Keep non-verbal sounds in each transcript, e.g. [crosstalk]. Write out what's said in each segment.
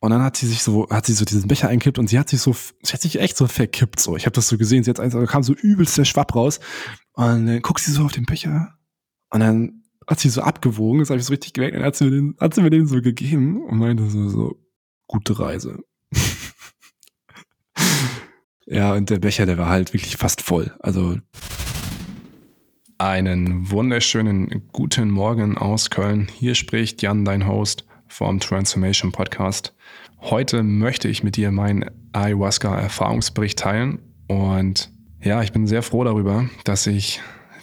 Und dann hat sie sich so, hat sie so diesen Becher einkippt und sie hat sich so, sie hat sich echt so verkippt so. Ich habe das so gesehen, sie hat einfach, kam so übelst der Schwapp raus und dann guckt sie so auf den Becher und dann hat sie so abgewogen, das habe ich so richtig gemerkt, dann hat sie mir den, hat sie mir den so gegeben und meinte so, so, gute Reise. [laughs] ja, und der Becher, der war halt wirklich fast voll. Also einen wunderschönen guten Morgen aus Köln. Hier spricht Jan, dein Host vom Transformation Podcast. Heute möchte ich mit dir meinen Ayahuasca-Erfahrungsbericht teilen und ja, ich bin sehr froh darüber, dass ich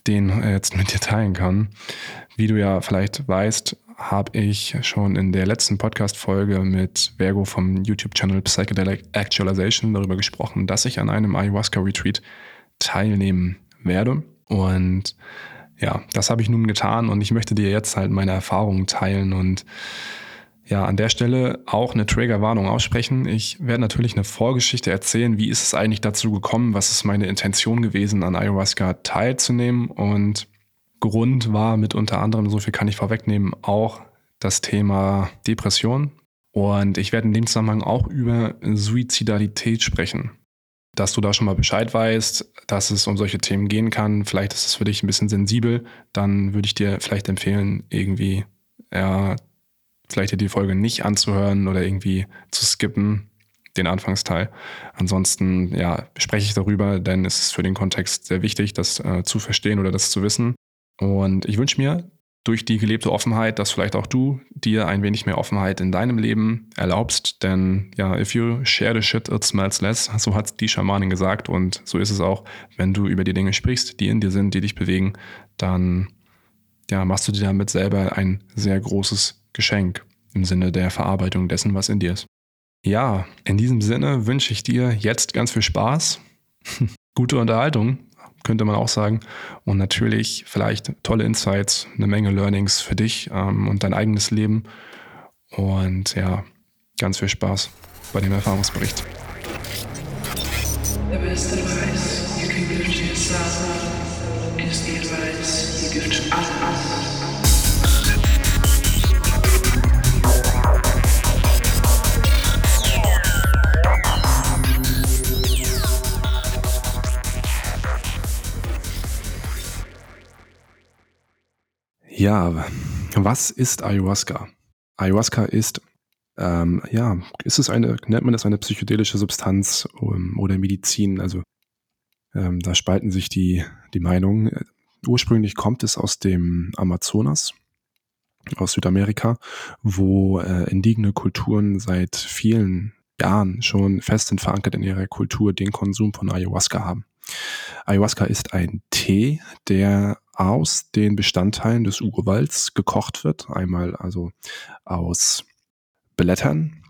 den jetzt mit dir teilen kann. Wie du ja vielleicht weißt, habe ich schon in der letzten Podcast-Folge mit Vergo vom YouTube-Channel Psychedelic Actualization darüber gesprochen, dass ich an einem Ayahuasca-Retreat teilnehmen werde. Und ja, das habe ich nun getan und ich möchte dir jetzt halt meine Erfahrungen teilen und ja, an der Stelle auch eine Triggerwarnung aussprechen. Ich werde natürlich eine Vorgeschichte erzählen, wie ist es eigentlich dazu gekommen, was ist meine Intention gewesen, an Ayahuasca teilzunehmen. Und Grund war mit unter anderem, so viel kann ich vorwegnehmen, auch das Thema Depression. Und ich werde in dem Zusammenhang auch über Suizidalität sprechen. Dass du da schon mal Bescheid weißt, dass es um solche Themen gehen kann. Vielleicht ist es für dich ein bisschen sensibel. Dann würde ich dir vielleicht empfehlen, irgendwie ja, vielleicht dir die Folge nicht anzuhören oder irgendwie zu skippen, den Anfangsteil. Ansonsten, ja, spreche ich darüber, denn es ist für den Kontext sehr wichtig, das äh, zu verstehen oder das zu wissen. Und ich wünsche mir durch die gelebte Offenheit, dass vielleicht auch du dir ein wenig mehr Offenheit in deinem Leben erlaubst. Denn ja, if you share the shit, it smells less. So hat die Schamanin gesagt. Und so ist es auch, wenn du über die Dinge sprichst, die in dir sind, die dich bewegen, dann ja, machst du dir damit selber ein sehr großes Geschenk im Sinne der Verarbeitung dessen, was in dir ist. Ja, in diesem Sinne wünsche ich dir jetzt ganz viel Spaß, [laughs] gute Unterhaltung, könnte man auch sagen, und natürlich vielleicht tolle Insights, eine Menge Learnings für dich ähm, und dein eigenes Leben. Und ja, ganz viel Spaß bei dem Erfahrungsbericht. Der beste Preis, you can give to yourself, is the Ja, was ist Ayahuasca? Ayahuasca ist, ähm, ja, ist es eine, nennt man das eine psychedelische Substanz um, ähm, oder Medizin? Also ähm, da spalten sich die, die Meinungen. Ursprünglich kommt es aus dem Amazonas, aus Südamerika, wo äh, indigene Kulturen seit vielen Jahren schon fest und verankert in ihrer Kultur den Konsum von Ayahuasca haben. Ayahuasca ist ein Tee, der aus den Bestandteilen des Urwalds gekocht wird. Einmal also aus Blättern,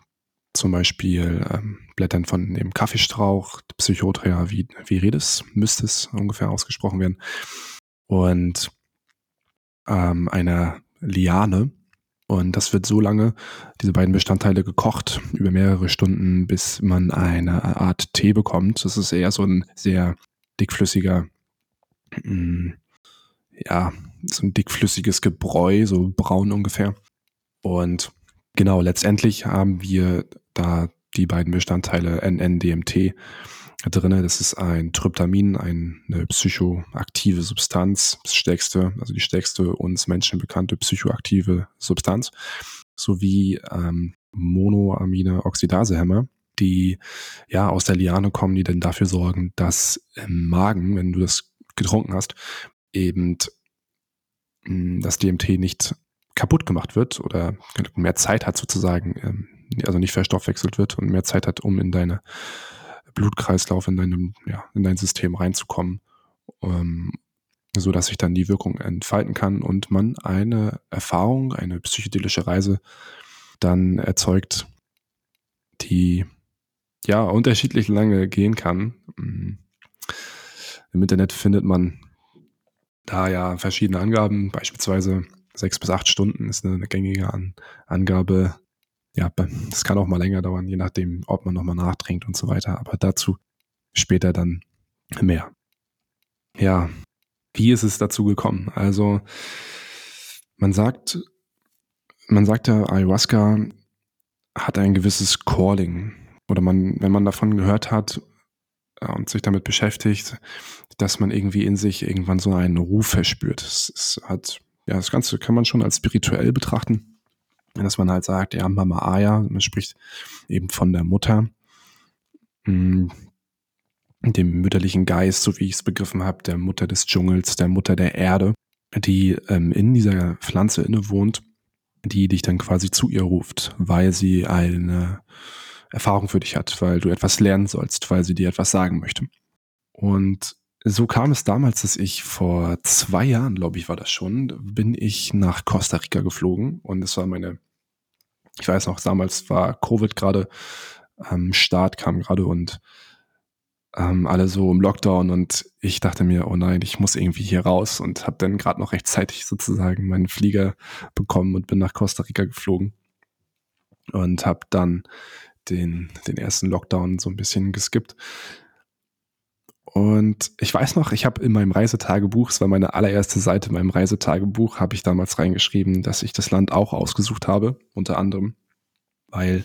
zum Beispiel ähm, Blättern von dem Kaffeestrauch, Psychotria viridis müsste es ungefähr ausgesprochen werden, und ähm, einer Liane. Und das wird so lange, diese beiden Bestandteile gekocht, über mehrere Stunden, bis man eine Art Tee bekommt. Das ist eher so ein sehr dickflüssiger mh, mm, ja, so ein dickflüssiges Gebräu, so braun ungefähr. Und genau, letztendlich haben wir da die beiden Bestandteile NN-DMT drinne. Das ist ein Tryptamin, eine psychoaktive Substanz, das stärkste, also die stärkste uns Menschen bekannte psychoaktive Substanz, sowie ähm, Monoamine Oxidasehämmer, die ja aus der Liane kommen, die dann dafür sorgen, dass im Magen, wenn du das getrunken hast, eben hm, das DMT nicht kaputt gemacht wird oder mehr Zeit hat sozusagen, ähm, also nicht verstoffwechselt wird und mehr Zeit hat, um in deine Blutkreislauf, in deinem, ja, in dein System reinzukommen, ähm, so sich dann die Wirkung entfalten kann und man eine Erfahrung, eine psychedelische Reise dann erzeugt, die ja unterschiedlich lange gehen kann. Hm. Im Internet findet man da ja verschiedene Angaben, beispielsweise sechs bis acht Stunden ist eine, gängige An Angabe. Ja, das kann auch mal länger dauern, je nachdem, ob man nochmal nachtrinkt und so weiter. Aber dazu später dann mehr. Ja, wie ist es dazu gekommen? Also, man sagt, man sagt ja, Ayahuasca hat ein gewisses Calling. Oder man, wenn man davon gehört hat und sich damit beschäftigt, dass man irgendwie in sich irgendwann so einen Ruf verspürt. Es, es hat, ja, das Ganze kann man schon als spirituell betrachten. Dass man halt sagt, ja, Mama Aya, man spricht eben von der Mutter, mm, dem mütterlichen Geist, so wie ich es begriffen habe, der Mutter des Dschungels, der Mutter der Erde, die ähm, in dieser Pflanze innewohnt die dich dann quasi zu ihr ruft, weil sie eine Erfahrung für dich hat, weil du etwas lernen sollst, weil sie dir etwas sagen möchte. Und so kam es damals, dass ich vor zwei Jahren, glaube ich, war das schon, bin ich nach Costa Rica geflogen und es war meine, ich weiß noch, damals war Covid gerade am Start, kam gerade und ähm, alle so im Lockdown und ich dachte mir, oh nein, ich muss irgendwie hier raus und habe dann gerade noch rechtzeitig sozusagen meinen Flieger bekommen und bin nach Costa Rica geflogen und habe dann den, den ersten Lockdown so ein bisschen geskippt. Und ich weiß noch, ich habe in meinem Reisetagebuch, es war meine allererste Seite in meinem Reisetagebuch, habe ich damals reingeschrieben, dass ich das Land auch ausgesucht habe, unter anderem, weil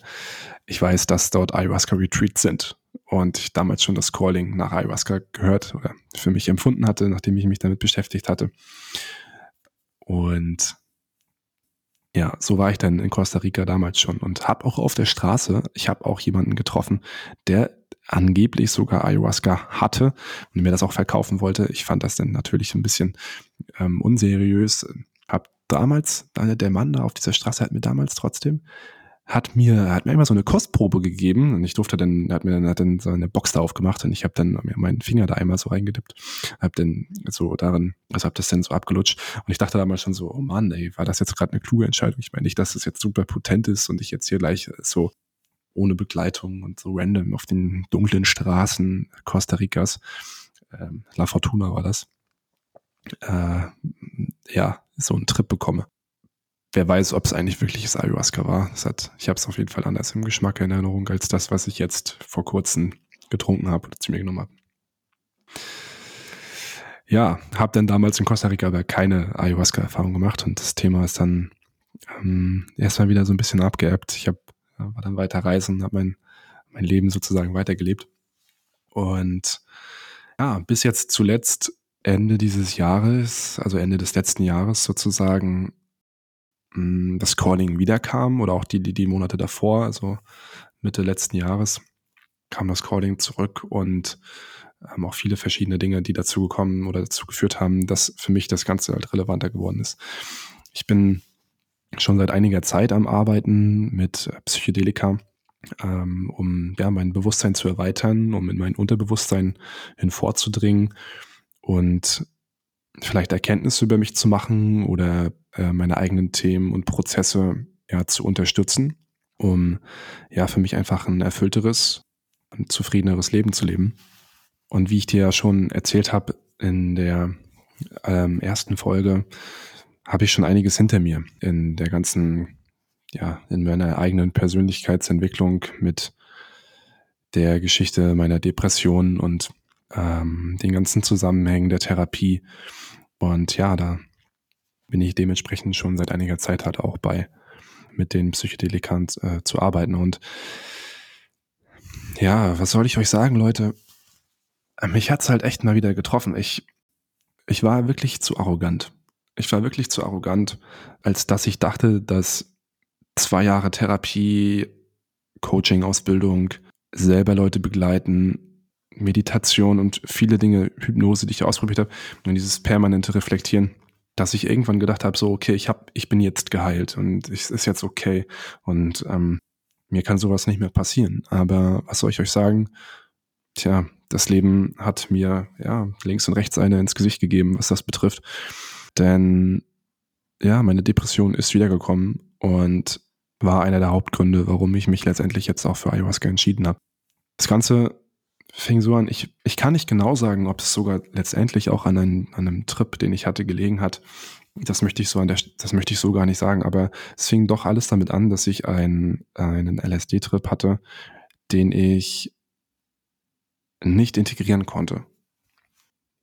ich weiß, dass dort Ayahuasca Retreats sind und ich damals schon das Calling nach Ayahuasca gehört oder für mich empfunden hatte, nachdem ich mich damit beschäftigt hatte. Und ja, so war ich dann in Costa Rica damals schon und habe auch auf der Straße, ich habe auch jemanden getroffen, der angeblich sogar Ayahuasca hatte und mir das auch verkaufen wollte. Ich fand das dann natürlich ein bisschen ähm, unseriös. Hab damals, der Mann da auf dieser Straße hat mir damals trotzdem hat mir, hat mir immer so eine Kostprobe gegeben und ich durfte dann, hat mir dann, hat dann so eine Box da aufgemacht und ich habe dann mir meinen Finger da einmal so reingedippt, habe dann so darin, also habe das dann so abgelutscht und ich dachte damals schon so, oh Mann, ey, war das jetzt gerade eine kluge Entscheidung? Ich meine nicht, dass das jetzt super potent ist und ich jetzt hier gleich so ohne Begleitung und so random auf den dunklen Straßen Costa Ricas, ähm, La Fortuna war das, äh, ja, so einen Trip bekomme wer weiß, ob es eigentlich wirkliches Ayahuasca war. Das hat, ich habe es auf jeden Fall anders im Geschmack in Erinnerung als das, was ich jetzt vor kurzem getrunken habe oder zu mir genommen habe. Ja, habe dann damals in Costa Rica aber keine Ayahuasca-Erfahrung gemacht und das Thema ist dann ähm, erstmal wieder so ein bisschen abgeebbt. Ich hab, war dann weiter reisen, habe mein, mein Leben sozusagen weitergelebt. Und ja, bis jetzt zuletzt Ende dieses Jahres, also Ende des letzten Jahres sozusagen, Das Calling wiederkam oder auch die, die, die Monate davor, also Mitte letzten Jahres, kam das Calling zurück und ähm, auch viele verschiedene Dinge, die dazu gekommen oder dazu geführt haben, dass für mich das Ganze halt relevanter geworden ist. Ich bin schon seit einiger Zeit am Arbeiten mit Psychedelika, ähm, um ja, mein Bewusstsein zu erweitern, um in mein Unterbewusstsein hinvorzudringen und vielleicht Erkenntnisse über mich zu machen oder äh, meine eigenen Themen und Prozesse ja, zu unterstützen, um ja für mich einfach ein erfüllteres und zufriedeneres Leben zu leben. Und wie ich dir ja schon erzählt habe in der ähm, ersten Folge, habe ich schon einiges hinter mir in der ganzen, ja, in meiner eigenen Persönlichkeitsentwicklung mit der Geschichte meiner Depression und ähm, den ganzen Zusammenhängen der Therapie. Und ja, da bin ich dementsprechend schon seit einiger Zeit halt auch bei, mit den Psychedelikern äh, zu arbeiten. Und ja, was soll ich euch sagen, Leute? Mich hat's halt echt mal wieder getroffen. Ich, ich war wirklich zu arrogant. Ich war wirklich zu arrogant, als dass ich dachte, dass zwei Jahre Therapie, Coaching-Ausbildung, selber Leute begleiten, Meditation und viele Dinge, Hypnose, die ich ausprobiert habe, und dieses permanente Reflektieren, dass ich irgendwann gedacht habe, so, okay, ich hab, ich bin jetzt geheilt und es ist jetzt okay. Und ähm, mir kann sowas nicht mehr passieren. Aber was soll ich euch sagen? Tja, das Leben hat mir ja links und rechts eine ins Gesicht gegeben, was das betrifft. Denn ja, meine Depression ist wiedergekommen und war einer der Hauptgründe, warum ich mich letztendlich jetzt auch für Ayahuasca entschieden habe. Das Ganze fing so an, ich, ich kann nicht genau sagen, ob es sogar letztendlich auch an, einen, an einem Trip, den ich hatte, gelegen hat. Das möchte ich so an der, das möchte ich so gar nicht sagen, aber es fing doch alles damit an, dass ich einen, einen LSD-Trip hatte, den ich nicht integrieren konnte.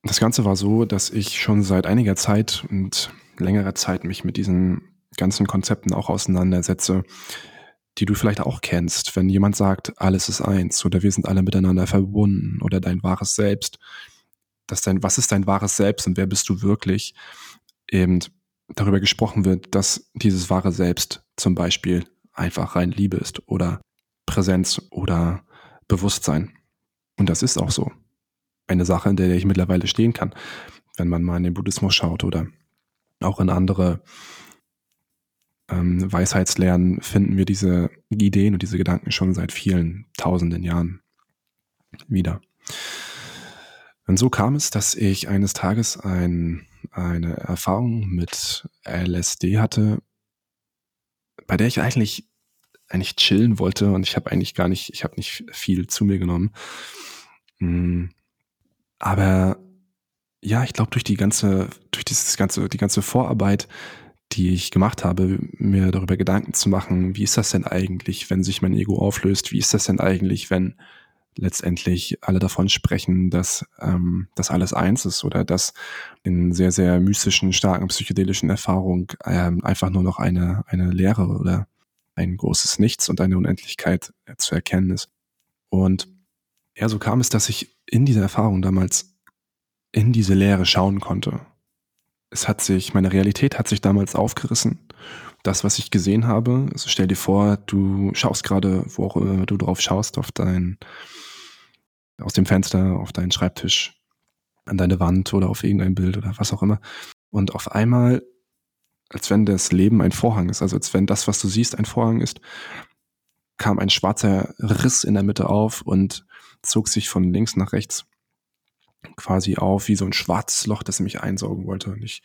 Das Ganze war so, dass ich schon seit einiger Zeit und längerer Zeit mich mit diesen ganzen Konzepten auch auseinandersetze, die du vielleicht auch kennst, wenn jemand sagt, alles ist eins oder wir sind alle miteinander verbunden oder dein wahres Selbst, dass dein, was ist dein wahres Selbst und wer bist du wirklich, eben darüber gesprochen wird, dass dieses wahre Selbst zum Beispiel einfach rein Liebe ist oder Präsenz oder Bewusstsein. Und das ist auch so. Eine Sache, in der ich mittlerweile stehen kann, wenn man mal in den Buddhismus schaut oder auch in andere ähm, Weisheitslernen finden wir diese Ideen und diese Gedanken schon seit vielen tausenden Jahren wieder. Und so kam es, dass ich eines Tages ein, eine Erfahrung mit LSD hatte, bei der ich eigentlich eigentlich chillen wollte und ich habe eigentlich gar nicht, ich habe nicht viel zu mir genommen. Hm. Aber ja, ich glaube durch die ganze, durch dieses ganze, die ganze Vorarbeit die ich gemacht habe, mir darüber Gedanken zu machen, wie ist das denn eigentlich, wenn sich mein Ego auflöst? Wie ist das denn eigentlich, wenn letztendlich alle davon sprechen, dass ähm, das alles eins ist oder dass in sehr, sehr mystischen, starken psychedelischen Erfahrungen ähm, einfach nur noch eine, eine Lehre oder ein großes Nichts und eine Unendlichkeit zu erkennen ist. Und ja, so kam es, dass ich in dieser Erfahrung damals in diese Lehre schauen konnte es hat sich, meine Realität hat sich damals aufgerissen. Das, was ich gesehen habe, also stell dir vor, du schaust gerade, wo auch immer du drauf schaust, auf dein, aus dem Fenster, auf deinen Schreibtisch, an deine Wand oder auf irgendein Bild oder was auch immer. Und auf einmal, als wenn das Leben ein Vorhang ist, also als wenn das, was du siehst, ein Vorhang ist, kam ein schwarzer Riss in der Mitte auf und zog sich von links nach rechts quasi auf wie so ein schwarzes Loch, das mich einsaugen wollte. Und ich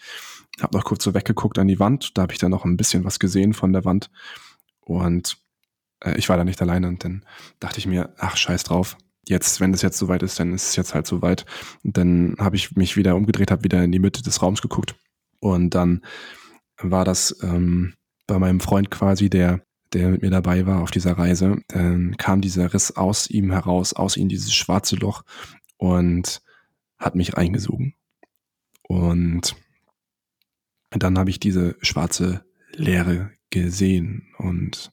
habe noch kurz so weggeguckt an die Wand. Da habe ich dann noch ein bisschen was gesehen von der Wand. Und äh, ich war da nicht alleine. Und dann dachte ich mir, ach, scheiß drauf. Jetzt, wenn es jetzt soweit ist, dann ist es jetzt halt soweit. Und dann habe ich mich wieder umgedreht, habe wieder in die Mitte des Raums geguckt. Und dann war das ähm, bei meinem Freund quasi, der der mit mir dabei war auf dieser Reise, dann kam dieser Riss aus ihm heraus, aus ihm dieses schwarze Loch und hat mich reingesogen. Und dann habe ich diese schwarze Leere gesehen und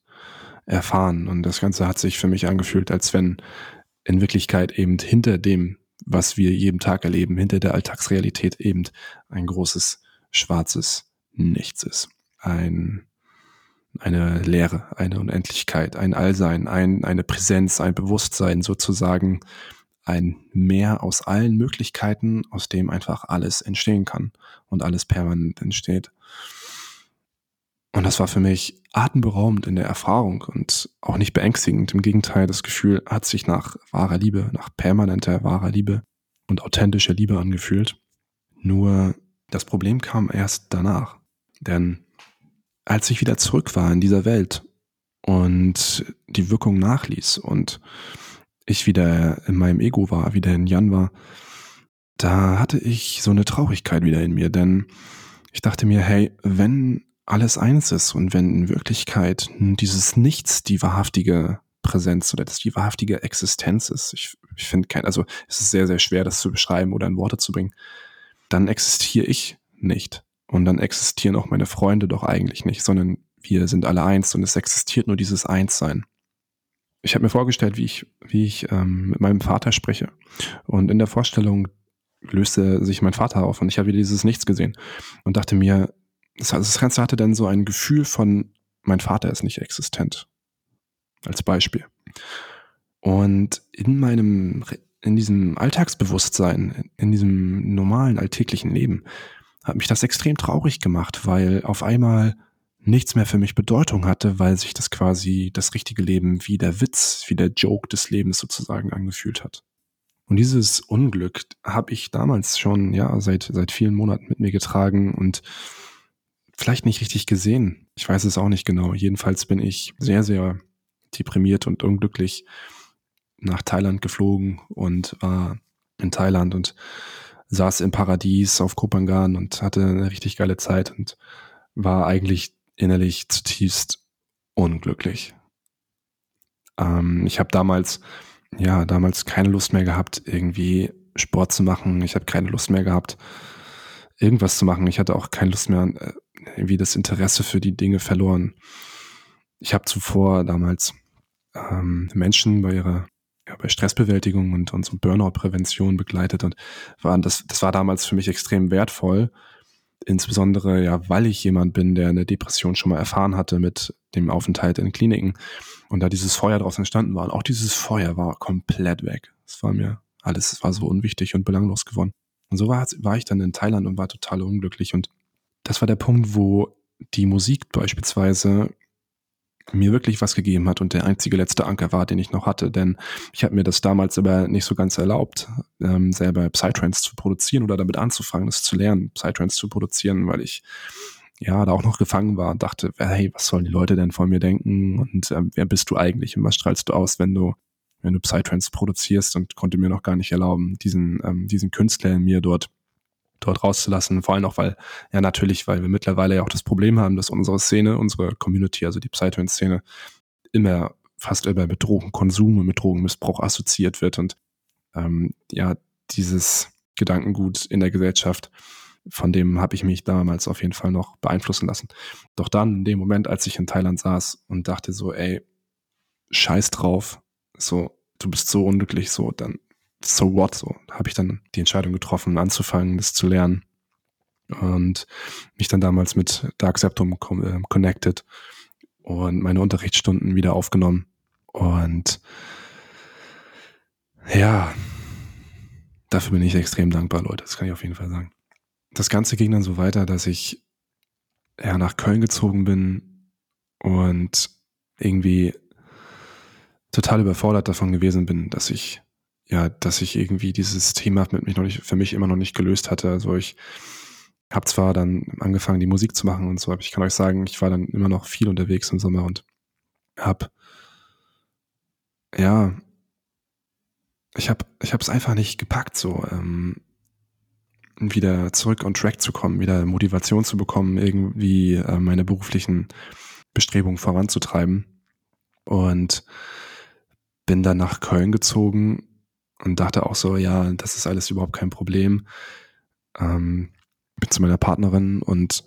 erfahren. Und das Ganze hat sich für mich angefühlt, als wenn in Wirklichkeit eben hinter dem, was wir jeden Tag erleben, hinter der Alltagsrealität eben ein großes schwarzes Nichts ist. Ein, eine Leere, eine Unendlichkeit, ein Allsein, ein, eine Präsenz, ein Bewusstsein sozusagen, ein Meer aus allen Möglichkeiten, aus dem einfach alles entstehen kann und alles permanent entsteht. Und das war für mich atemberaubend in der Erfahrung und auch nicht beängstigend. Im Gegenteil, das Gefühl hat sich nach wahrer Liebe, nach permanenter wahrer Liebe und authentischer Liebe angefühlt. Nur das Problem kam erst danach. Denn als ich wieder zurück war in dieser Welt und die Wirkung nachließ und ich wieder in meinem Ego war, wieder in Jan war, da hatte ich so eine Traurigkeit wieder in mir, denn ich dachte mir, hey, wenn alles eins ist und wenn in Wirklichkeit dieses Nichts die wahrhaftige Präsenz oder das die wahrhaftige Existenz ist, ich, ich finde kein, also es ist sehr, sehr schwer, das zu beschreiben oder in Worte zu bringen, dann existiere ich nicht. Und dann existieren auch meine Freunde doch eigentlich nicht, sondern wir sind alle eins und es existiert nur dieses Einssein ich habe mir vorgestellt, wie ich, wie ich ähm, mit meinem Vater spreche. Und in der Vorstellung löste sich mein Vater auf und ich habe wieder dieses Nichts gesehen und dachte mir, das Ganze hatte dann so ein Gefühl von, mein Vater ist nicht existent. Als Beispiel. Und in meinem, in diesem Alltagsbewusstsein, in diesem normalen alltäglichen Leben, hat mich das extrem traurig gemacht, weil auf einmal nichts mehr für mich Bedeutung hatte, weil sich das quasi das richtige Leben wie der Witz, wie der Joke des Lebens sozusagen angefühlt hat. Und dieses Unglück habe ich damals schon, ja, seit, seit vielen Monaten mit mir getragen und vielleicht nicht richtig gesehen. Ich weiß es auch nicht genau. Jedenfalls bin ich sehr, sehr deprimiert und unglücklich nach Thailand geflogen und war in Thailand und saß im Paradies auf Kopangan und hatte eine richtig geile Zeit und war eigentlich innerlich zutiefst unglücklich. Ähm, ich habe damals, ja, damals keine Lust mehr gehabt, irgendwie Sport zu machen. Ich habe keine Lust mehr gehabt, irgendwas zu machen. Ich hatte auch keine Lust mehr, äh, irgendwie das Interesse für die Dinge verloren. ich habe zuvor damals ähm, Menschen bei ihrer ja, bei Stressbewältigung und, und so Burnout-Prävention begleitet und war, das, das war damals für mich extrem wertvoll. Insbesondere ja, weil ich jemand bin, der eine Depression schon mal erfahren hatte mit dem Aufenthalt in Kliniken und da dieses Feuer draus entstanden war. Und auch dieses Feuer war komplett weg. Es war mir alles, es war so unwichtig und belanglos geworden. Und so war, war ich dann in Thailand und war total unglücklich. Und das war der Punkt, wo die Musik beispielsweise mir wirklich was gegeben hat und der einzige letzte Anker war, den ich noch hatte. Denn ich habe mir das damals aber nicht so ganz erlaubt, ähm, selber Psytrance zu produzieren oder damit anzufangen, das zu lernen, Psytrance zu produzieren, weil ich ja da auch noch gefangen war und dachte, hey, was sollen die Leute denn von mir denken und ähm, wer bist du eigentlich und was strahlst du aus, wenn du wenn du Psytrance produzierst und konnte mir noch gar nicht erlauben, diesen ähm, diesen Künstler in mir dort dort rauszulassen. Vor allem auch, weil, ja natürlich, weil wir mittlerweile ja auch das Problem haben, dass unsere Szene, unsere Community, also die Psytrance-Szene, immer fast immer mit Drogenkonsum und mit Drogenmissbrauch assoziiert wird. Und ähm, ja, dieses Gedankengut in der Gesellschaft, von dem habe ich mich damals auf jeden Fall noch beeinflussen lassen. Doch dann, in dem Moment, als ich in Thailand saß und dachte so, ey, scheiß drauf, so, du bist so unglücklich, so, dann so what, so habe ich dann die Entscheidung getroffen, anzufangen, das zu lernen. Und mich dann damals mit Dark Septum äh, connected und meine Unterrichtsstunden wieder aufgenommen. Und ja, dafür bin ich extrem dankbar, Leute, das kann ich auf jeden Fall sagen. Das Ganze ging dann so weiter, dass ich ja, nach Köln gezogen bin und irgendwie total überfordert davon gewesen bin, dass ich ja, dass ich irgendwie dieses Thema mit mich noch nicht, für mich immer noch nicht gelöst hatte. Also ich habe zwar dann angefangen, die Musik zu machen und so, aber ich kann euch sagen, ich war dann immer noch viel unterwegs im Sommer und hab, ja, ich habe ich habe einfach nicht gepackt, so ähm, wieder zurück on track zu kommen, wieder Motivation zu bekommen, irgendwie äh, meine beruflichen Bestrebungen voranzutreiben. Und bin dann nach Köln gezogen und dachte auch so, ja, das ist alles überhaupt kein Problem. Ähm, bin zu meiner Partnerin und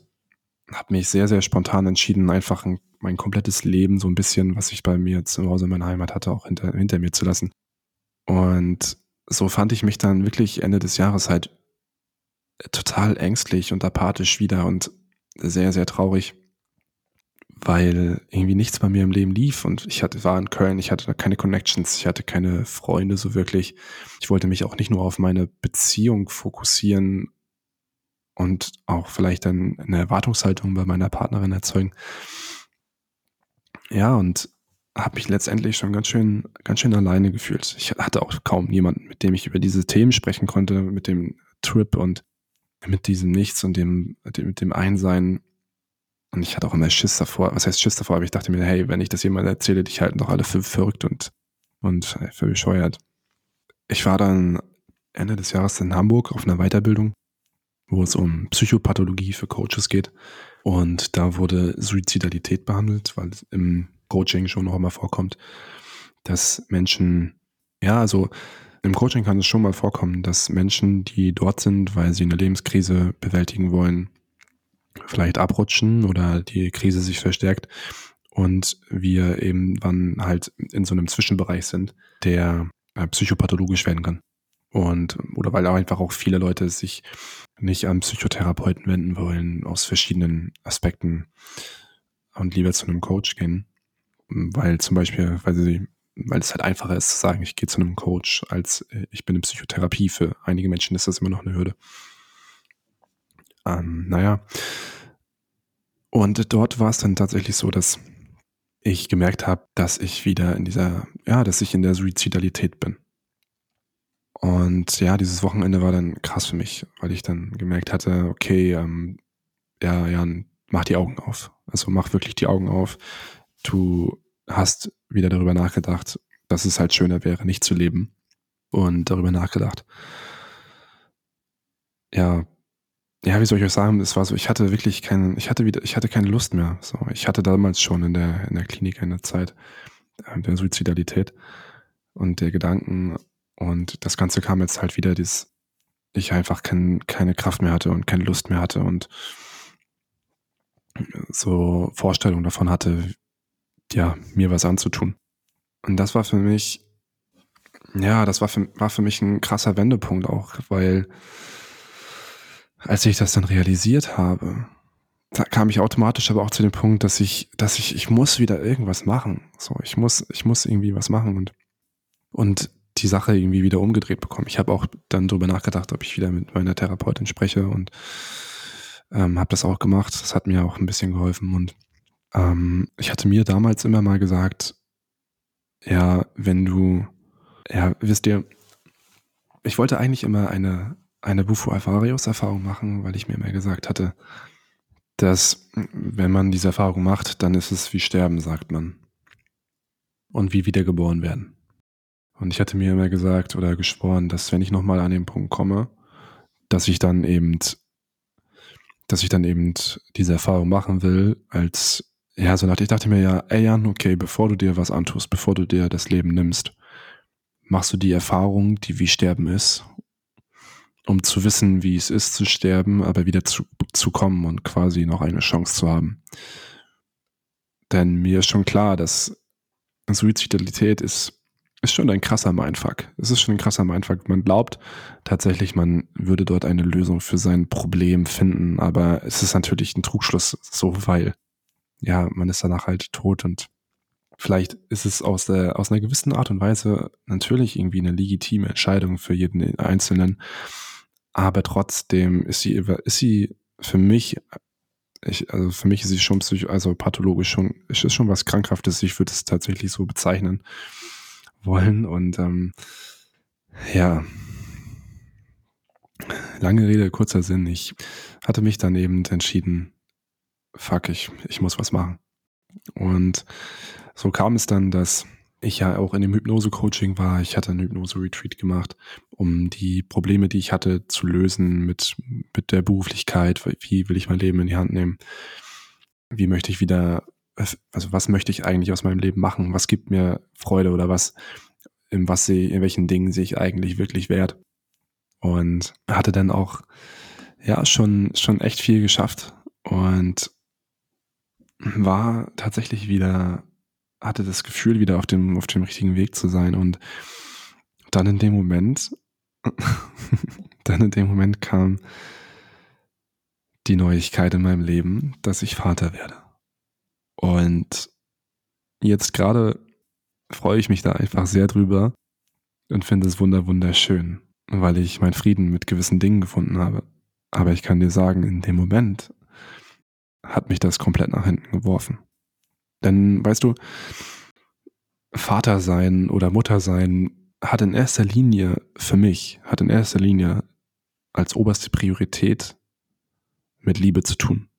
habe mich sehr, sehr spontan entschieden, einfach ein, mein komplettes Leben so ein bisschen, was ich bei mir zu Hause in meiner Heimat hatte, auch hinter, hinter mir zu lassen. Und so fand ich mich dann wirklich Ende des Jahres halt total ängstlich und apathisch wieder und sehr, sehr traurig weil irgendwie nichts bei mir im Leben lief und ich hatte, war in Köln, ich hatte keine Connections, ich hatte keine Freunde so wirklich. Ich wollte mich auch nicht nur auf meine Beziehung fokussieren und auch vielleicht dann eine Erwartungshaltung bei meiner Partnerin erzeugen. Ja, und habe mich letztendlich schon ganz schön, ganz schön alleine gefühlt. Ich hatte auch kaum jemanden, mit dem ich über diese Themen sprechen konnte, mit dem Trip und mit diesem Nichts und dem, mit dem Einsein und ich hatte auch immer Schiss davor. Was heißt Schiss davor? Aber ich dachte mir, hey, wenn ich das jemand erzähle, die halten doch alle für verrückt und, und äh, für bescheuert. Ich war dann Ende des Jahres in Hamburg auf einer Weiterbildung, wo es um Psychopathologie für Coaches geht. Und da wurde Suizidalität behandelt, weil es im Coaching schon noch immer vorkommt, dass Menschen, ja, also im Coaching kann es schon mal vorkommen, dass Menschen, die dort sind, weil sie eine Lebenskrise bewältigen wollen, vielleicht abrutschen oder die Krise sich verstärkt und wir eben dann halt in so einem Zwischenbereich sind, der äh, psychopathologisch werden kann. Und, oder weil auch einfach auch viele Leute sich nicht an Psychotherapeuten wenden wollen, aus verschiedenen Aspekten und lieber zu einem Coach gehen. Weil zum Beispiel, weil sie, weil es halt einfacher ist zu sagen, ich gehe zu einem Coach, als äh, ich bin in Psychotherapie. Für einige Menschen ist das immer noch eine Hürde. Ähm, naja. Und dort war es dann tatsächlich so, dass ich gemerkt habe, dass ich wieder in dieser, ja, dass ich in der Suizidalität bin. Und ja, dieses Wochenende war dann krass für mich, weil ich dann gemerkt hatte, okay, ähm, ja, Jan, mach die Augen auf. Also mach wirklich die Augen auf. Du hast wieder darüber nachgedacht, dass es halt schöner wäre, nicht zu leben. Und darüber nachgedacht, ja, ja, wie soll ich euch sagen, es war so, ich hatte wirklich keinen, ich hatte wieder, ich hatte keine Lust mehr. So, ich hatte damals schon in der, in der Klinik in der Zeit äh, der Suizidalität und der Gedanken und das Ganze kam jetzt halt wieder, dass ich einfach kein, keine Kraft mehr hatte und keine Lust mehr hatte und so Vorstellungen davon hatte, ja, mir was anzutun. Und das war für mich, ja, das war für, war für mich ein krasser Wendepunkt auch, weil als ich das dann realisiert habe, da kam ich automatisch aber auch zu dem Punkt, dass ich, dass ich, ich muss wieder irgendwas machen. So, ich muss, ich muss irgendwie was machen und, und die Sache irgendwie wieder umgedreht bekommen. Ich habe auch dann darüber nachgedacht, ob ich wieder mit meiner Therapeutin spreche und ähm, habe das auch gemacht. Das hat mir auch ein bisschen geholfen und ähm, ich hatte mir damals immer mal gesagt, ja, wenn du, ja, wisst ihr, ich wollte eigentlich immer eine, eine Bufo Alvarius Erfahrung machen, weil ich mir immer gesagt hatte, dass wenn man diese Erfahrung macht, dann ist es wie Sterben, sagt man. Und wie wiedergeboren werden. Und ich hatte mir immer gesagt oder geschworen, dass wenn ich nochmal an den Punkt komme, dass ich dann eben, dass ich dann eben diese Erfahrung machen will, als ja, so ich dachte mir ja, ey Jan, okay, bevor du dir was antust, bevor du dir das Leben nimmst, machst du die Erfahrung, die wie Sterben ist, um zu wissen, wie es ist zu sterben, aber wieder zu, zu kommen und quasi noch eine Chance zu haben. Denn mir ist schon klar, dass Suizidalität ist, ist schon ein krasser Mindfuck. Es ist schon ein krasser Mindfuck. Man glaubt tatsächlich, man würde dort eine Lösung für sein Problem finden, aber es ist natürlich ein Trugschluss, so weil ja, man ist danach halt tot und vielleicht ist es aus, der, aus einer gewissen Art und Weise natürlich irgendwie eine legitime Entscheidung für jeden Einzelnen, aber trotzdem ist sie, ist sie für mich, ich, also für mich ist sie schon psycho, also pathologisch schon, ist es schon was Krankhaftes, ich würde es tatsächlich so bezeichnen wollen. Und ähm, ja, lange Rede, kurzer Sinn, ich hatte mich dann eben entschieden, fuck, ich, ich muss was machen. Und so kam es dann, dass ich ja auch in dem Hypnose-Coaching war. Ich hatte einen Hypnose-Retreat gemacht, um die Probleme, die ich hatte, zu lösen mit, mit der Beruflichkeit. Wie will ich mein Leben in die Hand nehmen? Wie möchte ich wieder, also was möchte ich eigentlich aus meinem Leben machen? Was gibt mir Freude oder was, in was sehe, in welchen Dingen sehe ich eigentlich wirklich wert? Und hatte dann auch, ja, schon, schon echt viel geschafft und war tatsächlich wieder, hatte das Gefühl, wieder auf dem, auf dem richtigen Weg zu sein. Und dann in dem Moment, [laughs] dann in dem Moment kam die Neuigkeit in meinem Leben, dass ich Vater werde. Und jetzt gerade freue ich mich da einfach sehr drüber und finde es wunder wunderschön, weil ich meinen Frieden mit gewissen Dingen gefunden habe. Aber ich kann dir sagen, in dem Moment hat mich das komplett nach hinten geworfen. Denn, weißt du, Vater sein oder Mutter sein hat in erster Linie für mich, hat in erster Linie als oberste Priorität mit Liebe zu tun.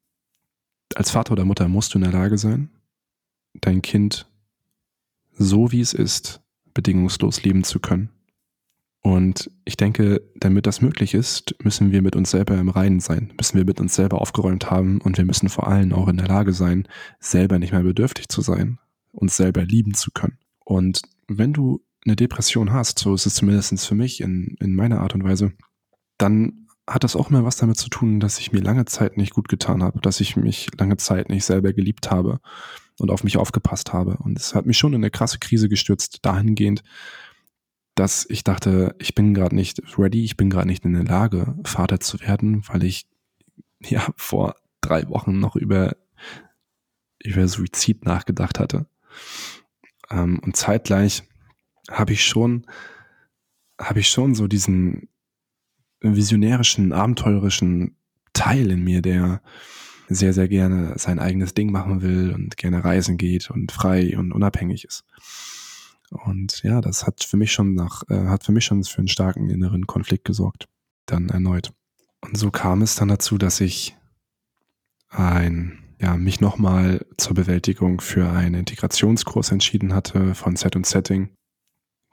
Als Vater oder Mutter musst du in der Lage sein, dein Kind so wie es ist, bedingungslos lieben zu können. Und ich denke, damit das möglich ist, müssen wir mit uns selber im Reinen sein, müssen wir mit uns selber aufgeräumt haben und wir müssen vor allem auch in der Lage sein, selber nicht mehr bedürftig zu sein, uns selber lieben zu können. Und wenn du eine Depression hast, so ist es zumindest für mich in, in meiner Art und Weise, dann hat das auch mal was damit zu tun, dass ich mir lange Zeit nicht gut getan habe, dass ich mich lange Zeit nicht selber geliebt habe und auf mich aufgepasst habe. Und es hat mich schon in eine krasse Krise gestürzt, dahingehend, dass ich dachte, ich bin gerade nicht ready, ich bin gerade nicht in der Lage, Vater zu werden, weil ich [laughs] ja vor drei Wochen noch über, über Suizid nachgedacht hatte. Ähm, und zeitgleich habe ich schon, habe ich schon so diesen visionärischen, abenteurischen Teil in mir, der sehr, sehr gerne sein eigenes Ding machen will und gerne reisen geht und frei und unabhängig ist. Und ja, das hat für mich schon nach, äh, hat für mich schon für einen starken inneren Konflikt gesorgt. Dann erneut. Und so kam es dann dazu, dass ich ein, ja, mich nochmal zur Bewältigung für einen Integrationskurs entschieden hatte von Set und Setting.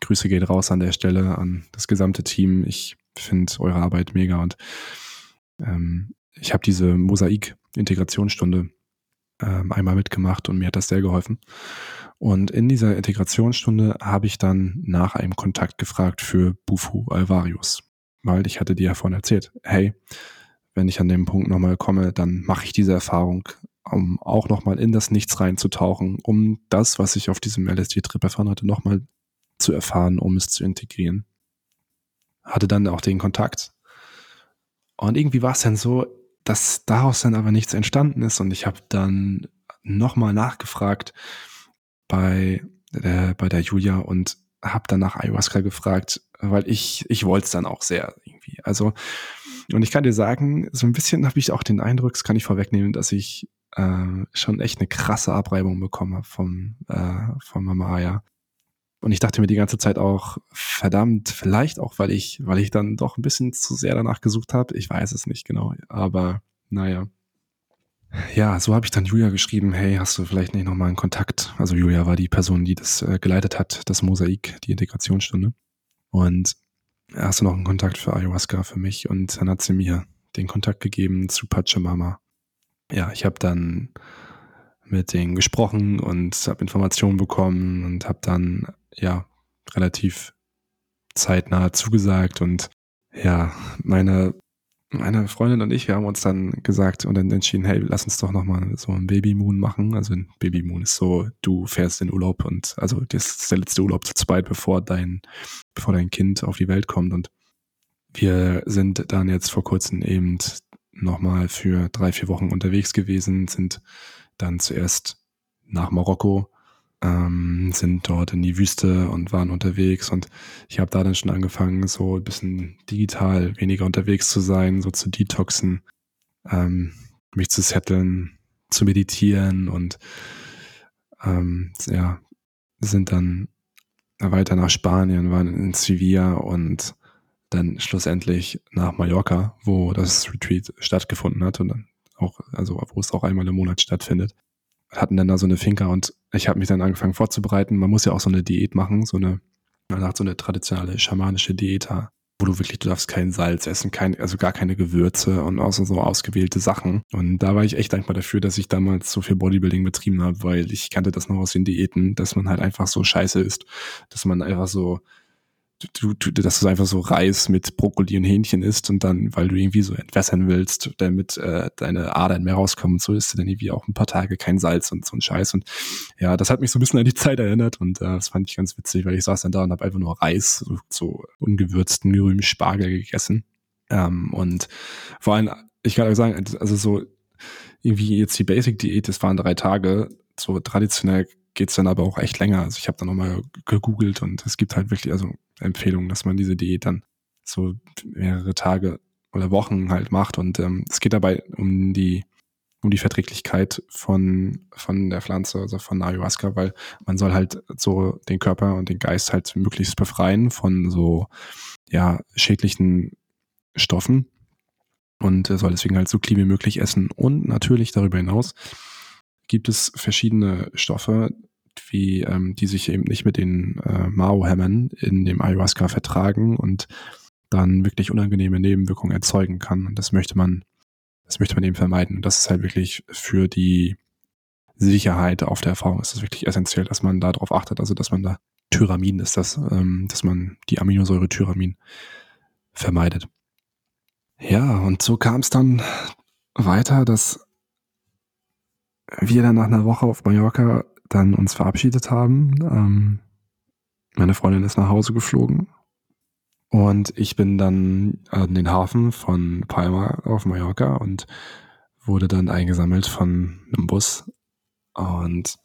Grüße geht raus an der Stelle an das gesamte Team. Ich finde eure Arbeit mega und ähm, ich habe diese Mosaik-Integrationsstunde ähm, einmal mitgemacht und mir hat das sehr geholfen. Und in dieser Integrationsstunde habe ich dann nach einem Kontakt gefragt für Bufu Alvarius, weil ich hatte dir ja vorhin erzählt, hey, wenn ich an dem Punkt nochmal komme, dann mache ich diese Erfahrung um auch nochmal in das Nichts reinzutauchen, um das, was ich auf diesem LSD-Trip erfahren hatte, nochmal zu erfahren, um es zu integrieren. Hatte dann auch den Kontakt. Und irgendwie war es dann so, dass daraus dann aber nichts entstanden ist und ich habe dann nochmal nachgefragt bei, äh, bei der Julia und habe dann nach Ayahuasca gefragt, weil ich, ich wollte es dann auch sehr irgendwie. Also, und ich kann dir sagen, so ein bisschen habe ich auch den Eindruck, das kann ich vorwegnehmen, dass ich äh, schon echt eine krasse Abreibung bekommen habe vom, äh, von Mama Aya. Und ich dachte mir die ganze Zeit auch, verdammt, vielleicht auch, weil ich, weil ich dann doch ein bisschen zu sehr danach gesucht habe. Ich weiß es nicht genau. Aber naja. Ja, so habe ich dann Julia geschrieben, hey, hast du vielleicht nicht nochmal einen Kontakt? Also Julia war die Person, die das äh, geleitet hat, das Mosaik, die Integrationsstunde. Und hast du noch einen Kontakt für Ayahuasca für mich? Und dann hat sie mir den Kontakt gegeben zu Pachamama. Ja, ich habe dann mit denen gesprochen und habe Informationen bekommen und habe dann ja relativ zeitnah zugesagt und ja, meine meine Freundin und ich, wir haben uns dann gesagt und dann entschieden, hey, lass uns doch nochmal so ein Babymoon machen. Also ein Babymoon ist so, du fährst in Urlaub und also das ist der letzte Urlaub zu zweit, bevor dein, bevor dein Kind auf die Welt kommt. Und wir sind dann jetzt vor kurzem eben nochmal für drei, vier Wochen unterwegs gewesen, sind dann zuerst nach Marokko ähm, sind dort in die Wüste und waren unterwegs. Und ich habe da dann schon angefangen, so ein bisschen digital weniger unterwegs zu sein, so zu detoxen, ähm, mich zu setteln, zu meditieren und ähm, ja, sind dann weiter nach Spanien, waren in Sevilla und dann schlussendlich nach Mallorca, wo das Retreat stattgefunden hat und dann auch, also wo es auch einmal im Monat stattfindet hatten dann da so eine Finca und ich habe mich dann angefangen vorzubereiten. Man muss ja auch so eine Diät machen, so eine, man hat so eine traditionelle schamanische Diät, wo du wirklich, du darfst kein Salz essen, kein, also gar keine Gewürze und auch so, so ausgewählte Sachen. Und da war ich echt dankbar dafür, dass ich damals so viel Bodybuilding betrieben habe, weil ich kannte das noch aus den Diäten, dass man halt einfach so scheiße ist, dass man einfach so du, du, dass du einfach so Reis mit Brokkoli und Hähnchen isst und dann, weil du irgendwie so entwässern willst, damit äh, deine Adern mehr rauskommen und so, isst du dann irgendwie auch ein paar Tage kein Salz und so ein Scheiß. Und ja, das hat mich so ein bisschen an die Zeit erinnert und äh, das fand ich ganz witzig, weil ich saß dann da und habe einfach nur Reis, so, so ungewürzten grünen Spargel gegessen. Ähm, und vor allem, ich kann euch sagen, also so irgendwie jetzt die Basic-Diät, das waren drei Tage, so traditionell geht's dann aber auch echt länger. Also ich habe dann nochmal gegoogelt und es gibt halt wirklich also Empfehlungen, dass man diese Diät dann so mehrere Tage oder Wochen halt macht. Und ähm, es geht dabei um die um die Verträglichkeit von, von der Pflanze, also von Ayahuasca, weil man soll halt so den Körper und den Geist halt möglichst befreien von so, ja, schädlichen Stoffen und soll deswegen halt so clean wie möglich essen. Und natürlich darüber hinaus gibt es verschiedene Stoffe, wie ähm, die sich eben nicht mit den äh, Mao-Hämmern in dem Ayahuasca vertragen und dann wirklich unangenehme Nebenwirkungen erzeugen kann. Und das möchte man, das möchte man eben vermeiden. Und das ist halt wirklich für die Sicherheit auf der Erfahrung ist es wirklich essentiell, dass man da drauf achtet, also dass man da Tyramin ist das, ähm, dass man die Aminosäure Tyramin vermeidet. Ja, und so kam es dann weiter, dass wir dann nach einer Woche auf Mallorca dann uns verabschiedet haben. Ähm, meine Freundin ist nach Hause geflogen. Und ich bin dann an den Hafen von Palma auf Mallorca und wurde dann eingesammelt von einem Bus. Und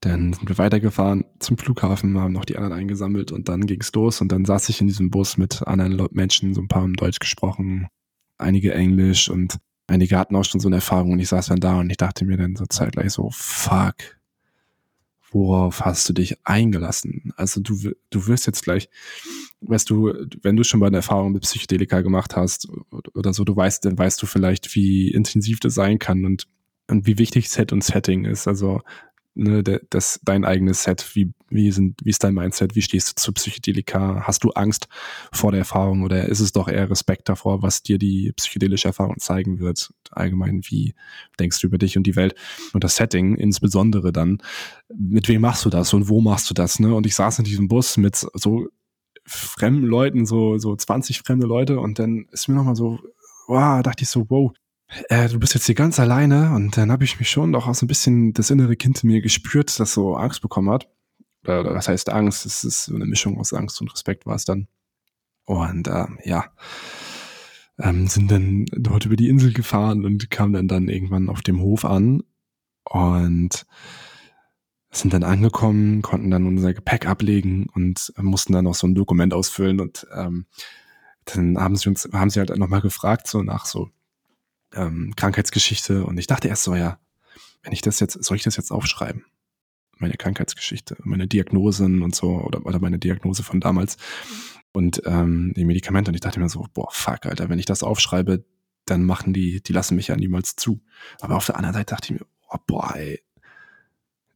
dann sind wir weitergefahren zum Flughafen, haben noch die anderen eingesammelt und dann ging's los. Und dann saß ich in diesem Bus mit anderen Menschen, so ein paar haben Deutsch gesprochen, einige Englisch und einige hatten auch schon so eine Erfahrung und ich saß dann da und ich dachte mir dann so zeitgleich so, fuck, worauf hast du dich eingelassen? Also du, du wirst jetzt gleich, weißt du, wenn du schon mal eine Erfahrung mit Psychedelika gemacht hast oder so, du weißt, dann weißt du vielleicht, wie intensiv das sein kann und, und wie wichtig Set und Setting ist. Also ne, das, dein eigenes Set, wie, wie, sind, wie ist dein Mindset, wie stehst du zu Psychedelika? Hast du Angst vor der Erfahrung oder ist es doch eher Respekt davor, was dir die psychedelische Erfahrung zeigen wird? Allgemein, wie denkst du über dich und die Welt? Und das Setting insbesondere dann, mit wem machst du das und wo machst du das? Ne? Und ich saß in diesem Bus mit so fremden Leuten, so, so 20 fremde Leute und dann ist mir nochmal so, wow, dachte ich so, wow, äh, du bist jetzt hier ganz alleine und dann habe ich mich schon doch auch so ein bisschen das innere Kind in mir gespürt, das so Angst bekommen hat. Oder, was heißt Angst? Es ist so eine Mischung aus Angst und Respekt war es dann. Und äh, ja, ähm, sind dann dort über die Insel gefahren und kamen dann dann irgendwann auf dem Hof an und sind dann angekommen, konnten dann unser Gepäck ablegen und mussten dann noch so ein Dokument ausfüllen und ähm, dann haben sie uns, haben sie halt nochmal gefragt, so nach so ähm, Krankheitsgeschichte und ich dachte erst so, ja, wenn ich das jetzt, soll ich das jetzt aufschreiben? Meine Krankheitsgeschichte, meine Diagnosen und so oder, oder meine Diagnose von damals und ähm, die Medikamente und ich dachte mir so, boah, fuck, Alter, wenn ich das aufschreibe, dann machen die, die lassen mich ja niemals zu. Aber auf der anderen Seite dachte ich mir, oh, boah, ey,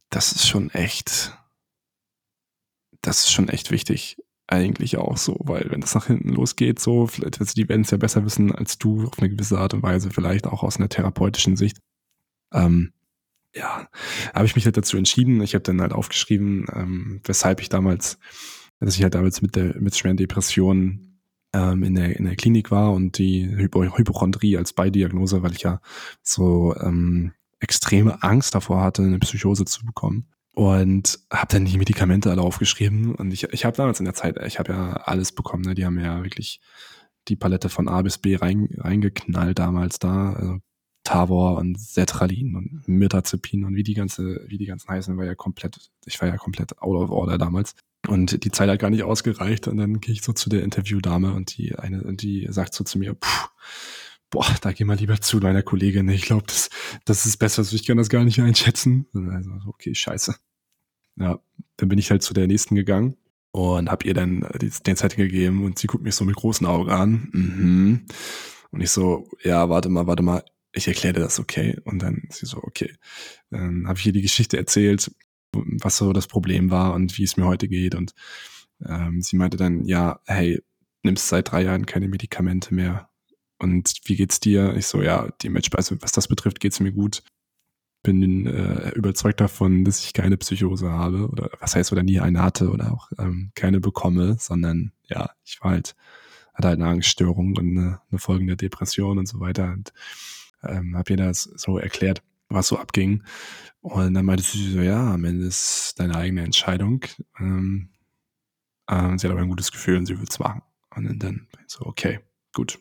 das ist schon echt, das ist schon echt wichtig. Eigentlich auch so, weil wenn das nach hinten losgeht, so, vielleicht, also die werden es ja besser wissen als du auf eine gewisse Art und Weise, vielleicht auch aus einer therapeutischen Sicht. Ähm, ja, habe ich mich halt dazu entschieden. Ich habe dann halt aufgeschrieben, ähm, weshalb ich damals, dass ich halt damals mit der mit schweren Depressionen ähm, in der in der Klinik war und die Hypo Hypochondrie als Beidiagnose, weil ich ja so ähm, extreme Angst davor hatte, eine Psychose zu bekommen. Und habe dann die Medikamente alle aufgeschrieben. Und ich, ich habe damals in der Zeit, ich habe ja alles bekommen. Ne? Die haben ja wirklich die Palette von A bis B rein, reingeknallt damals da. Also Tavor und Sertralin und Mirtazepin und wie die ganze, wie die ganzen heißen, war ja komplett, ich war ja komplett out of order damals. Und die Zeit hat gar nicht ausgereicht. Und dann gehe ich so zu der Interviewdame und die eine, die sagt so zu mir, puh, boah, da geh mal lieber zu deiner Kollegin. Ich glaube, das, das ist besser, also ich kann das gar nicht einschätzen. Also, okay, scheiße. Ja, dann bin ich halt zu der nächsten gegangen und hab ihr dann den Zettel gegeben und sie guckt mich so mit großen Augen an. Mhm. Und ich so, ja, warte mal, warte mal, ich erkläre dir das, okay? Und dann sie so, okay. Dann habe ich ihr die Geschichte erzählt, was so das Problem war und wie es mir heute geht. Und ähm, sie meinte dann, ja, hey, nimmst seit drei Jahren keine Medikamente mehr. Und wie geht's dir? Ich so, ja, die Matchspeise, was das betrifft, geht's mir gut. Bin äh, überzeugt davon, dass ich keine Psychose habe oder was heißt oder nie eine hatte oder auch ähm, keine bekomme, sondern ja, ich war halt, hatte halt eine Angststörung und eine, eine folgende Depression und so weiter und ähm, habe ihr das so erklärt, was so abging. Und dann meinte sie so, ja, am Ende ist deine eigene Entscheidung. Ähm, äh, sie hat aber ein gutes Gefühl und sie will es machen. Und dann, dann so, okay, gut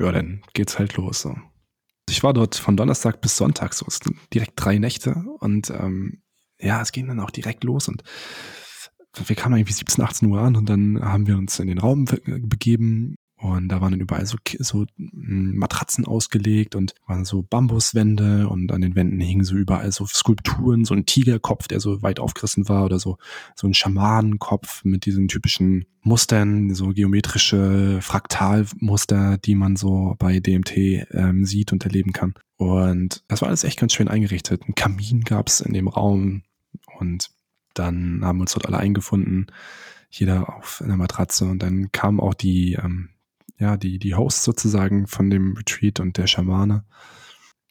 ja, dann geht's halt los. So. Ich war dort von Donnerstag bis Sonntag, so direkt drei Nächte und ähm, ja, es ging dann auch direkt los und wir kamen irgendwie 17, 18 Uhr an und dann haben wir uns in den Raum begeben und da waren dann überall so, so hm, Matratzen ausgelegt und waren so Bambuswände und an den Wänden hingen so überall so Skulpturen, so ein Tigerkopf, der so weit aufgerissen war oder so, so ein Schamanenkopf mit diesen typischen Mustern, so geometrische Fraktalmuster, die man so bei DMT ähm, sieht und erleben kann. Und das war alles echt ganz schön eingerichtet. Ein Kamin gab's in dem Raum und dann haben wir uns dort alle eingefunden jeder auf einer Matratze und dann kam auch die ähm, ja, die, die Hosts sozusagen von dem Retreat und der Schamane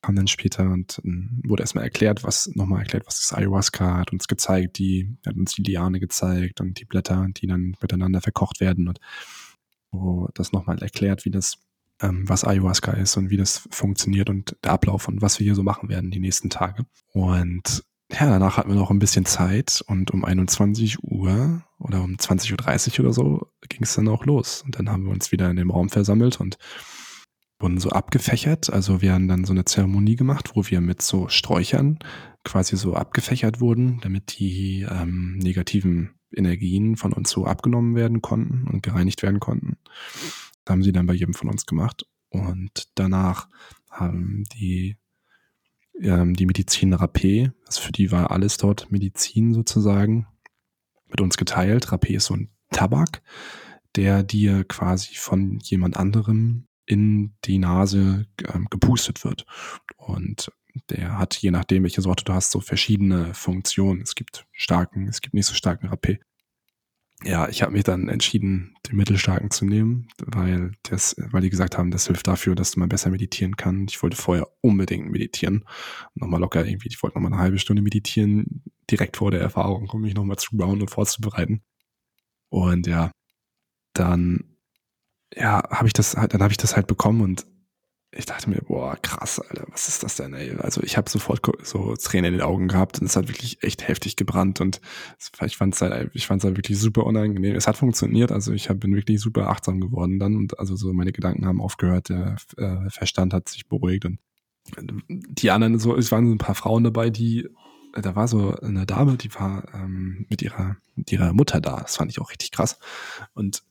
kam dann später und ähm, wurde erstmal erklärt, was, nochmal erklärt, was ist Ayahuasca, hat uns gezeigt, die, hat uns die Liane gezeigt und die Blätter, die dann miteinander verkocht werden und wo das nochmal erklärt, wie das, ähm, was Ayahuasca ist und wie das funktioniert und der Ablauf und was wir hier so machen werden die nächsten Tage. Und ja, danach hatten wir noch ein bisschen Zeit und um 21 Uhr oder um 20.30 Uhr oder so ging es dann auch los. Und dann haben wir uns wieder in dem Raum versammelt und wurden so abgefächert. Also wir haben dann so eine Zeremonie gemacht, wo wir mit so Sträuchern quasi so abgefächert wurden, damit die ähm, negativen Energien von uns so abgenommen werden konnten und gereinigt werden konnten. Das haben sie dann bei jedem von uns gemacht. Und danach haben die ähm, die Medizin Rapé, also für die war alles dort Medizin sozusagen, mit uns geteilt. Rapé ist so ein Tabak, der dir quasi von jemand anderem in die Nase ähm, gepustet wird. Und der hat, je nachdem, welche Sorte du hast, so verschiedene Funktionen. Es gibt starken, es gibt nicht so starken Rapé ja, ich habe mich dann entschieden, den Mittelstarken zu nehmen, weil das, weil die gesagt haben, das hilft dafür, dass man besser meditieren kann. Ich wollte vorher unbedingt meditieren. Nochmal locker irgendwie, ich wollte nochmal eine halbe Stunde meditieren, direkt vor der Erfahrung, um mich nochmal zu bauen und vorzubereiten. Und ja, dann, ja, habe ich das halt, dann habe ich das halt bekommen und ich dachte mir, boah, krass, Alter, was ist das denn, ey? Also ich habe sofort so Tränen in den Augen gehabt und es hat wirklich echt heftig gebrannt und ich fand es halt, halt wirklich super unangenehm. Es hat funktioniert, also ich hab, bin wirklich super achtsam geworden dann und also so meine Gedanken haben aufgehört, der äh, Verstand hat sich beruhigt und die anderen so, es waren so ein paar Frauen dabei, die da war so eine Dame, die war ähm, mit ihrer mit ihrer Mutter da. Das fand ich auch richtig krass. Und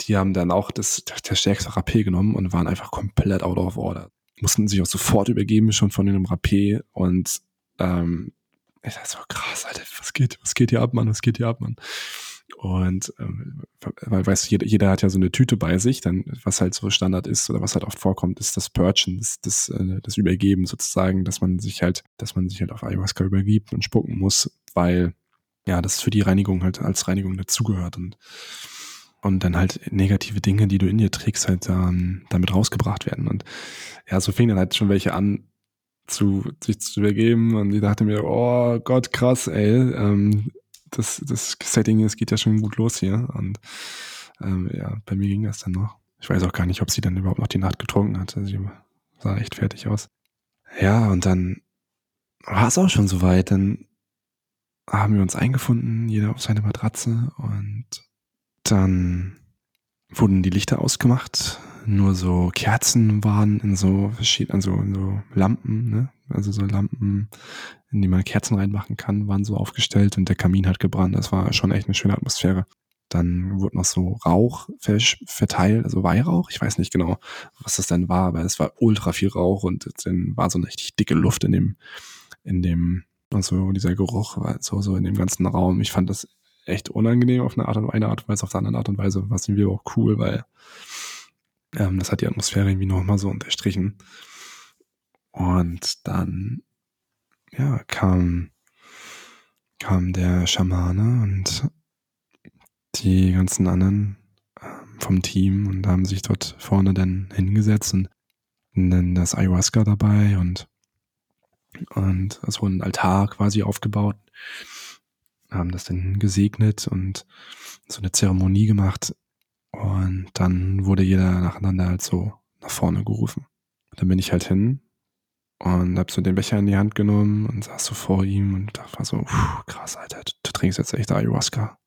die haben dann auch das, der stärkste Rapé genommen und waren einfach komplett out of order. Mussten sich auch sofort übergeben, schon von dem Rapé und ähm, ich dachte so, krass, Alter, was geht, was geht hier ab, Mann, was geht hier ab, Mann? Und ähm, weil, weißt du, jeder, jeder hat ja so eine Tüte bei sich, dann, was halt so Standard ist oder was halt oft vorkommt, ist das Purchen, das, das, äh, das Übergeben sozusagen, dass man sich halt, dass man sich halt auf Ayahuasca übergibt und spucken muss, weil ja, das für die Reinigung halt als Reinigung dazugehört und und dann halt negative Dinge, die du in dir trägst, halt ähm, damit rausgebracht werden. Und ja, so fing dann halt schon welche an, zu sich zu übergeben und ich dachte mir, oh Gott, krass, ey, ähm, das, das Setting, es geht ja schon gut los hier und ähm, ja, bei mir ging das dann noch. Ich weiß auch gar nicht, ob sie dann überhaupt noch die Nacht getrunken hat. Also sie sah echt fertig aus. Ja, und dann war es auch schon soweit. Dann haben wir uns eingefunden, jeder auf seine Matratze und dann wurden die Lichter ausgemacht. Nur so Kerzen waren in so verschiedenen, also in so Lampen, ne? Also so Lampen, in die man Kerzen reinmachen kann, waren so aufgestellt und der Kamin hat gebrannt. Das war schon echt eine schöne Atmosphäre. Dann wurde noch so Rauch verteilt, also Weihrauch. Ich weiß nicht genau, was das denn war, aber es war ultra viel Rauch und dann war so eine richtig dicke Luft in dem, in dem, also dieser Geruch war so, so in dem ganzen Raum. Ich fand das echt unangenehm auf eine Art und eine Art und Weise, auf der anderen Art und Weise war es irgendwie auch cool, weil ähm, das hat die Atmosphäre irgendwie nochmal so unterstrichen. Und dann, ja, kam, kam der Schamane und die ganzen anderen ähm, vom Team und haben sich dort vorne dann hingesetzt und dann das Ayahuasca dabei und und es wurde ein Altar quasi aufgebaut haben das dann gesegnet und so eine Zeremonie gemacht. Und dann wurde jeder nacheinander halt so nach vorne gerufen. dann bin ich halt hin und hab so den Becher in die Hand genommen und saß so vor ihm und dachte war so, krass, Alter, du trinkst jetzt echt Ayahuasca.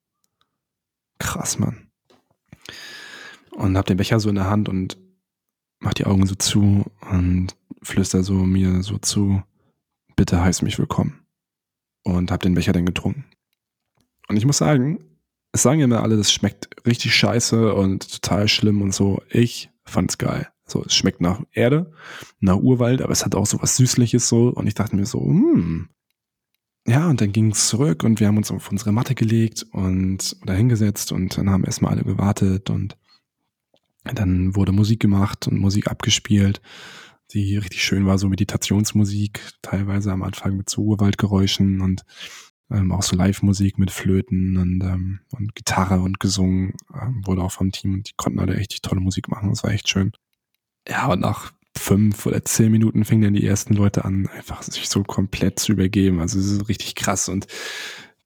Krass, Mann. Und hab den Becher so in der Hand und mach die Augen so zu und flüster so mir so zu, bitte heiß mich willkommen. Und hab den Becher dann getrunken. Und ich muss sagen, es sagen ja immer alle, das schmeckt richtig scheiße und total schlimm und so. Ich fand's geil. So, es schmeckt nach Erde, nach Urwald, aber es hat auch so was Süßliches so. Und ich dachte mir so, hm. Ja, und dann ging's zurück und wir haben uns auf unsere Matte gelegt und oder hingesetzt und dann haben erstmal alle gewartet und dann wurde Musik gemacht und Musik abgespielt, die richtig schön war, so Meditationsmusik, teilweise am Anfang mit so Urwaldgeräuschen und ähm, auch so Live-Musik mit Flöten und, ähm, und Gitarre und gesungen ähm, wurde auch vom Team und die konnten alle echt tolle Musik machen. Das war echt schön. Ja, und nach fünf oder zehn Minuten fingen dann die ersten Leute an, einfach sich so komplett zu übergeben. Also es ist richtig krass und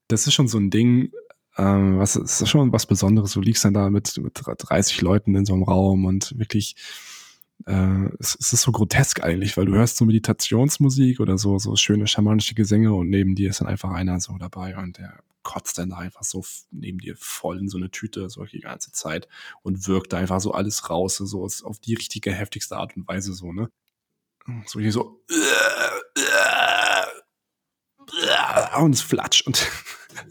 das ist schon so ein Ding, ähm, was ist schon was Besonderes. Du liegst dann da mit, mit 30 Leuten in so einem Raum und wirklich äh, es, es, ist so grotesk eigentlich, weil du hörst so Meditationsmusik oder so, so schöne schamanische Gesänge und neben dir ist dann einfach einer so dabei und der kotzt dann da einfach so neben dir voll in so eine Tüte so die ganze Zeit und wirkt da einfach so alles raus, so auf die richtige, heftigste Art und Weise so, ne? So hier so und es flatscht und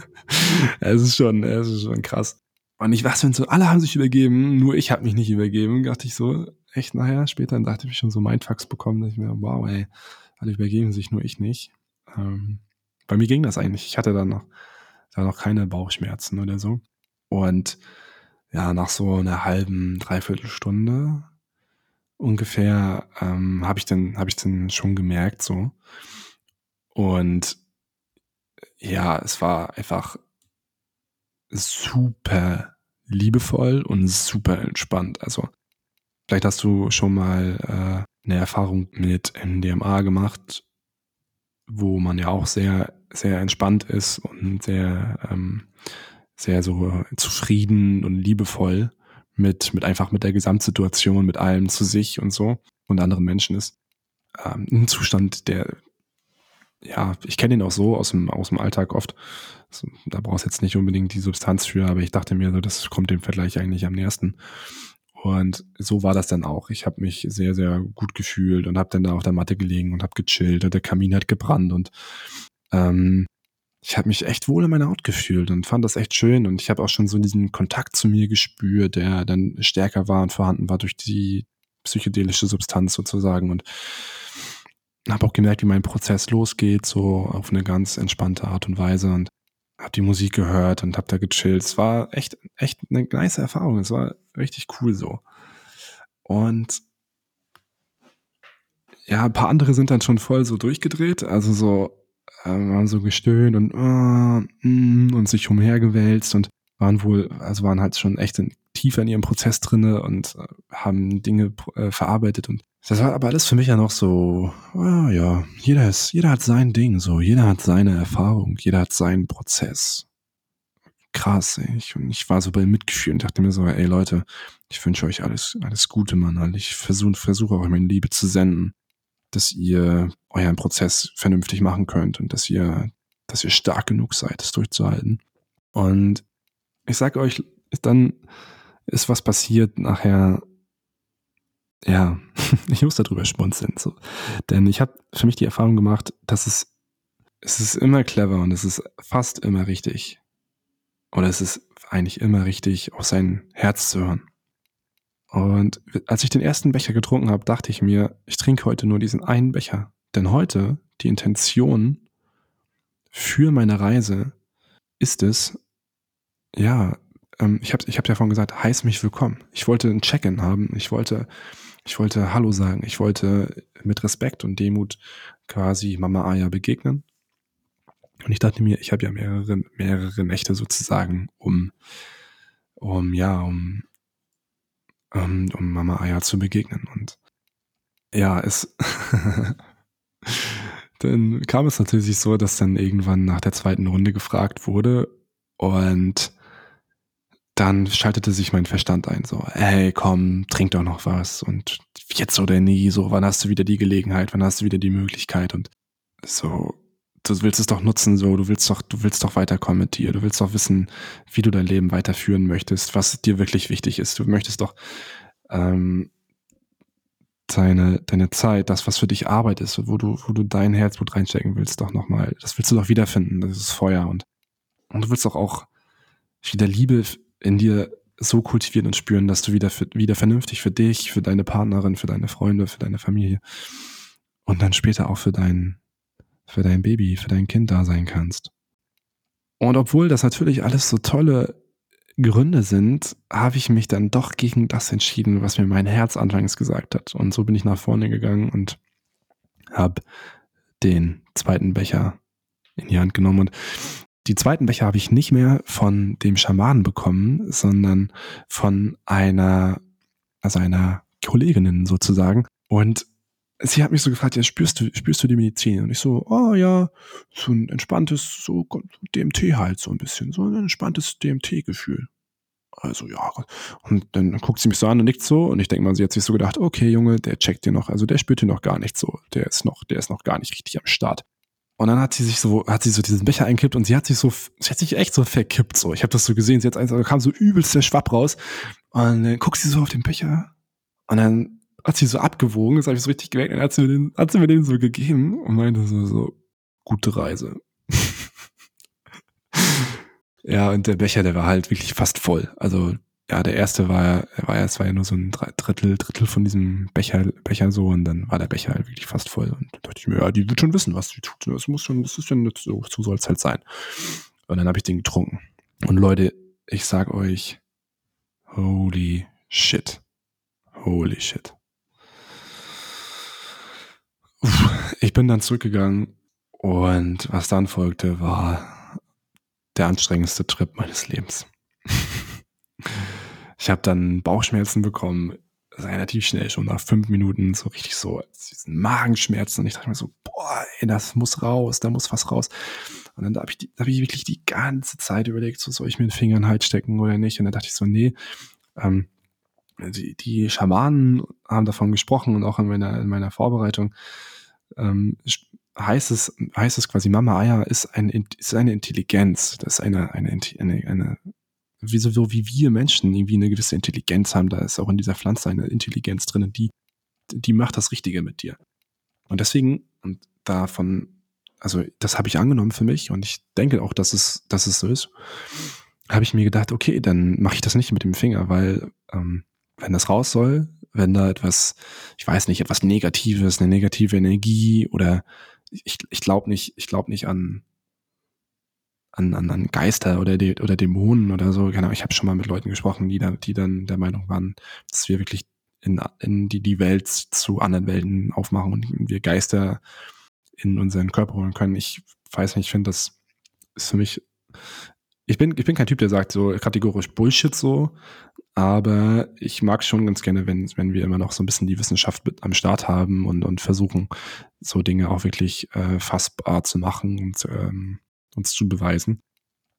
[laughs] es ist schon, es ist schon krass. Und ich weiß, wenn so alle haben sich übergeben, nur ich habe mich nicht übergeben, dachte ich so, echt nachher, später, dachte ich schon so Mindfucks bekommen, dass ich mir, wow, ey, alle übergeben sich, nur ich nicht. Ähm, bei mir ging das eigentlich. Ich hatte da noch, da noch keine Bauchschmerzen oder so. Und ja, nach so einer halben, dreiviertel Stunde ungefähr ähm, habe ich dann habe ich dann schon gemerkt so und ja es war einfach super liebevoll und super entspannt also Vielleicht hast du schon mal äh, eine Erfahrung mit MDMA gemacht, wo man ja auch sehr, sehr entspannt ist und sehr, ähm, sehr so zufrieden und liebevoll mit, mit einfach mit der Gesamtsituation, mit allem zu sich und so. und anderen Menschen ist. Ähm, ein Zustand, der, ja, ich kenne ihn auch so aus dem, aus dem Alltag oft. Also, da brauchst du jetzt nicht unbedingt die Substanz für, aber ich dachte mir so, das kommt dem Vergleich eigentlich am nächsten. Und so war das dann auch. Ich habe mich sehr, sehr gut gefühlt und habe dann da auf der Matte gelegen und habe gechillt und der Kamin hat gebrannt und ähm, ich habe mich echt wohl in meiner Haut gefühlt und fand das echt schön und ich habe auch schon so diesen Kontakt zu mir gespürt, der dann stärker war und vorhanden war durch die psychedelische Substanz sozusagen und habe auch gemerkt, wie mein Prozess losgeht, so auf eine ganz entspannte Art und Weise und habe die Musik gehört und habe da gechillt. Es war echt, echt eine nice Erfahrung. Es war richtig cool so. Und ja, ein paar andere sind dann schon voll so durchgedreht. Also so, äh, haben so gestöhnt und, mm, und sich umhergewälzt und waren wohl, also waren halt schon echt in, tiefer in ihrem Prozess drinne und äh, haben Dinge äh, verarbeitet und das war aber alles für mich ja noch so, ah, ja, jeder ist, jeder hat sein Ding, so, jeder hat seine Erfahrung, jeder hat seinen Prozess. Krass, ey. Ich, und ich war so bei Mitgefühl und dachte mir so, ey Leute, ich wünsche euch alles, alles Gute, Mann. Ich versuche versuche auch meine Liebe zu senden, dass ihr euren Prozess vernünftig machen könnt und dass ihr, dass ihr stark genug seid, es durchzuhalten. Und ich sage euch, dann ist was passiert nachher, ja, [laughs] ich muss darüber schmunzeln. So. Denn ich habe für mich die Erfahrung gemacht, dass es, es ist immer clever und es ist fast immer richtig. Oder es ist eigentlich immer richtig, auf sein Herz zu hören. Und als ich den ersten Becher getrunken habe, dachte ich mir, ich trinke heute nur diesen einen Becher. Denn heute die Intention für meine Reise ist es, ja, ähm, ich habe ich hab ja vorhin gesagt, heiß mich willkommen. Ich wollte ein Check-in haben. Ich wollte ich wollte Hallo sagen. Ich wollte mit Respekt und Demut quasi Mama Aya begegnen. Und ich dachte mir, ich habe ja mehrere, mehrere Nächte sozusagen, um, um, ja, um, um, um Mama Aya zu begegnen. Und ja, es, [laughs] dann kam es natürlich so, dass dann irgendwann nach der zweiten Runde gefragt wurde und dann schaltete sich mein Verstand ein, so, hey, komm, trink doch noch was und jetzt oder nie, so, wann hast du wieder die Gelegenheit, wann hast du wieder die Möglichkeit und so, du willst es doch nutzen, so, du willst doch, du willst doch weiterkommen mit dir, du willst doch wissen, wie du dein Leben weiterführen möchtest, was dir wirklich wichtig ist, du möchtest doch ähm, deine, deine Zeit, das, was für dich Arbeit ist, wo du, wo du dein Herzblut reinstecken willst, doch nochmal, das willst du doch wiederfinden, das ist Feuer und, und du willst doch auch wieder Liebe in dir so kultivieren und spüren, dass du wieder, für, wieder vernünftig für dich, für deine Partnerin, für deine Freunde, für deine Familie und dann später auch für dein, für dein Baby, für dein Kind da sein kannst. Und obwohl das natürlich alles so tolle Gründe sind, habe ich mich dann doch gegen das entschieden, was mir mein Herz anfangs gesagt hat. Und so bin ich nach vorne gegangen und habe den zweiten Becher in die Hand genommen. Und die zweiten Becher habe ich nicht mehr von dem Schamanen bekommen, sondern von einer, also einer Kollegin sozusagen. Und sie hat mich so gefragt, ja, spürst du, spürst du die Medizin? Und ich so, oh ja, so ein entspanntes, so DMT halt so ein bisschen, so ein entspanntes DMT-Gefühl. Also ja, und dann guckt sie mich so an und nickt so und ich denke mal, sie hat sich so gedacht, okay, Junge, der checkt dir noch, also der spürt dir noch gar nicht so, der ist noch, der ist noch gar nicht richtig am Start. Und dann hat sie sich so, hat sie so diesen Becher einkippt und sie hat sich so, sie hat sich echt so verkippt so. Ich habe das so gesehen, sie hat also kam so übelst der Schwapp raus und dann guckt sie so auf den Becher und dann hat sie so abgewogen, das habe ich so richtig gemerkt, dann hat sie mir den, hat sie mir den so gegeben und meinte so, so gute Reise. [laughs] ja, und der Becher, der war halt wirklich fast voll. Also ja, der erste war, war ja, es war ja nur so ein Drittel, Drittel von diesem Becher, Becher so und dann war der Becher halt wirklich fast voll und da dachte ich mir, ja, die wird schon wissen, was sie tut. Das muss schon, das ist schon so, so soll es halt sein. Und dann habe ich den getrunken. Und Leute, ich sag euch, holy shit. Holy shit. Ich bin dann zurückgegangen und was dann folgte, war der anstrengendste Trip meines Lebens. [laughs] Ich habe dann Bauchschmerzen bekommen, relativ schnell, schon nach fünf Minuten, so richtig so, diesen Magenschmerzen. Und ich dachte mir so, boah, ey, das muss raus, da muss was raus. Und dann habe ich, hab ich wirklich die ganze Zeit überlegt, so soll ich mir den Finger in den Hals stecken oder nicht. Und dann dachte ich so, nee, ähm, die, die Schamanen haben davon gesprochen und auch in meiner, in meiner Vorbereitung ähm, heißt es, heißt es quasi, Mama Aya ist, ein, ist eine Intelligenz. Das ist eine, eine, eine, eine wie so wie wir Menschen irgendwie eine gewisse Intelligenz haben, da ist auch in dieser Pflanze eine Intelligenz drin, die, die macht das Richtige mit dir. Und deswegen, und davon, also das habe ich angenommen für mich und ich denke auch, dass es, dass es so ist, habe ich mir gedacht, okay, dann mache ich das nicht mit dem Finger, weil ähm, wenn das raus soll, wenn da etwas, ich weiß nicht, etwas Negatives, eine negative Energie oder ich, ich glaube nicht, ich glaube nicht an, an, an, an Geister oder, die, oder Dämonen oder so. Genau, ich habe schon mal mit Leuten gesprochen, die, da, die dann der Meinung waren, dass wir wirklich in, in die, die Welt zu anderen Welten aufmachen und wir Geister in unseren Körper holen können. Ich weiß nicht, ich finde, das ist für mich. Ich bin, ich bin kein Typ, der sagt so kategorisch Bullshit so, aber ich mag schon ganz gerne, wenn, wenn wir immer noch so ein bisschen die Wissenschaft mit am Start haben und, und versuchen, so Dinge auch wirklich äh, fassbar zu machen und ähm, uns zu beweisen.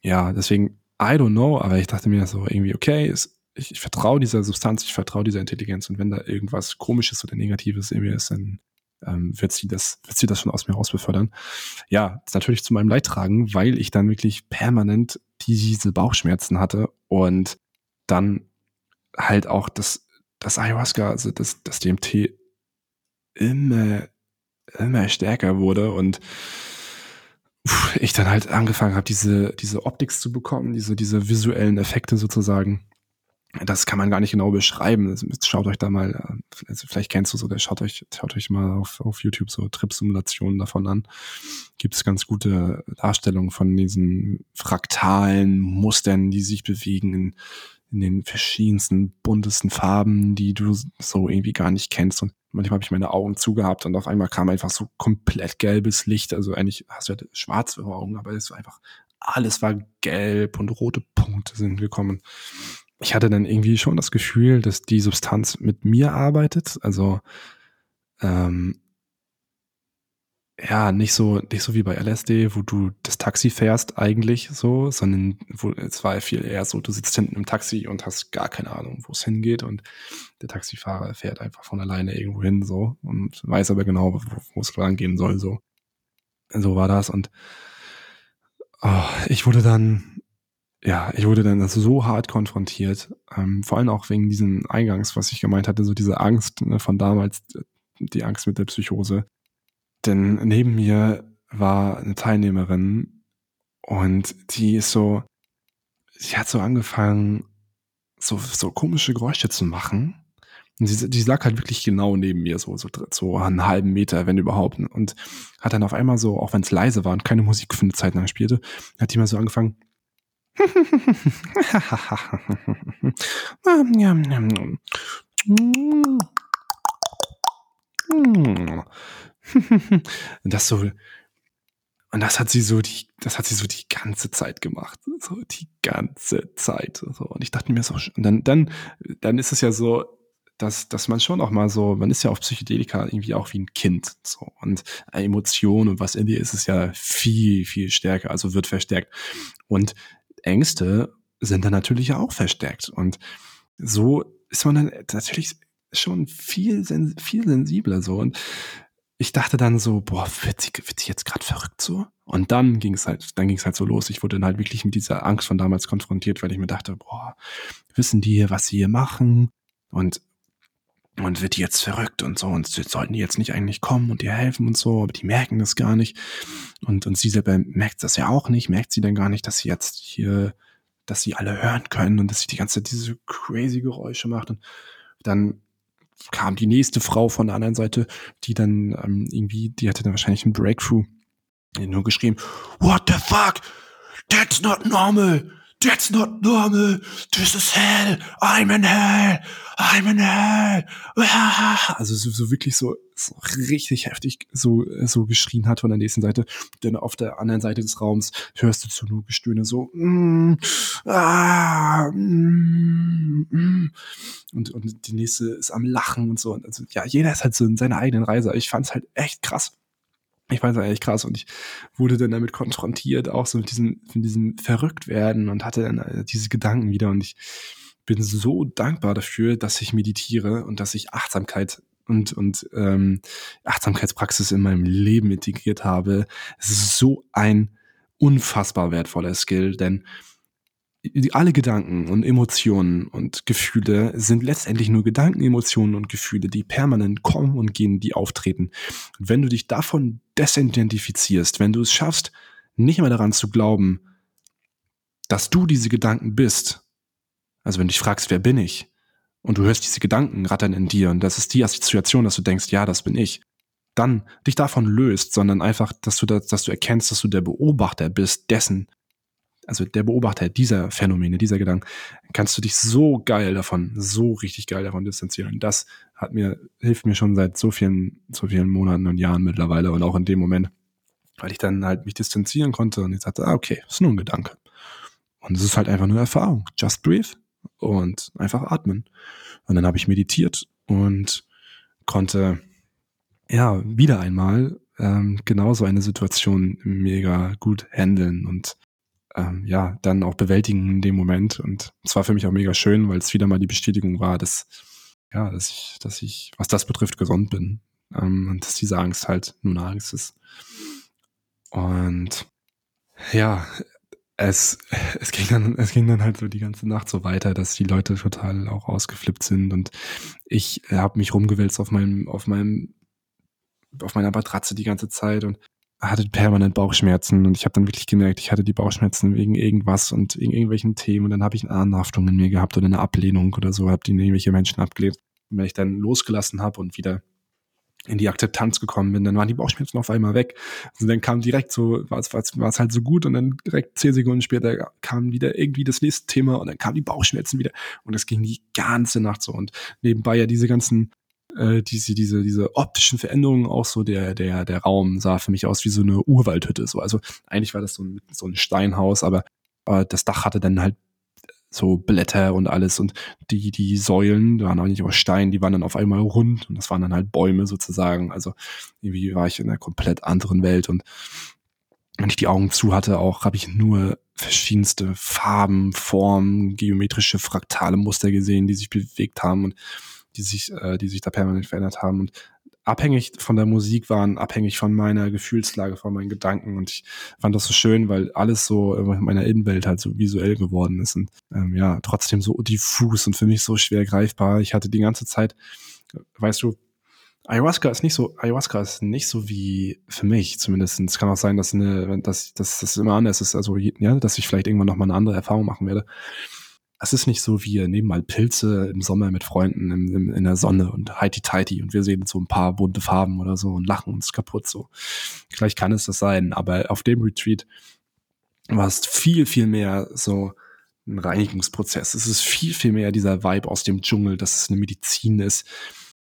Ja, deswegen, I don't know, aber ich dachte mir so irgendwie, okay, es, ich, ich vertraue dieser Substanz, ich vertraue dieser Intelligenz und wenn da irgendwas Komisches oder Negatives in mir ist, dann ähm, wird sie das, wird sie das schon aus mir raus befördern. Ja, natürlich zu meinem Leidtragen, weil ich dann wirklich permanent diese Bauchschmerzen hatte und dann halt auch das, das Ayahuasca, also das, das DMT immer, immer stärker wurde und ich dann halt angefangen habe, diese, diese Optik zu bekommen, diese, diese visuellen Effekte sozusagen. Das kann man gar nicht genau beschreiben. Schaut euch da mal, also vielleicht kennst du sogar, schaut euch, schaut euch mal auf, auf YouTube so Trip-Simulationen davon an. Gibt es ganz gute Darstellungen von diesen fraktalen Mustern, die sich bewegen in, in den verschiedensten, buntesten Farben, die du so irgendwie gar nicht kennst. Und manchmal habe ich meine Augen zugehabt und auf einmal kam einfach so komplett gelbes Licht. Also eigentlich hast du ja schwarze Augen, aber es war einfach, alles war gelb und rote Punkte sind gekommen. Ich hatte dann irgendwie schon das Gefühl, dass die Substanz mit mir arbeitet. Also ähm, ja, nicht so, nicht so wie bei LSD, wo du das Taxi fährst eigentlich so, sondern wo, es war viel eher so, du sitzt hinten im Taxi und hast gar keine Ahnung, wo es hingeht und der Taxifahrer fährt einfach von alleine irgendwo hin so und weiß aber genau, wo, es gehen soll so. So war das und oh, ich wurde dann, ja, ich wurde dann so hart konfrontiert, ähm, vor allem auch wegen diesen Eingangs, was ich gemeint hatte, so diese Angst ne, von damals, die Angst mit der Psychose denn neben mir war eine Teilnehmerin und die ist so, sie hat so angefangen, so, so komische Geräusche zu machen. Und sie, die lag halt wirklich genau neben mir, so, so, so einen halben Meter, wenn überhaupt. Und hat dann auf einmal so, auch wenn es leise war und keine Musik für eine Zeit lang spielte, hat die mal so angefangen. [laughs] und das so, und das hat sie so die, das hat sie so die ganze Zeit gemacht. So die ganze Zeit. So. Und ich dachte mir so, und dann, dann, dann ist es ja so, dass, dass man schon auch mal so, man ist ja auf Psychedelika irgendwie auch wie ein Kind. So. Und Emotionen und was in dir ist, ist ja viel, viel stärker, also wird verstärkt. Und Ängste sind dann natürlich auch verstärkt. Und so ist man dann natürlich schon viel, viel sensibler so. Und ich dachte dann so, boah, wird sie, wird sie jetzt gerade verrückt so? Und dann ging es halt, dann ging es halt so los. Ich wurde dann halt wirklich mit dieser Angst von damals konfrontiert, weil ich mir dachte, boah, wissen die, was sie hier machen? Und und wird die jetzt verrückt und so und sollten die jetzt nicht eigentlich kommen und ihr helfen und so, aber die merken das gar nicht. Und, und sie selber merkt das ja auch nicht, merkt sie dann gar nicht, dass sie jetzt hier, dass sie alle hören können und dass sie die ganze Zeit diese crazy Geräusche macht. Und dann kam die nächste Frau von der anderen Seite, die dann ähm, irgendwie, die hatte dann wahrscheinlich einen Breakthrough, nur geschrieben, What the fuck? That's not normal! That's not normal. This is hell. I'm in hell. I'm in hell. [laughs] Also so, so wirklich so, so richtig heftig so, so geschrien hat von der nächsten Seite. Denn auf der anderen Seite des Raums hörst du zu nur Gestöhne so, mm, ah, mm, mm. Und, und die nächste ist am Lachen und so. Und also, ja, jeder ist halt so in seiner eigenen Reise. Ich fand's halt echt krass ich fand es eigentlich krass und ich wurde dann damit konfrontiert, auch so mit diesem, mit diesem Verrücktwerden und hatte dann äh, diese Gedanken wieder und ich bin so dankbar dafür, dass ich meditiere und dass ich Achtsamkeit und, und ähm, Achtsamkeitspraxis in meinem Leben integriert habe. Es ist so ein unfassbar wertvoller Skill, denn alle Gedanken und Emotionen und Gefühle sind letztendlich nur Gedanken, Emotionen und Gefühle, die permanent kommen und gehen, die auftreten. Und wenn du dich davon desidentifizierst, wenn du es schaffst, nicht mehr daran zu glauben, dass du diese Gedanken bist, also wenn du dich fragst, wer bin ich? Und du hörst diese Gedanken rattern in dir und das ist die Assoziation, dass du denkst, ja, das bin ich. Dann dich davon löst, sondern einfach, dass du, das, dass du erkennst, dass du der Beobachter bist dessen, also der Beobachter dieser Phänomene, dieser Gedanken, kannst du dich so geil davon, so richtig geil davon distanzieren. Und das hat mir, hilft mir schon seit so vielen, so vielen Monaten und Jahren mittlerweile und auch in dem Moment, weil ich dann halt mich distanzieren konnte und ich sagte, ah, okay, ist nur ein Gedanke. Und es ist halt einfach nur Erfahrung. Just breathe und einfach atmen. Und dann habe ich meditiert und konnte ja wieder einmal ähm, genauso eine Situation mega gut handeln und ähm, ja, dann auch bewältigen in dem Moment. Und es war für mich auch mega schön, weil es wieder mal die Bestätigung war, dass, ja, dass ich, dass ich, was das betrifft, gesund bin. Ähm, und dass diese Angst halt nur eine Angst ist. Und ja, es, es ging dann, es ging dann halt so die ganze Nacht so weiter, dass die Leute total auch ausgeflippt sind und ich habe mich rumgewälzt auf meinem, auf meinem, auf meiner Matratze die ganze Zeit und hatte permanent Bauchschmerzen und ich habe dann wirklich gemerkt, ich hatte die Bauchschmerzen wegen irgendwas und wegen irgendwelchen Themen und dann habe ich eine Anhaftung in mir gehabt oder eine Ablehnung oder so, habe die irgendwelche Menschen abgelehnt. Und wenn ich dann losgelassen habe und wieder in die Akzeptanz gekommen bin, dann waren die Bauchschmerzen auf einmal weg. Und dann kam direkt so, war es, war es halt so gut und dann direkt zehn Sekunden später kam wieder irgendwie das nächste Thema und dann kamen die Bauchschmerzen wieder und es ging die ganze Nacht so und nebenbei ja diese ganzen äh, diese, diese, diese optischen Veränderungen auch so, der, der, der Raum sah für mich aus wie so eine Urwaldhütte. So. Also eigentlich war das so ein, so ein Steinhaus, aber äh, das Dach hatte dann halt so Blätter und alles und die, die Säulen, die waren auch nicht aus Stein, die waren dann auf einmal rund und das waren dann halt Bäume sozusagen. Also irgendwie war ich in einer komplett anderen Welt und wenn ich die Augen zu hatte, auch habe ich nur verschiedenste Farben, Formen, geometrische fraktale Muster gesehen, die sich bewegt haben und die sich, äh, die sich da permanent verändert haben. Und abhängig von der Musik waren, abhängig von meiner Gefühlslage, von meinen Gedanken. Und ich fand das so schön, weil alles so in meiner Innenwelt halt so visuell geworden ist und ähm, ja, trotzdem so diffus und für mich so schwer greifbar. Ich hatte die ganze Zeit, weißt du, Ayahuasca ist nicht so, Ayahuasca ist nicht so wie für mich zumindest. Es kann auch sein, dass eine, dass, dass das immer anders ist. Also ja, dass ich vielleicht irgendwann noch mal eine andere Erfahrung machen werde es ist nicht so, wir nehmen mal Pilze im Sommer mit Freunden im, im, in der Sonne und heiti tighty und wir sehen so ein paar bunte Farben oder so und lachen uns kaputt so. Vielleicht kann es das sein, aber auf dem Retreat war es viel, viel mehr so ein Reinigungsprozess. Es ist viel, viel mehr dieser Vibe aus dem Dschungel, dass es eine Medizin ist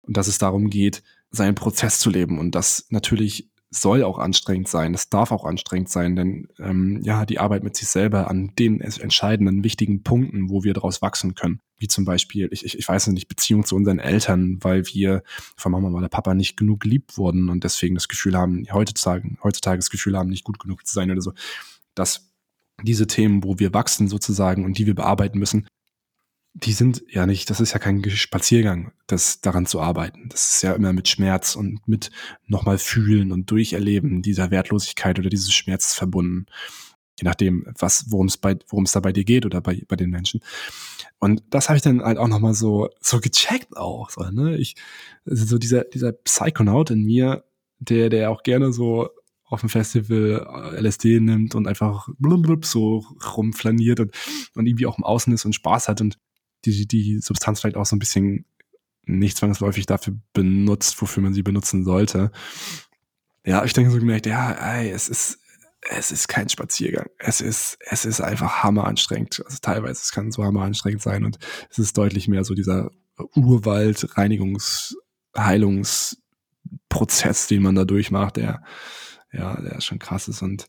und dass es darum geht, seinen Prozess zu leben und das natürlich soll auch anstrengend sein, es darf auch anstrengend sein, denn ähm, ja, die Arbeit mit sich selber an den entscheidenden, wichtigen Punkten, wo wir daraus wachsen können, wie zum Beispiel, ich, ich, ich weiß nicht, Beziehung zu unseren Eltern, weil wir von Mama oder Papa nicht genug geliebt wurden und deswegen das Gefühl haben, heutzutage, heutzutage das Gefühl haben, nicht gut genug zu sein oder so, dass diese Themen, wo wir wachsen sozusagen und die wir bearbeiten müssen, die sind ja nicht, das ist ja kein Spaziergang, das daran zu arbeiten. Das ist ja immer mit Schmerz und mit nochmal fühlen und durcherleben dieser Wertlosigkeit oder dieses Schmerzes verbunden. Je nachdem, was, worum es bei, worum es da bei dir geht oder bei, bei den Menschen. Und das habe ich dann halt auch nochmal so, so gecheckt auch, so, ne? Ich, also so dieser, dieser Psychonaut in mir, der, der auch gerne so auf dem Festival äh, LSD nimmt und einfach blub, blub, so rumflaniert und, und irgendwie auch im Außen ist und Spaß hat und die, die Substanz vielleicht auch so ein bisschen nicht zwangsläufig dafür benutzt, wofür man sie benutzen sollte. Ja, ich denke so gemerkt, ja, ey, es ist, es ist kein Spaziergang. Es ist, es ist einfach hammer anstrengend. Also teilweise es kann so hammer anstrengend sein und es ist deutlich mehr so dieser Urwald Reinigungs Heilungsprozess, den man da durchmacht, der ja, der schon krass ist und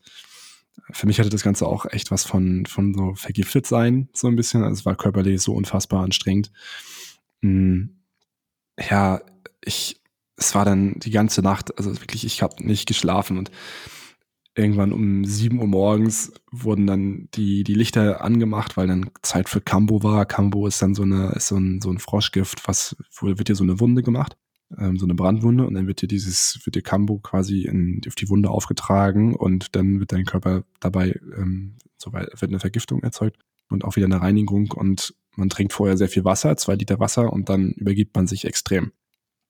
für mich hatte das Ganze auch echt was von, von so vergiftet sein, so ein bisschen. Also es war körperlich so unfassbar anstrengend. Hm, ja, ich, es war dann die ganze Nacht, also wirklich, ich habe nicht geschlafen und irgendwann um 7 Uhr morgens wurden dann die, die Lichter angemacht, weil dann Zeit für Cambo war. Cambo ist dann so eine, ist so ein, so ein Froschgift, was, wird dir so eine Wunde gemacht, ähm, so eine Brandwunde und dann wird dir dieses, wird dir Cambo quasi in, auf die Wunde aufgetragen und dann wird dein Körper dabei, ähm, so wird eine Vergiftung erzeugt und auch wieder eine Reinigung und man trinkt vorher sehr viel Wasser, zwei Liter Wasser und dann übergibt man sich extrem.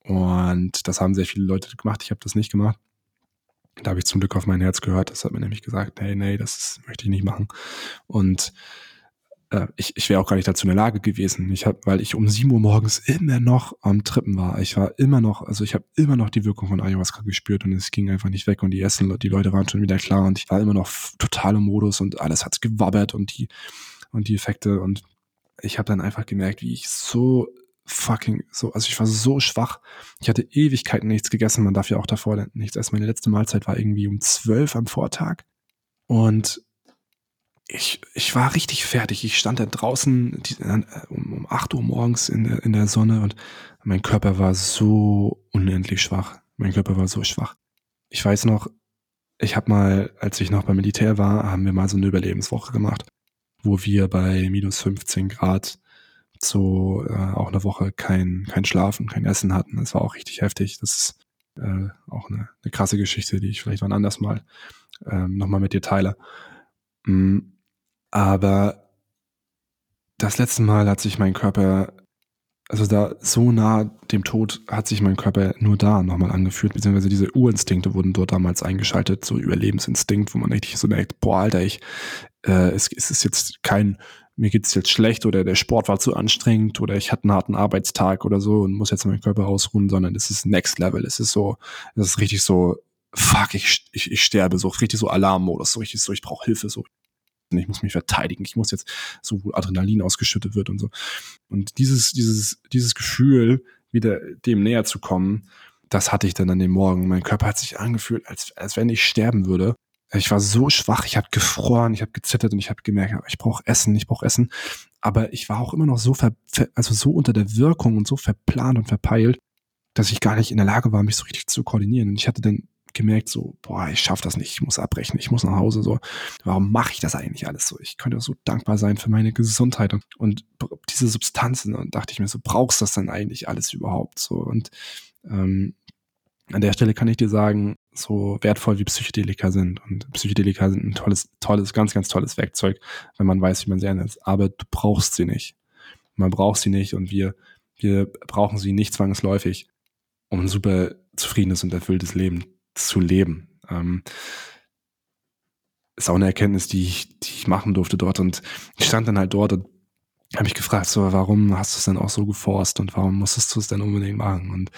Und das haben sehr viele Leute gemacht. Ich habe das nicht gemacht. Da habe ich zum Glück auf mein Herz gehört. Das hat mir nämlich gesagt, hey, nee, das möchte ich nicht machen. Und äh, ich, ich wäre auch gar nicht dazu in der Lage gewesen. Ich habe, weil ich um sieben Uhr morgens immer noch am Trippen war. Ich war immer noch, also ich habe immer noch die Wirkung von Ayahuasca gespürt und es ging einfach nicht weg und die Essen, die Leute waren schon wieder klar und ich war immer noch total im Modus und alles hat's gewabbert und die und die Effekte und ich habe dann einfach gemerkt, wie ich so fucking so, also ich war so schwach. Ich hatte Ewigkeiten nichts gegessen. Man darf ja auch davor nichts essen. Meine letzte Mahlzeit war irgendwie um zwölf am Vortag. Und ich, ich war richtig fertig. Ich stand da draußen die, äh, um, um acht Uhr morgens in der, in der Sonne und mein Körper war so unendlich schwach. Mein Körper war so schwach. Ich weiß noch, ich habe mal, als ich noch beim Militär war, haben wir mal so eine Überlebenswoche gemacht, wo wir bei minus 15 Grad so äh, auch eine Woche kein, kein Schlafen, kein Essen hatten. Das war auch richtig heftig. Das ist äh, auch eine, eine krasse Geschichte, die ich vielleicht wann anders mal ähm, nochmal mit dir teile. Mhm. Aber das letzte Mal hat sich mein Körper, also da so nah dem Tod hat sich mein Körper nur da nochmal angefühlt, beziehungsweise diese Urinstinkte wurden dort damals eingeschaltet, so Überlebensinstinkt, wo man richtig so merkt, boah, Alter, ich, äh, es, es ist jetzt kein mir geht's jetzt schlecht oder der Sport war zu anstrengend oder ich hatte einen harten Arbeitstag oder so und muss jetzt meinen Körper ausruhen, sondern es ist Next Level. Es ist so, es ist richtig so, fuck, ich, ich, ich sterbe, so richtig so Alarmmodus, so richtig so, ich brauche Hilfe, so ich muss mich verteidigen, ich muss jetzt so, wo Adrenalin ausgeschüttet wird und so. Und dieses, dieses, dieses Gefühl, wieder dem näher zu kommen, das hatte ich dann an dem Morgen. Mein Körper hat sich angefühlt, als, als wenn ich sterben würde. Ich war so schwach, ich habe gefroren, ich habe gezittert und ich habe gemerkt, ich brauche Essen, ich brauche Essen. Aber ich war auch immer noch so ver, also so unter der Wirkung und so verplant und verpeilt, dass ich gar nicht in der Lage war, mich so richtig zu koordinieren. Und ich hatte dann gemerkt, so, boah, ich schaff das nicht, ich muss abbrechen, ich muss nach Hause. So, warum mache ich das eigentlich alles so? Ich könnte so dankbar sein für meine Gesundheit und, und diese Substanzen. Und dachte ich mir so, brauchst du das dann eigentlich alles überhaupt? So und ähm, an der Stelle kann ich dir sagen, so wertvoll wie Psychedelika sind. Und Psychedelika sind ein tolles, tolles, ganz, ganz tolles Werkzeug, wenn man weiß, wie man sie einsetzt. Aber du brauchst sie nicht. Man braucht sie nicht und wir, wir brauchen sie nicht zwangsläufig, um ein super zufriedenes und erfülltes Leben zu leben. Ähm, ist auch eine Erkenntnis, die ich, die ich machen durfte dort. Und ich stand dann halt dort und habe mich gefragt, so, warum hast du es denn auch so geforst und warum musstest du es denn unbedingt machen? Und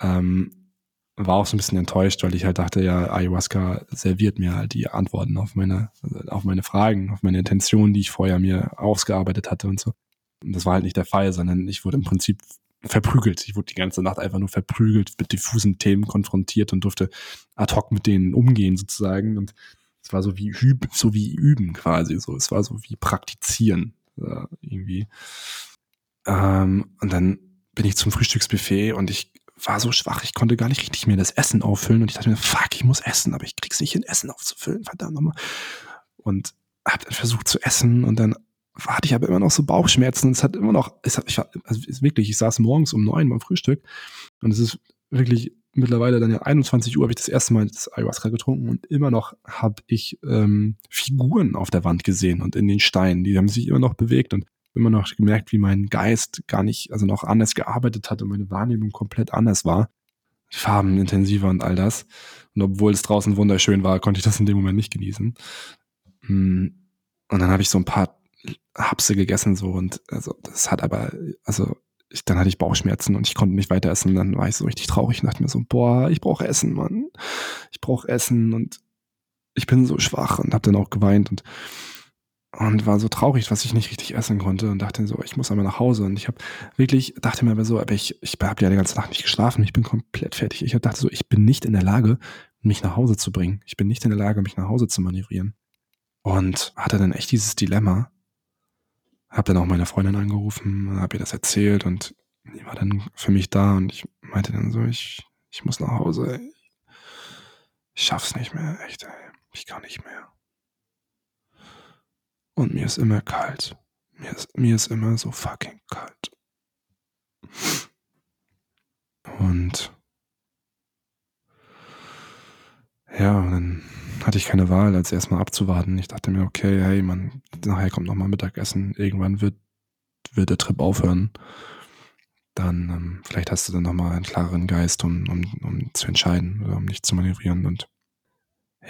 ähm, war auch so ein bisschen enttäuscht, weil ich halt dachte, ja, Ayahuasca serviert mir halt die Antworten auf meine, auf meine Fragen, auf meine Intentionen, die ich vorher mir ausgearbeitet hatte und so. Und das war halt nicht der Fall, sondern ich wurde im Prinzip verprügelt. Ich wurde die ganze Nacht einfach nur verprügelt, mit diffusen Themen konfrontiert und durfte ad hoc mit denen umgehen sozusagen. Und es war so wie üben, so wie üben quasi. So, es war so wie praktizieren äh, irgendwie. Ähm, und dann bin ich zum Frühstücksbuffet und ich war so schwach, ich konnte gar nicht richtig mir das Essen auffüllen und ich dachte mir, fuck, ich muss essen, aber ich krieg's nicht hin, Essen aufzufüllen, verdammt nochmal. Und hab dann versucht zu essen und dann hatte ich aber immer noch so Bauchschmerzen es hat immer noch, es hat, ich war, also wirklich, ich saß morgens um neun beim Frühstück und es ist wirklich mittlerweile dann ja 21 Uhr habe ich das erste Mal das Ayahuasca getrunken und immer noch habe ich ähm, Figuren auf der Wand gesehen und in den Steinen, die haben sich immer noch bewegt und immer noch gemerkt, wie mein Geist gar nicht, also noch anders gearbeitet hat und meine Wahrnehmung komplett anders war. Farben intensiver und all das. Und obwohl es draußen wunderschön war, konnte ich das in dem Moment nicht genießen. Hm. Und dann habe ich so ein paar Hapse gegessen so und also das hat aber, also ich, dann hatte ich Bauchschmerzen und ich konnte nicht weiter essen. Dann war ich so richtig traurig und dachte mir so, boah, ich brauche Essen, Mann. Ich brauche Essen und ich bin so schwach und habe dann auch geweint und und war so traurig, was ich nicht richtig essen konnte und dachte so, ich muss einmal nach Hause. Und ich habe wirklich, dachte mir aber so, aber ich, ich habe ja die ganze Nacht nicht geschlafen, ich bin komplett fertig. Ich dachte so, ich bin nicht in der Lage, mich nach Hause zu bringen. Ich bin nicht in der Lage, mich nach Hause zu manövrieren. Und hatte dann echt dieses Dilemma. Hab dann auch meine Freundin angerufen, habe ihr das erzählt und die war dann für mich da und ich meinte dann so, ich, ich muss nach Hause. Ich schaff's nicht mehr, echt. Ey Ich kann nicht mehr. Und mir ist immer kalt. Mir ist, mir ist immer so fucking kalt. Und ja, dann hatte ich keine Wahl, als erstmal abzuwarten. Ich dachte mir, okay, hey, man, nachher kommt nochmal Mittagessen. Irgendwann wird, wird der Trip aufhören. Dann, ähm, vielleicht hast du dann nochmal einen klareren Geist, um, um, um zu entscheiden oder um nicht zu manövrieren. Und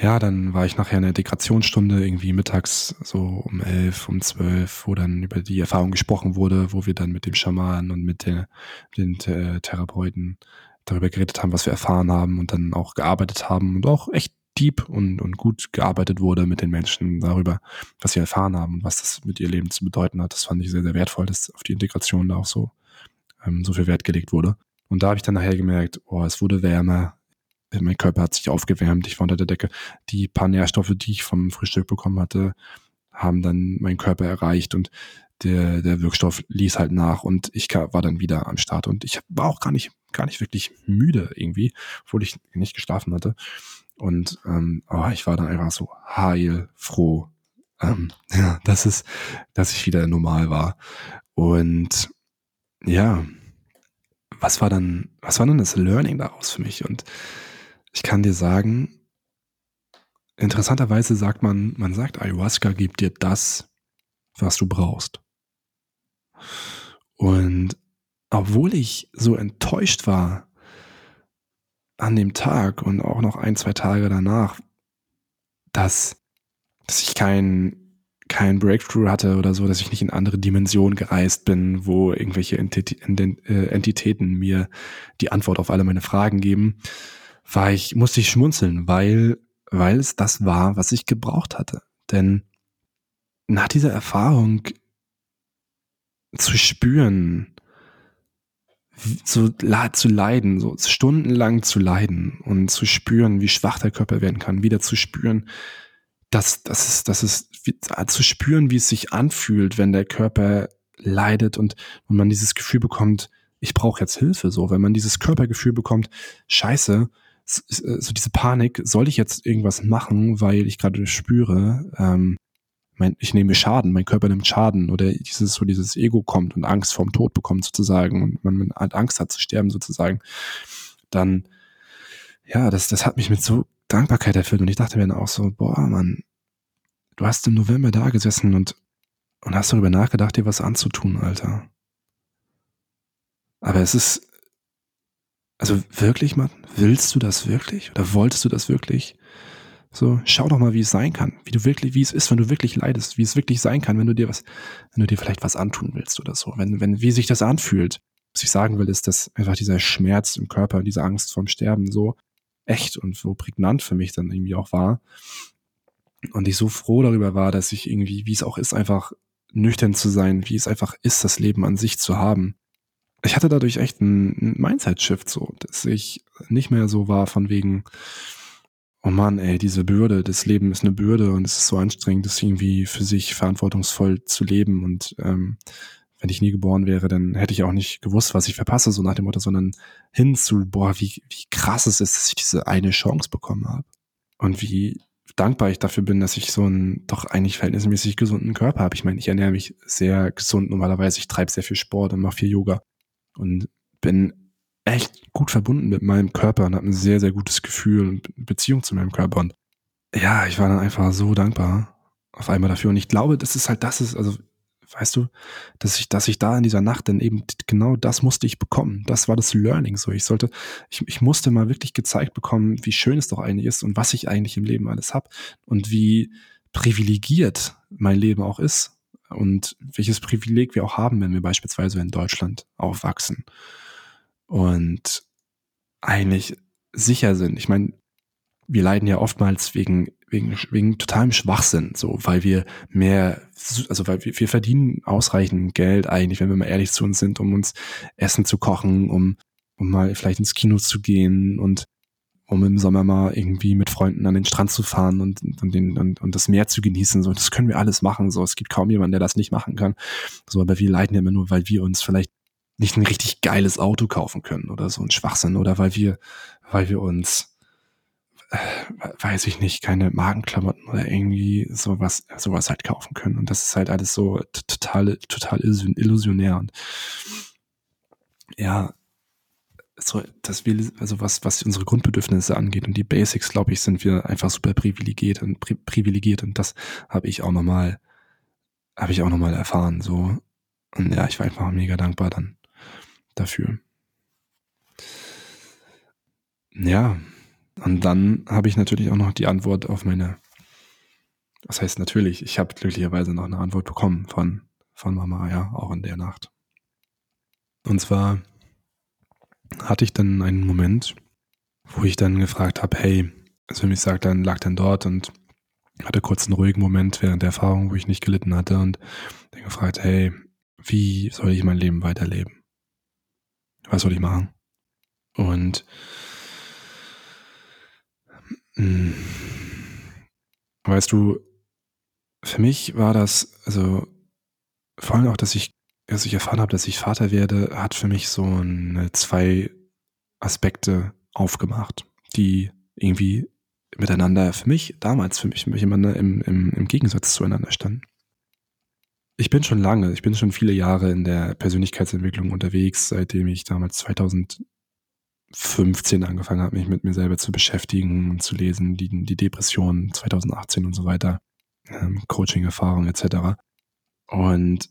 ja, dann war ich nachher in der Integrationsstunde irgendwie mittags so um elf, um zwölf, wo dann über die Erfahrung gesprochen wurde, wo wir dann mit dem Schaman und mit der, den äh, Therapeuten darüber geredet haben, was wir erfahren haben und dann auch gearbeitet haben und auch echt deep und, und gut gearbeitet wurde mit den Menschen darüber, was sie erfahren haben und was das mit ihr Leben zu bedeuten hat. Das fand ich sehr, sehr wertvoll, dass auf die Integration da auch so, ähm, so viel Wert gelegt wurde. Und da habe ich dann nachher gemerkt, oh, es wurde wärmer, mein Körper hat sich aufgewärmt, ich war unter der Decke. Die paar Nährstoffe, die ich vom Frühstück bekommen hatte, haben dann meinen Körper erreicht und der, der Wirkstoff ließ halt nach und ich war dann wieder am Start und ich war auch gar nicht, gar nicht wirklich müde irgendwie, obwohl ich nicht geschlafen hatte. Und ähm, oh, ich war dann einfach so heilfroh, ähm, [laughs] ja, dass es, dass ich wieder normal war. Und ja, was war dann, was war dann das Learning daraus für mich? Und ich kann dir sagen, interessanterweise sagt man, man sagt, Ayahuasca gibt dir das, was du brauchst. Und obwohl ich so enttäuscht war an dem Tag und auch noch ein, zwei Tage danach, dass, dass ich kein, kein Breakthrough hatte oder so, dass ich nicht in andere Dimensionen gereist bin, wo irgendwelche äh, Entitäten mir die Antwort auf alle meine Fragen geben, war ich, musste ich schmunzeln, weil, weil es das war, was ich gebraucht hatte. Denn nach dieser Erfahrung zu spüren, so zu leiden, so stundenlang zu leiden und zu spüren, wie schwach der Körper werden kann, wieder zu spüren, dass das ist, das ist zu spüren, wie es sich anfühlt, wenn der Körper leidet und, und man dieses Gefühl bekommt, ich brauche jetzt Hilfe, so, wenn man dieses Körpergefühl bekommt, scheiße, so diese Panik, soll ich jetzt irgendwas machen, weil ich gerade spüre, ähm, mein, ich nehme Schaden, mein Körper nimmt Schaden oder dieses so dieses Ego kommt und Angst vorm Tod bekommt sozusagen und man halt Angst hat zu sterben sozusagen, dann ja, das das hat mich mit so Dankbarkeit erfüllt und ich dachte mir dann auch so, boah, Mann, du hast im November da gesessen und und hast darüber nachgedacht, dir was anzutun, Alter. Aber es ist also wirklich, Mann, willst du das wirklich? Oder wolltest du das wirklich? So, schau doch mal, wie es sein kann, wie du wirklich, wie es ist, wenn du wirklich leidest, wie es wirklich sein kann, wenn du dir was, wenn du dir vielleicht was antun willst oder so, wenn, wenn, wie sich das anfühlt. Was ich sagen will, ist, dass einfach dieser Schmerz im Körper, diese Angst vorm Sterben so echt und so prägnant für mich dann irgendwie auch war. Und ich so froh darüber war, dass ich irgendwie, wie es auch ist, einfach nüchtern zu sein, wie es einfach ist, das Leben an sich zu haben ich hatte dadurch echt einen Mindset-Shift, so, dass ich nicht mehr so war von wegen, oh Mann, ey, diese Bürde, das Leben ist eine Bürde und es ist so anstrengend, das irgendwie für sich verantwortungsvoll zu leben und ähm, wenn ich nie geboren wäre, dann hätte ich auch nicht gewusst, was ich verpasse, so nach dem Motto, sondern hin zu, boah, wie, wie krass es ist, dass ich diese eine Chance bekommen habe. Und wie dankbar ich dafür bin, dass ich so einen doch eigentlich verhältnismäßig gesunden Körper habe. Ich meine, ich ernähre mich sehr gesund normalerweise, ich treibe sehr viel Sport und mache viel Yoga und bin echt gut verbunden mit meinem Körper und habe ein sehr, sehr gutes Gefühl und Beziehung zu meinem Körper. Und ja, ich war dann einfach so dankbar auf einmal dafür. Und ich glaube, das ist halt das ist, also weißt du, dass ich, dass ich da in dieser Nacht dann eben genau das musste ich bekommen. Das war das Learning. So, ich sollte, ich, ich musste mal wirklich gezeigt bekommen, wie schön es doch eigentlich ist und was ich eigentlich im Leben alles habe und wie privilegiert mein Leben auch ist und welches Privileg wir auch haben, wenn wir beispielsweise in Deutschland aufwachsen und eigentlich sicher sind. Ich meine, wir leiden ja oftmals wegen wegen wegen totalem Schwachsinn, so weil wir mehr, also weil wir, wir verdienen ausreichend Geld eigentlich, wenn wir mal ehrlich zu uns sind, um uns Essen zu kochen, um um mal vielleicht ins Kino zu gehen und um im Sommer mal irgendwie mit Freunden an den Strand zu fahren und, und, den, und, und das Meer zu genießen. So, das können wir alles machen. So, es gibt kaum jemanden, der das nicht machen kann. So, aber wir leiden ja immer nur, weil wir uns vielleicht nicht ein richtig geiles Auto kaufen können oder so ein Schwachsinn oder weil wir, weil wir uns, äh, weiß ich nicht, keine Magenklamotten oder irgendwie sowas, sowas halt kaufen können. Und das ist halt alles so total, total illusionär. Und ja, so, dass wir, also was, was unsere Grundbedürfnisse angeht und die Basics, glaube ich, sind wir einfach super privilegiert und pri privilegiert und das habe ich auch nochmal, habe ich auch nochmal erfahren, so. Und ja, ich war einfach mega dankbar dann dafür. Ja, und dann habe ich natürlich auch noch die Antwort auf meine, was heißt natürlich, ich habe glücklicherweise noch eine Antwort bekommen von, von Mama, ja, auch in der Nacht. Und zwar hatte ich dann einen Moment, wo ich dann gefragt habe, hey, also ich sag dann, lag dann dort und hatte kurz einen ruhigen Moment während der Erfahrung, wo ich nicht gelitten hatte und dann gefragt, hey, wie soll ich mein Leben weiterleben? Was soll ich machen? Und mh, hm, weißt du, für mich war das, also vor allem auch, dass ich als ich erfahren habe, dass ich Vater werde, hat für mich so eine, zwei Aspekte aufgemacht, die irgendwie miteinander für mich, damals für mich, mich immer im, im, im Gegensatz zueinander standen. Ich bin schon lange, ich bin schon viele Jahre in der Persönlichkeitsentwicklung unterwegs, seitdem ich damals 2015 angefangen habe, mich mit mir selber zu beschäftigen und zu lesen, die, die Depression 2018 und so weiter, ähm, Coaching-Erfahrung etc. Und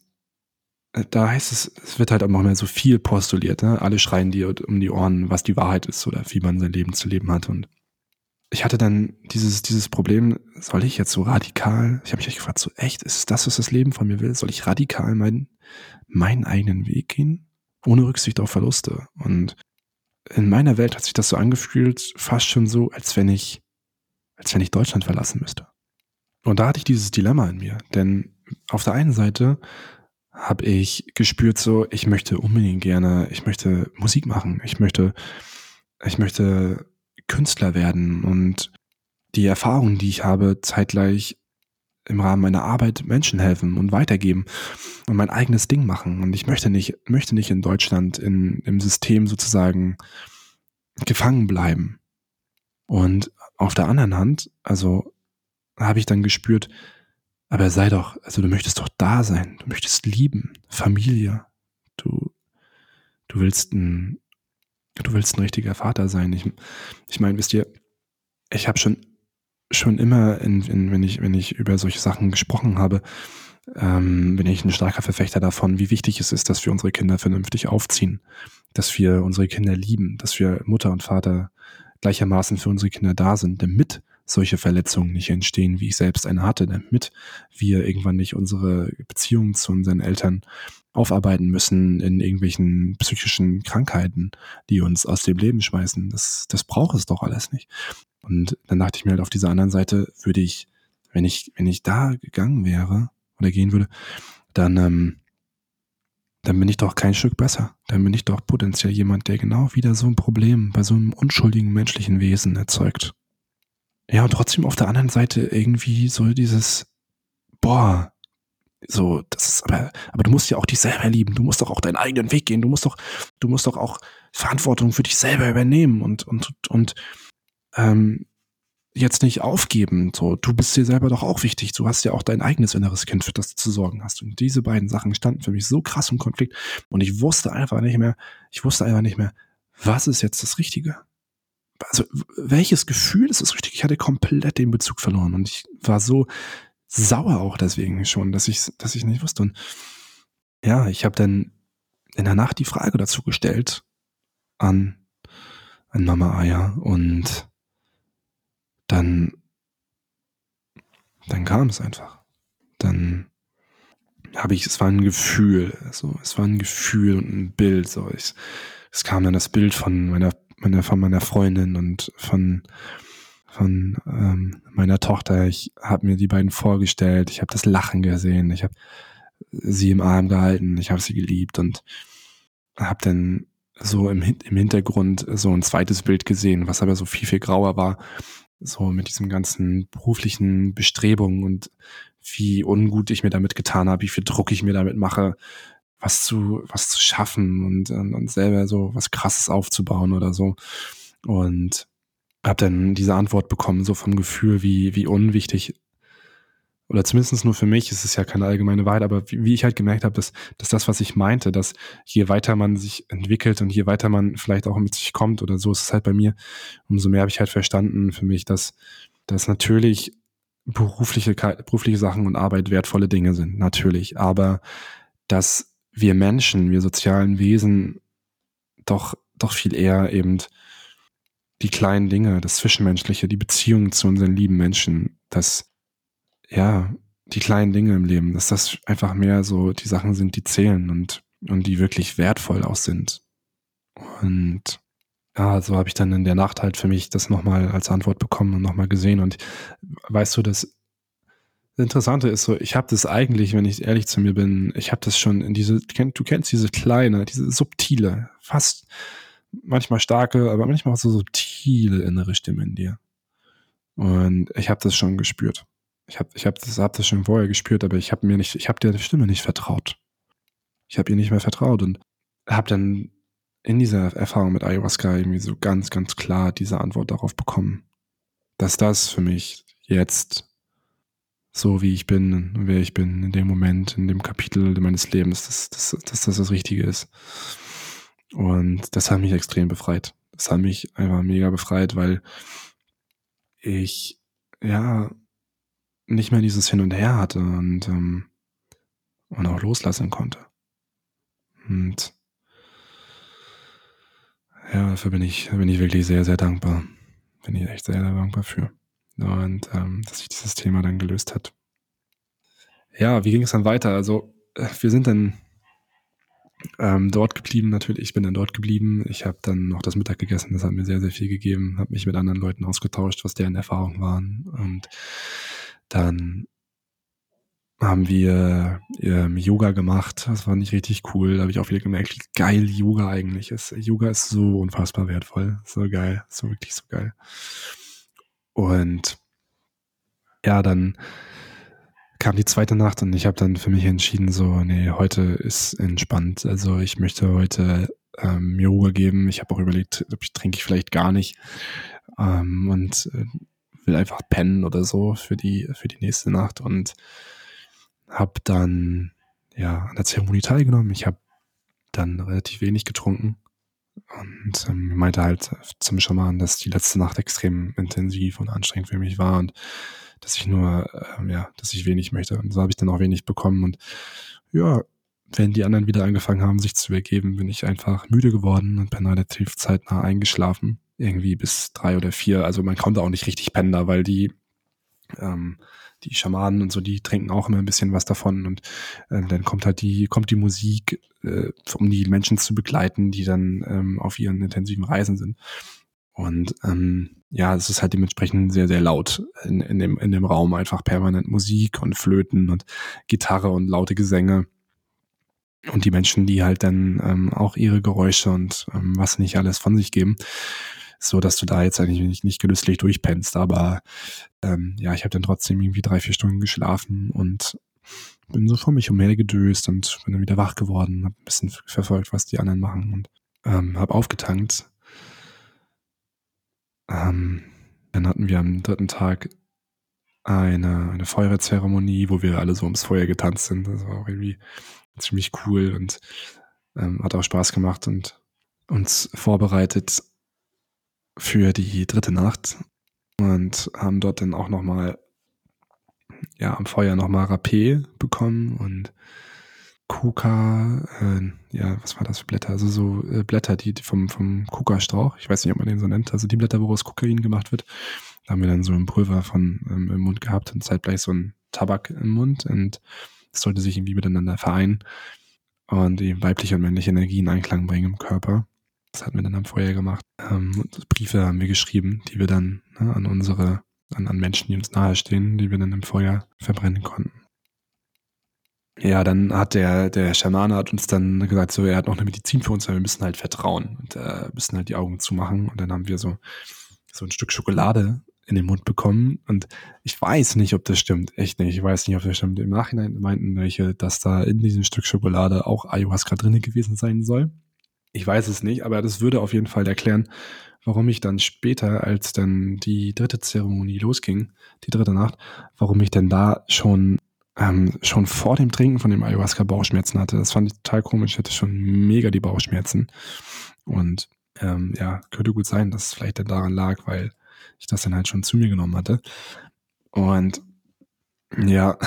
da heißt es, es wird halt auch noch mehr so viel postuliert. Ne? Alle schreien dir um die Ohren, was die Wahrheit ist oder wie man sein Leben zu leben hat. Und ich hatte dann dieses, dieses Problem, soll ich jetzt so radikal, ich habe mich echt gefragt, so echt, ist das, was das Leben von mir will? Soll ich radikal meinen, meinen eigenen Weg gehen? Ohne Rücksicht auf Verluste. Und in meiner Welt hat sich das so angefühlt, fast schon so, als wenn ich, als wenn ich Deutschland verlassen müsste. Und da hatte ich dieses Dilemma in mir. Denn auf der einen Seite habe ich gespürt, so, ich möchte unbedingt gerne, ich möchte Musik machen, ich möchte, ich möchte Künstler werden und die Erfahrungen, die ich habe, zeitgleich im Rahmen meiner Arbeit Menschen helfen und weitergeben und mein eigenes Ding machen. Und ich möchte nicht, möchte nicht in Deutschland in, im System sozusagen gefangen bleiben. Und auf der anderen Hand, also habe ich dann gespürt, aber sei doch, also du möchtest doch da sein, du möchtest lieben, Familie. Du, du willst ein, du willst ein richtiger Vater sein. Ich, ich meine, wisst ihr, ich habe schon, schon immer, in, in, wenn ich, wenn ich über solche Sachen gesprochen habe, ähm, bin ich ein starker Verfechter davon, wie wichtig es ist, dass wir unsere Kinder vernünftig aufziehen, dass wir unsere Kinder lieben, dass wir Mutter und Vater gleichermaßen für unsere Kinder da sind, damit solche Verletzungen nicht entstehen, wie ich selbst eine hatte, damit wir irgendwann nicht unsere Beziehung zu unseren Eltern aufarbeiten müssen in irgendwelchen psychischen Krankheiten, die uns aus dem Leben schmeißen. Das, das braucht es doch alles nicht. Und dann dachte ich mir halt auf dieser anderen Seite würde ich, wenn ich, wenn ich da gegangen wäre oder gehen würde, dann, ähm, dann bin ich doch kein Stück besser. Dann bin ich doch potenziell jemand, der genau wieder so ein Problem bei so einem unschuldigen menschlichen Wesen erzeugt. Ja, und trotzdem auf der anderen Seite irgendwie so dieses, boah, so, das ist aber, aber du musst ja auch dich selber lieben, du musst doch auch deinen eigenen Weg gehen, du musst doch, du musst doch auch Verantwortung für dich selber übernehmen und, und, und, ähm, jetzt nicht aufgeben. So, du bist dir selber doch auch wichtig. Du hast ja auch dein eigenes inneres Kind, für das du zu sorgen hast. Und diese beiden Sachen standen für mich so krass im Konflikt. Und ich wusste einfach nicht mehr, ich wusste einfach nicht mehr, was ist jetzt das Richtige? also welches Gefühl ist das richtig? Ich hatte komplett den Bezug verloren und ich war so sauer auch deswegen schon, dass ich, dass ich nicht wusste. Und ja, ich habe dann in der Nacht die Frage dazu gestellt an, an Mama Aya und dann, dann kam es einfach. Dann habe ich, es war ein Gefühl, so, es war ein Gefühl und ein Bild, so, ich, es kam dann das Bild von meiner meiner, von meiner Freundin und von, von ähm, meiner Tochter. Ich habe mir die beiden vorgestellt, ich habe das Lachen gesehen, ich habe sie im Arm gehalten, ich habe sie geliebt und habe dann so im, im Hintergrund so ein zweites Bild gesehen, was aber so viel, viel grauer war, so mit diesem ganzen beruflichen Bestrebungen und wie ungut ich mir damit getan habe, wie viel Druck ich mir damit mache, was zu, was zu schaffen und, und selber so was krasses aufzubauen oder so. Und habe dann diese Antwort bekommen, so vom Gefühl, wie, wie unwichtig, oder zumindest nur für mich, es ist ja keine allgemeine Wahrheit, aber wie, wie ich halt gemerkt habe, dass, dass das, was ich meinte, dass je weiter man sich entwickelt und je weiter man vielleicht auch mit sich kommt oder so ist es halt bei mir, umso mehr habe ich halt verstanden für mich, dass, dass natürlich berufliche, berufliche Sachen und Arbeit wertvolle Dinge sind, natürlich, aber dass wir Menschen, wir sozialen Wesen doch, doch viel eher eben die kleinen Dinge, das Zwischenmenschliche, die Beziehungen zu unseren lieben Menschen, das, ja, die kleinen Dinge im Leben, dass das einfach mehr so die Sachen sind, die zählen und, und die wirklich wertvoll auch sind. Und ja, so habe ich dann in der Nacht halt für mich das nochmal als Antwort bekommen und nochmal gesehen. Und weißt du, das Interessante ist so, ich habe das eigentlich, wenn ich ehrlich zu mir bin, ich habe das schon in diese, du kennst diese kleine, diese subtile, fast manchmal starke, aber manchmal auch so subtile innere Stimme in dir. Und ich habe das schon gespürt. Ich habe ich hab das, hab das schon vorher gespürt, aber ich habe mir nicht, ich habe der Stimme nicht vertraut. Ich habe ihr nicht mehr vertraut und habe dann in dieser Erfahrung mit Ayahuasca irgendwie so ganz, ganz klar diese Antwort darauf bekommen, dass das für mich jetzt so wie ich bin, wer ich bin, in dem Moment, in dem Kapitel meines Lebens, dass, dass, dass das das Richtige ist. Und das hat mich extrem befreit. Das hat mich einfach mega befreit, weil ich ja nicht mehr dieses Hin und Her hatte und, ähm, und auch loslassen konnte. Und ja, dafür bin ich, bin ich wirklich sehr, sehr dankbar. Bin ich echt sehr, sehr dankbar für. Und ähm, dass sich dieses Thema dann gelöst hat. Ja, wie ging es dann weiter? Also, äh, wir sind dann ähm, dort geblieben, natürlich. Ich bin dann dort geblieben. Ich habe dann noch das Mittag gegessen. Das hat mir sehr, sehr viel gegeben. Habe mich mit anderen Leuten ausgetauscht, was deren Erfahrungen waren. Und dann haben wir ähm, Yoga gemacht. Das war nicht richtig cool. Da habe ich auch wieder gemerkt, wie geil Yoga eigentlich ist. Yoga ist so unfassbar wertvoll. So geil. So wirklich so geil. Und ja, dann kam die zweite Nacht und ich habe dann für mich entschieden, so, nee, heute ist entspannt. Also ich möchte heute ähm, mir Ruhe geben. Ich habe auch überlegt, ob ich trinke ich vielleicht gar nicht ähm, und äh, will einfach pennen oder so für die für die nächste Nacht und habe dann ja an der Zeremonie teilgenommen. Ich habe dann relativ wenig getrunken und ähm, meinte halt zum Schaman, dass die letzte Nacht extrem intensiv und anstrengend für mich war und dass ich nur, ähm, ja, dass ich wenig möchte. Und so habe ich dann auch wenig bekommen. Und ja, wenn die anderen wieder angefangen haben, sich zu übergeben, bin ich einfach müde geworden und bin relativ zeitnah eingeschlafen. Irgendwie bis drei oder vier. Also man konnte auch nicht richtig pennen da, weil die, ähm, die Schamanen und so, die trinken auch immer ein bisschen was davon und äh, dann kommt halt die, kommt die Musik, äh, um die Menschen zu begleiten, die dann ähm, auf ihren intensiven Reisen sind. Und ähm, ja, es ist halt dementsprechend sehr, sehr laut in, in, dem, in dem Raum. Einfach permanent Musik und Flöten und Gitarre und laute Gesänge. Und die Menschen, die halt dann ähm, auch ihre Geräusche und ähm, was nicht alles von sich geben. So dass du da jetzt eigentlich nicht, nicht genüsslich durchpennst. Aber ähm, ja, ich habe dann trotzdem irgendwie drei, vier Stunden geschlafen und bin so vor mich umher gedöst und bin dann wieder wach geworden, habe ein bisschen verfolgt, was die anderen machen und ähm, habe aufgetankt ähm, dann hatten wir am dritten Tag eine, eine Feuerzeremonie, wo wir alle so ums Feuer getanzt sind. Das war auch irgendwie ziemlich cool und ähm, hat auch Spaß gemacht und uns vorbereitet für die dritte Nacht und haben dort dann auch nochmal ja, am Feuer nochmal Rapé bekommen und Kuka, äh, ja, was war das für Blätter? Also so äh, Blätter, die, die vom, vom Kuka-Strauch, ich weiß nicht, ob man den so nennt, also die Blätter, woraus Kokain gemacht wird. Da haben wir dann so einen Pulver von ähm, im Mund gehabt und zeitgleich so ein Tabak im Mund und das sollte sich irgendwie miteinander vereinen und die weibliche und männliche Energie in Einklang bringen im Körper. Das hatten wir dann am Feuer gemacht. Ähm, und Briefe haben wir geschrieben, die wir dann ne, an unsere, an, an Menschen, die uns nahestehen, die wir dann im Feuer verbrennen konnten. Ja, dann hat der, der Schamane hat uns dann gesagt, so, er hat noch eine Medizin für uns, aber wir müssen halt vertrauen und äh, müssen halt die Augen zumachen. Und dann haben wir so, so ein Stück Schokolade in den Mund bekommen. Und ich weiß nicht, ob das stimmt. Echt nicht. Ich weiß nicht, ob das stimmt. Im Nachhinein meinten welche, dass da in diesem Stück Schokolade auch Ayahuasca drinne gewesen sein soll. Ich weiß es nicht, aber das würde auf jeden Fall erklären, warum ich dann später, als dann die dritte Zeremonie losging, die dritte Nacht, warum ich denn da schon ähm, schon vor dem Trinken von dem Ayahuasca Bauchschmerzen hatte. Das fand ich total komisch. Ich hatte schon mega die Bauchschmerzen. Und ähm, ja, könnte gut sein, dass es vielleicht dann daran lag, weil ich das dann halt schon zu mir genommen hatte. Und ja,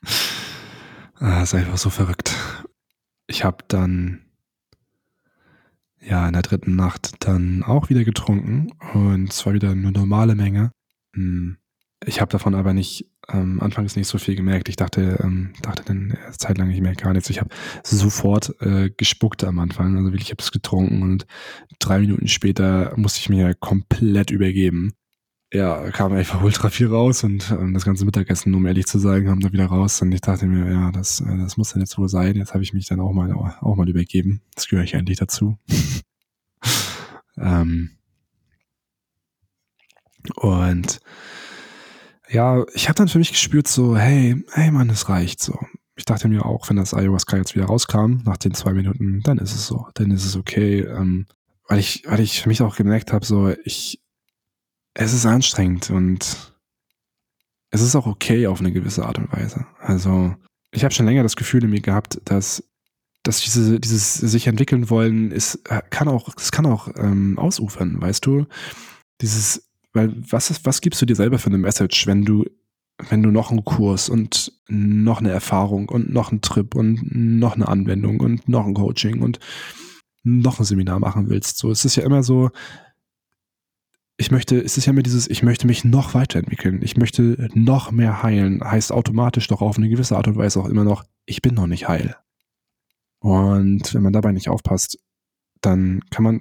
[laughs] ah, ist einfach so verrückt. Ich habe dann ja in der dritten Nacht dann auch wieder getrunken und zwar wieder eine normale Menge. Hm. Ich habe davon aber nicht ähm, anfangs nicht so viel gemerkt. Ich dachte, ähm, dachte dann zeitlang, ich merke gar nichts. Ich habe sofort äh, gespuckt am Anfang. Also wirklich, ich habe es getrunken und drei Minuten später musste ich mir komplett übergeben. Ja, kam einfach ultra viel raus und ähm, das ganze Mittagessen, um ehrlich zu sagen, kam da wieder raus. Und ich dachte mir, ja, das, äh, das muss dann jetzt wohl sein. Jetzt habe ich mich dann auch mal auch mal übergeben. Das gehöre ich endlich dazu. [laughs] ähm, und ja, ich habe dann für mich gespürt so, hey, hey Mann, es reicht so. Ich dachte mir auch, wenn das Ayahuasca jetzt wieder rauskam, nach den zwei Minuten, dann ist es so, dann ist es okay. Ähm, weil ich, weil ich für mich auch gemerkt habe, so, ich, es ist anstrengend und es ist auch okay auf eine gewisse Art und Weise. Also, ich habe schon länger das Gefühl in mir gehabt, dass, dass diese, dieses sich entwickeln wollen, ist, äh, kann auch, es kann auch ähm, ausufern, weißt du? Dieses weil was, ist, was gibst du dir selber für eine Message, wenn du, wenn du noch einen Kurs und noch eine Erfahrung und noch einen Trip und noch eine Anwendung und noch ein Coaching und noch ein Seminar machen willst? So, es ist ja immer so, ich möchte, es ist ja immer dieses, ich möchte mich noch weiterentwickeln, ich möchte noch mehr heilen, heißt automatisch doch auf eine gewisse Art und Weise auch immer noch, ich bin noch nicht heil. Und wenn man dabei nicht aufpasst, dann kann man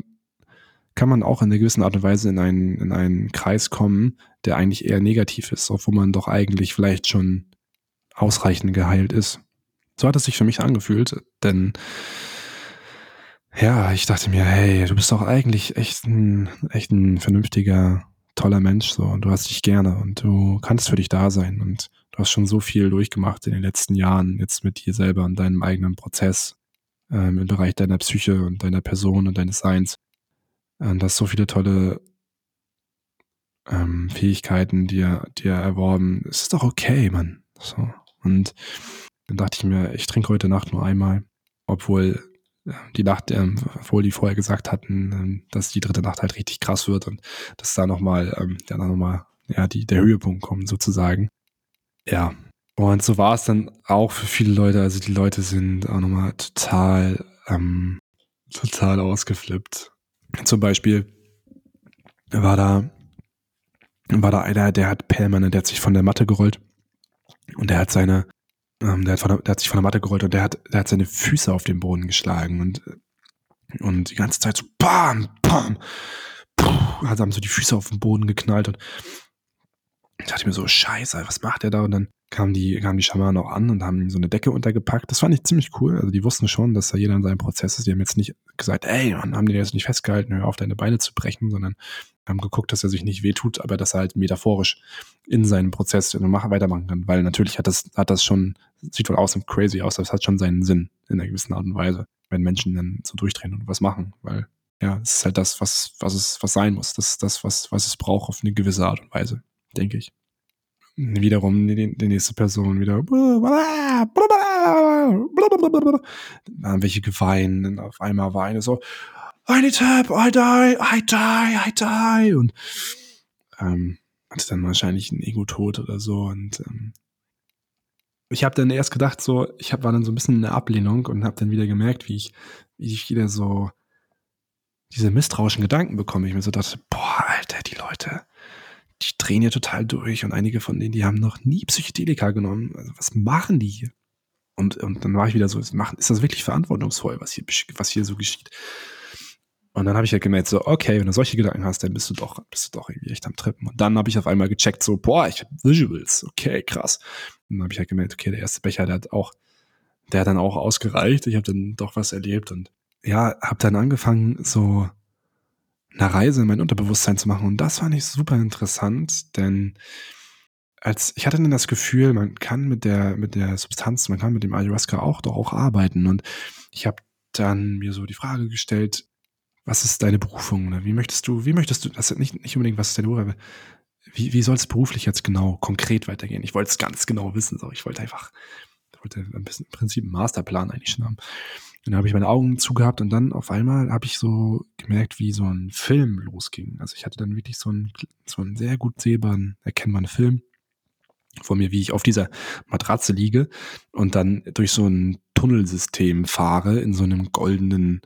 kann man auch in einer gewissen Art und Weise in einen, in einen Kreis kommen, der eigentlich eher negativ ist, obwohl man doch eigentlich vielleicht schon ausreichend geheilt ist. So hat es sich für mich angefühlt, denn ja, ich dachte mir, hey, du bist doch eigentlich echt ein, echt ein vernünftiger, toller Mensch, so, und du hast dich gerne und du kannst für dich da sein und du hast schon so viel durchgemacht in den letzten Jahren, jetzt mit dir selber und deinem eigenen Prozess ähm, im Bereich deiner Psyche und deiner Person und deines Seins. Und hast so viele tolle ähm, Fähigkeiten dir, dir erworben. Es ist doch okay, Mann. So. Und dann dachte ich mir, ich trinke heute Nacht nur einmal, obwohl äh, die Nacht, ähm, obwohl die vorher gesagt hatten, ähm, dass die dritte Nacht halt richtig krass wird und dass da nochmal, ähm, ja, nochmal, ja, die, der Höhepunkt kommt sozusagen. Ja. Und so war es dann auch für viele Leute. Also die Leute sind auch nochmal total, ähm, total ausgeflippt. Zum Beispiel war da, war da einer, der hat Pellmann, der hat sich von der Matte gerollt und der hat seine, ähm, der, hat von der, der hat sich von der Matte gerollt und der hat, der hat seine Füße auf den Boden geschlagen und, und die ganze Zeit so bam, bam, puh, also haben so die Füße auf den Boden geknallt und ich dachte mir so, scheiße, was macht der da? Und dann kamen die, kamen die Schamanen auch an und haben so eine Decke untergepackt. Das fand ich ziemlich cool. Also die wussten schon, dass da jeder in seinem Prozess ist. Die haben jetzt nicht gesagt, ey, man, haben die jetzt nicht festgehalten, hör auf, deine Beine zu brechen, sondern haben geguckt, dass er sich nicht wehtut, aber dass er halt metaphorisch in seinem Prozess weitermachen kann. Weil natürlich hat das, hat das schon, sieht wohl aus crazy aus, aber es hat schon seinen Sinn in einer gewissen Art und Weise, wenn Menschen dann so durchdrehen und was machen. Weil ja, es ist halt das, was, was es, was sein muss. Das ist das, was, was es braucht auf eine gewisse Art und Weise, denke ich wiederum die, die nächste Person wieder dann welche geweint auf einmal weine so I need help, I die, I die, I die und ähm, hatte dann wahrscheinlich ein Ego-Tod oder so und ähm, ich habe dann erst gedacht so, ich hab, war dann so ein bisschen in der Ablehnung und habe dann wieder gemerkt, wie ich, wie ich wieder so diese misstrauischen Gedanken bekomme. Ich mir so dachte, boah, Alter, die Leute, die drehen ja total durch und einige von denen, die haben noch nie Psychedelika genommen. Also was machen die hier? Und, und dann war ich wieder so, ist das wirklich verantwortungsvoll, was hier, was hier so geschieht? Und dann habe ich halt gemerkt, so, okay, wenn du solche Gedanken hast, dann bist du doch, bist du doch irgendwie echt am Trippen. Und dann habe ich auf einmal gecheckt, so, boah, ich habe Visuals, okay, krass. Und dann habe ich halt gemerkt, okay, der erste Becher, der hat auch, der hat dann auch ausgereicht. Ich habe dann doch was erlebt und ja, habe dann angefangen, so eine Reise in mein Unterbewusstsein zu machen. Und das fand ich super interessant, denn als ich hatte dann das Gefühl, man kann mit der mit der Substanz, man kann mit dem Ayahuasca auch doch auch arbeiten. Und ich habe dann mir so die Frage gestellt, was ist deine Berufung? Oder wie möchtest du, wie möchtest du, das nicht, nicht unbedingt, was ist deine Berufung, wie, wie soll es beruflich jetzt genau konkret weitergehen? Ich wollte es ganz genau wissen. So. Ich wollte einfach, ich wollte ein bisschen im Prinzip einen Masterplan eigentlich schon haben. Und habe ich meine Augen zugehabt und dann auf einmal habe ich so gemerkt, wie so ein Film losging. Also ich hatte dann wirklich so einen, so einen sehr gut sehbaren, erkennbaren Film vor mir, wie ich auf dieser Matratze liege und dann durch so ein Tunnelsystem fahre in so einem goldenen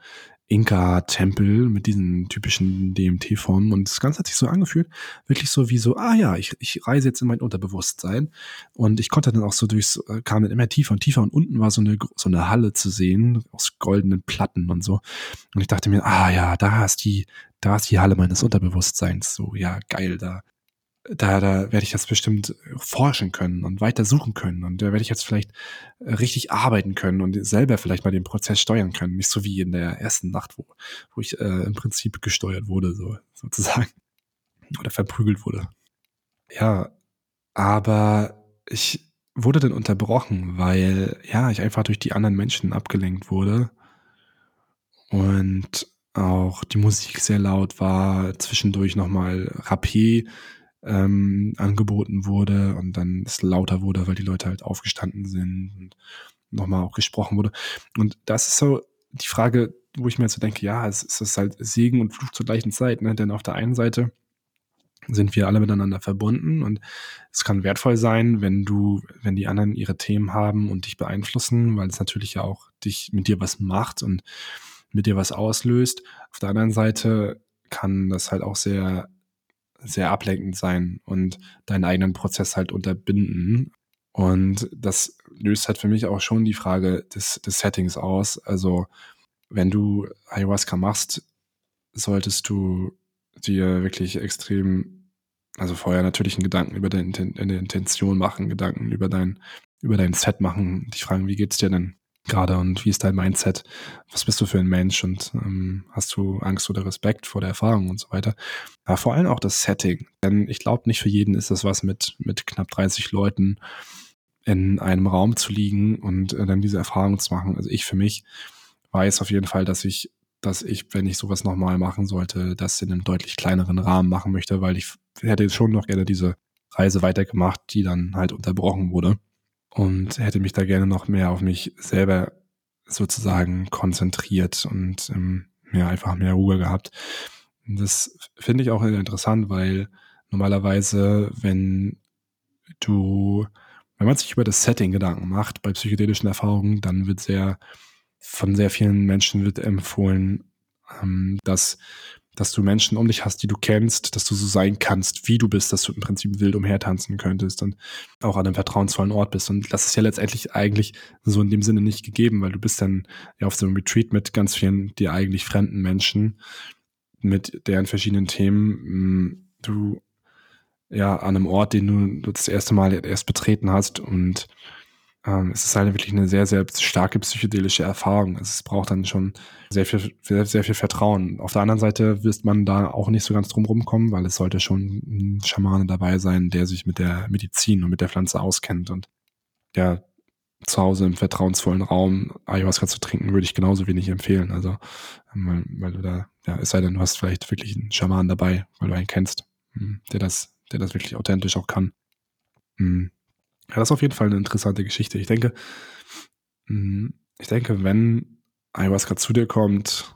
Inka-Tempel mit diesen typischen DMT-Formen. Und das Ganze hat sich so angefühlt, wirklich so wie so, ah ja, ich, ich reise jetzt in mein Unterbewusstsein. Und ich konnte dann auch so durchs, äh, kam dann immer tiefer und tiefer und unten war so eine, so eine Halle zu sehen aus goldenen Platten und so. Und ich dachte mir, ah ja, da ist die, da ist die Halle meines Unterbewusstseins. So, ja, geil, da da, da werde ich das bestimmt forschen können und weiter suchen können. Und da werde ich jetzt vielleicht äh, richtig arbeiten können und selber vielleicht mal den Prozess steuern können. Nicht so wie in der ersten Nacht, wo, wo ich äh, im Prinzip gesteuert wurde, so sozusagen. [laughs] Oder verprügelt wurde. Ja, aber ich wurde dann unterbrochen, weil ja, ich einfach durch die anderen Menschen abgelenkt wurde. Und auch die Musik sehr laut war, zwischendurch nochmal Rapé ähm, angeboten wurde und dann es lauter wurde, weil die Leute halt aufgestanden sind und nochmal auch gesprochen wurde. Und das ist so die Frage, wo ich mir jetzt so denke, ja, es, ist halt Segen und Fluch zur gleichen Zeit, ne? Denn auf der einen Seite sind wir alle miteinander verbunden und es kann wertvoll sein, wenn du, wenn die anderen ihre Themen haben und dich beeinflussen, weil es natürlich ja auch dich mit dir was macht und mit dir was auslöst. Auf der anderen Seite kann das halt auch sehr sehr ablenkend sein und deinen eigenen Prozess halt unterbinden. Und das löst halt für mich auch schon die Frage des, des Settings aus. Also, wenn du Ayahuasca machst, solltest du dir wirklich extrem, also vorher natürlich einen Gedanken über deine, deine Intention machen, Gedanken über dein, über dein Set machen, dich fragen, wie geht's dir denn? Gerade und wie ist dein Mindset? Was bist du für ein Mensch und ähm, hast du Angst oder Respekt vor der Erfahrung und so weiter? Ja, vor allem auch das Setting, denn ich glaube, nicht für jeden ist das was mit, mit knapp 30 Leuten in einem Raum zu liegen und äh, dann diese Erfahrung zu machen. Also ich für mich weiß auf jeden Fall, dass ich, dass ich, wenn ich sowas nochmal machen sollte, das in einem deutlich kleineren Rahmen machen möchte, weil ich hätte schon noch gerne diese Reise weitergemacht, die dann halt unterbrochen wurde und hätte mich da gerne noch mehr auf mich selber sozusagen konzentriert und ähm, ja, einfach mehr Ruhe gehabt. Das finde ich auch interessant, weil normalerweise, wenn du, wenn man sich über das Setting Gedanken macht bei psychedelischen Erfahrungen, dann wird sehr, von sehr vielen Menschen wird empfohlen, ähm, dass dass du Menschen um dich hast, die du kennst, dass du so sein kannst, wie du bist, dass du im Prinzip wild umhertanzen könntest und auch an einem vertrauensvollen Ort bist. Und das ist ja letztendlich eigentlich so in dem Sinne nicht gegeben, weil du bist dann ja auf so einem Retreat mit ganz vielen dir eigentlich fremden Menschen, mit deren verschiedenen Themen mm, du ja an einem Ort, den du das erste Mal erst betreten hast und ähm, es ist halt wirklich eine sehr, sehr starke psychedelische Erfahrung. Also es braucht dann schon sehr viel, sehr, sehr viel Vertrauen. Auf der anderen Seite wirst man da auch nicht so ganz drum rumkommen, weil es sollte schon ein Schamane dabei sein, der sich mit der Medizin und mit der Pflanze auskennt und ja, zu Hause im vertrauensvollen Raum Ayahuasca zu trinken, würde ich genauso wenig empfehlen. Also, ähm, weil, weil du da, ja, es sei denn, du hast vielleicht wirklich einen Schaman dabei, weil du einen kennst, hm, der das, der das wirklich authentisch auch kann. Hm. Ja, das ist auf jeden Fall eine interessante Geschichte. Ich denke, hm, ich denke, wenn Ayahuasca zu dir kommt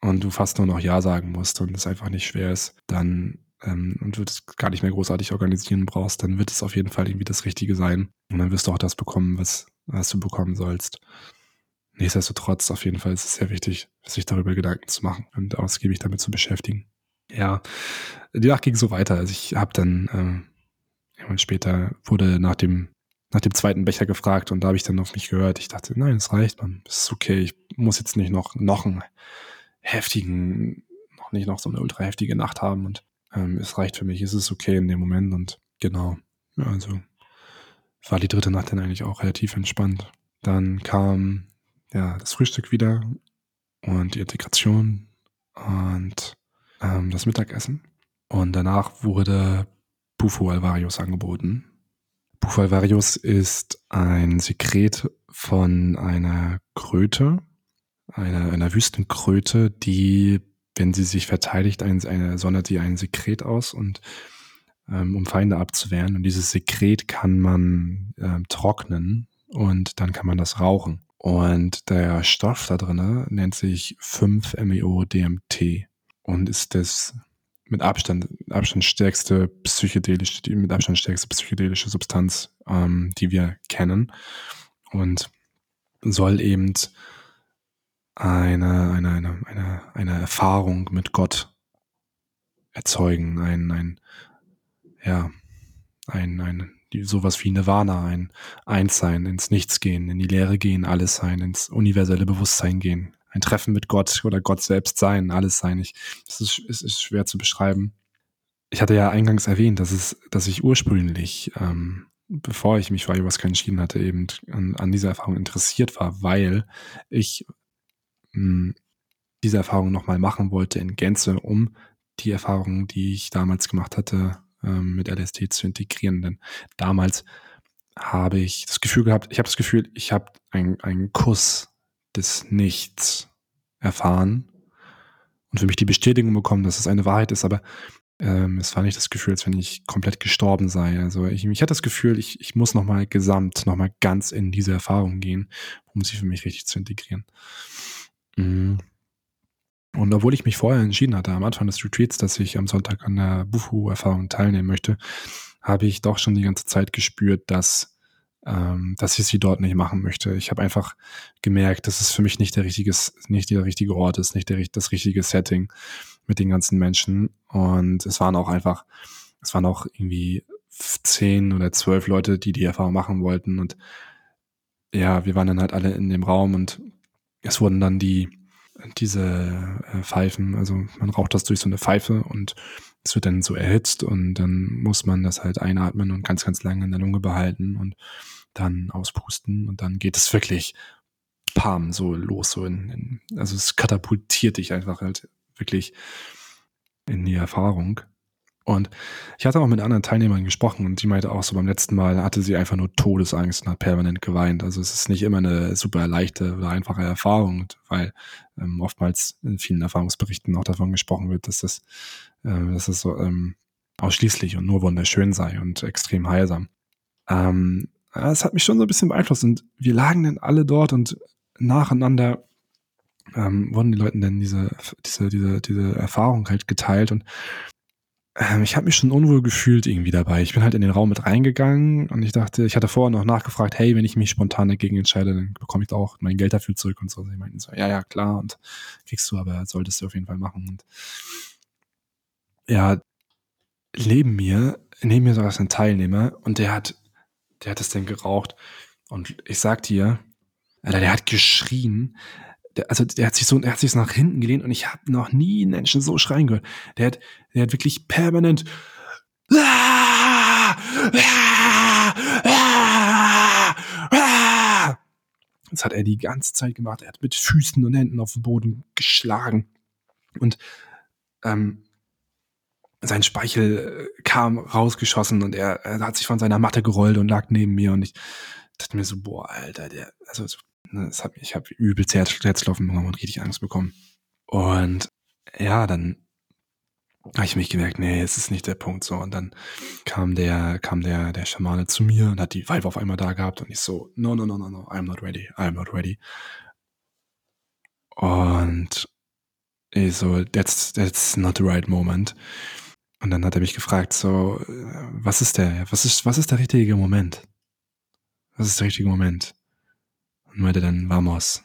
und du fast nur noch Ja sagen musst und es einfach nicht schwer ist, dann ähm, und du es gar nicht mehr großartig organisieren brauchst, dann wird es auf jeden Fall irgendwie das Richtige sein. Und dann wirst du auch das bekommen, was, was du bekommen sollst. Nichtsdestotrotz, auf jeden Fall ist es sehr wichtig, sich darüber Gedanken zu machen und ausgiebig damit zu beschäftigen. Ja, die Nacht ging so weiter. Also ich habe dann ähm, und später wurde nach dem, nach dem zweiten Becher gefragt und da habe ich dann auf mich gehört. Ich dachte, nein, es reicht, man. Es ist okay. Ich muss jetzt nicht noch, noch einen heftigen, noch nicht noch so eine ultra heftige Nacht haben und ähm, es reicht für mich. Es ist okay in dem Moment und genau. Also war die dritte Nacht dann eigentlich auch relativ entspannt. Dann kam ja das Frühstück wieder und die Integration und ähm, das Mittagessen. Und danach wurde Bufo alvarius angeboten. Bufo alvarius ist ein Sekret von einer Kröte. einer, einer Wüstenkröte, die, wenn sie sich verteidigt, eine, eine, sondert sie ein Sekret aus und ähm, um Feinde abzuwehren. Und dieses Sekret kann man ähm, trocknen und dann kann man das rauchen. Und der Stoff da drin nennt sich 5-MeO-DMT und ist das mit Abstand, Abstand stärkste psychedelische, die mit Abstand stärkste psychedelische Substanz, ähm, die wir kennen. Und soll eben eine, eine, eine, eine, eine Erfahrung mit Gott erzeugen, ein, ein, ja, ein, ein, sowas wie Nirvana, ein Einssein, ins Nichts gehen, in die Leere gehen, alles sein, ins universelle Bewusstsein gehen, ein Treffen mit Gott oder Gott selbst sein, alles sein. Ich, das ist, es ist schwer zu beschreiben. Ich hatte ja eingangs erwähnt, dass es, dass ich ursprünglich, ähm, bevor ich mich für Ayahuasca entschieden hatte, eben an, an dieser Erfahrung interessiert war, weil ich mh, hm, diese Erfahrung nochmal machen wollte in Gänze, um die Erfahrung, die ich damals gemacht hatte, ähm, mit LSD zu integrieren. Denn damals habe ich das Gefühl gehabt, ich habe das Gefühl, ich habe einen Kuss des Nichts erfahren und für mich die Bestätigung bekommen, dass es eine Wahrheit ist, aber ähm, es war nicht das Gefühl, als wenn ich komplett gestorben sei. Also ich, ich hatte das Gefühl, ich, ich muss nochmal gesamt, nochmal ganz in diese Erfahrung gehen, um sie für mich richtig zu integrieren. Mhm. Und obwohl ich mich vorher entschieden hatte, am Anfang des Retreats, dass ich am Sonntag an der Bufu-Erfahrung teilnehmen möchte, habe ich doch schon die ganze Zeit gespürt, dass, ähm, dass ich sie dort nicht machen möchte. Ich habe einfach gemerkt, dass es für mich nicht der richtige, nicht der richtige Ort ist, nicht der, das richtige Setting mit den ganzen Menschen. Und es waren auch einfach, es waren auch irgendwie zehn oder zwölf Leute, die die Erfahrung machen wollten. Und ja, wir waren dann halt alle in dem Raum und es wurden dann die, diese äh, Pfeifen, also man raucht das durch so eine Pfeife und es wird dann so erhitzt und dann muss man das halt einatmen und ganz, ganz lange in der Lunge behalten und dann auspusten und dann geht es wirklich pam so los, so in, in also es katapultiert dich einfach halt wirklich in die Erfahrung. Und ich hatte auch mit anderen Teilnehmern gesprochen und die meinte auch so, beim letzten Mal hatte sie einfach nur Todesangst und hat permanent geweint. Also es ist nicht immer eine super leichte oder einfache Erfahrung, weil ähm, oftmals in vielen Erfahrungsberichten auch davon gesprochen wird, dass das, äh, dass das so ähm, ausschließlich und nur wunderschön sei und extrem heilsam. Ähm, das hat mich schon so ein bisschen beeinflusst und wir lagen dann alle dort und nacheinander ähm, wurden die Leuten dann diese, diese, diese, diese Erfahrung halt geteilt und ähm, ich habe mich schon unwohl gefühlt irgendwie dabei. Ich bin halt in den Raum mit reingegangen und ich dachte, ich hatte vorher noch nachgefragt, hey, wenn ich mich spontan dagegen entscheide, dann bekomme ich auch mein Geld dafür zurück und so. Und sie meinten so, ja, ja, klar, und kriegst du, aber solltest du auf jeden Fall machen. Und ja, neben mir, neben mir saß ein Teilnehmer und der hat, der hat das denn geraucht. Und ich sag dir, Alter, der hat geschrien, der, also der hat sich so, der hat sich so nach hinten gelehnt und ich habe noch nie einen Menschen so schreien gehört. Der hat, der hat wirklich permanent das hat er die ganze Zeit gemacht. Er hat mit Füßen und Händen auf den Boden geschlagen. Und ähm, sein Speichel kam rausgeschossen und er, er, hat sich von seiner Matte gerollt und lag neben mir. Und ich dachte mir so, boah, Alter, der, also Ne, das hat, ich habe übelst Herzklopfen bekommen und richtig Angst bekommen. Und ja, dann habe ich mich gemerkt, nee, es ist nicht der Punkt so. Und dann kam der, kam der, der Schamane zu mir und hat die Vibe auf einmal da gehabt und ich so, no, no, no, no, no, I'm not ready, I'm not ready. Und ich so, that's, that's not the right moment. Und dann hat er mich gefragt, so, was ist der, was ist, was ist der richtige Moment? Was ist der richtige Moment? Und meinte dann Vamos.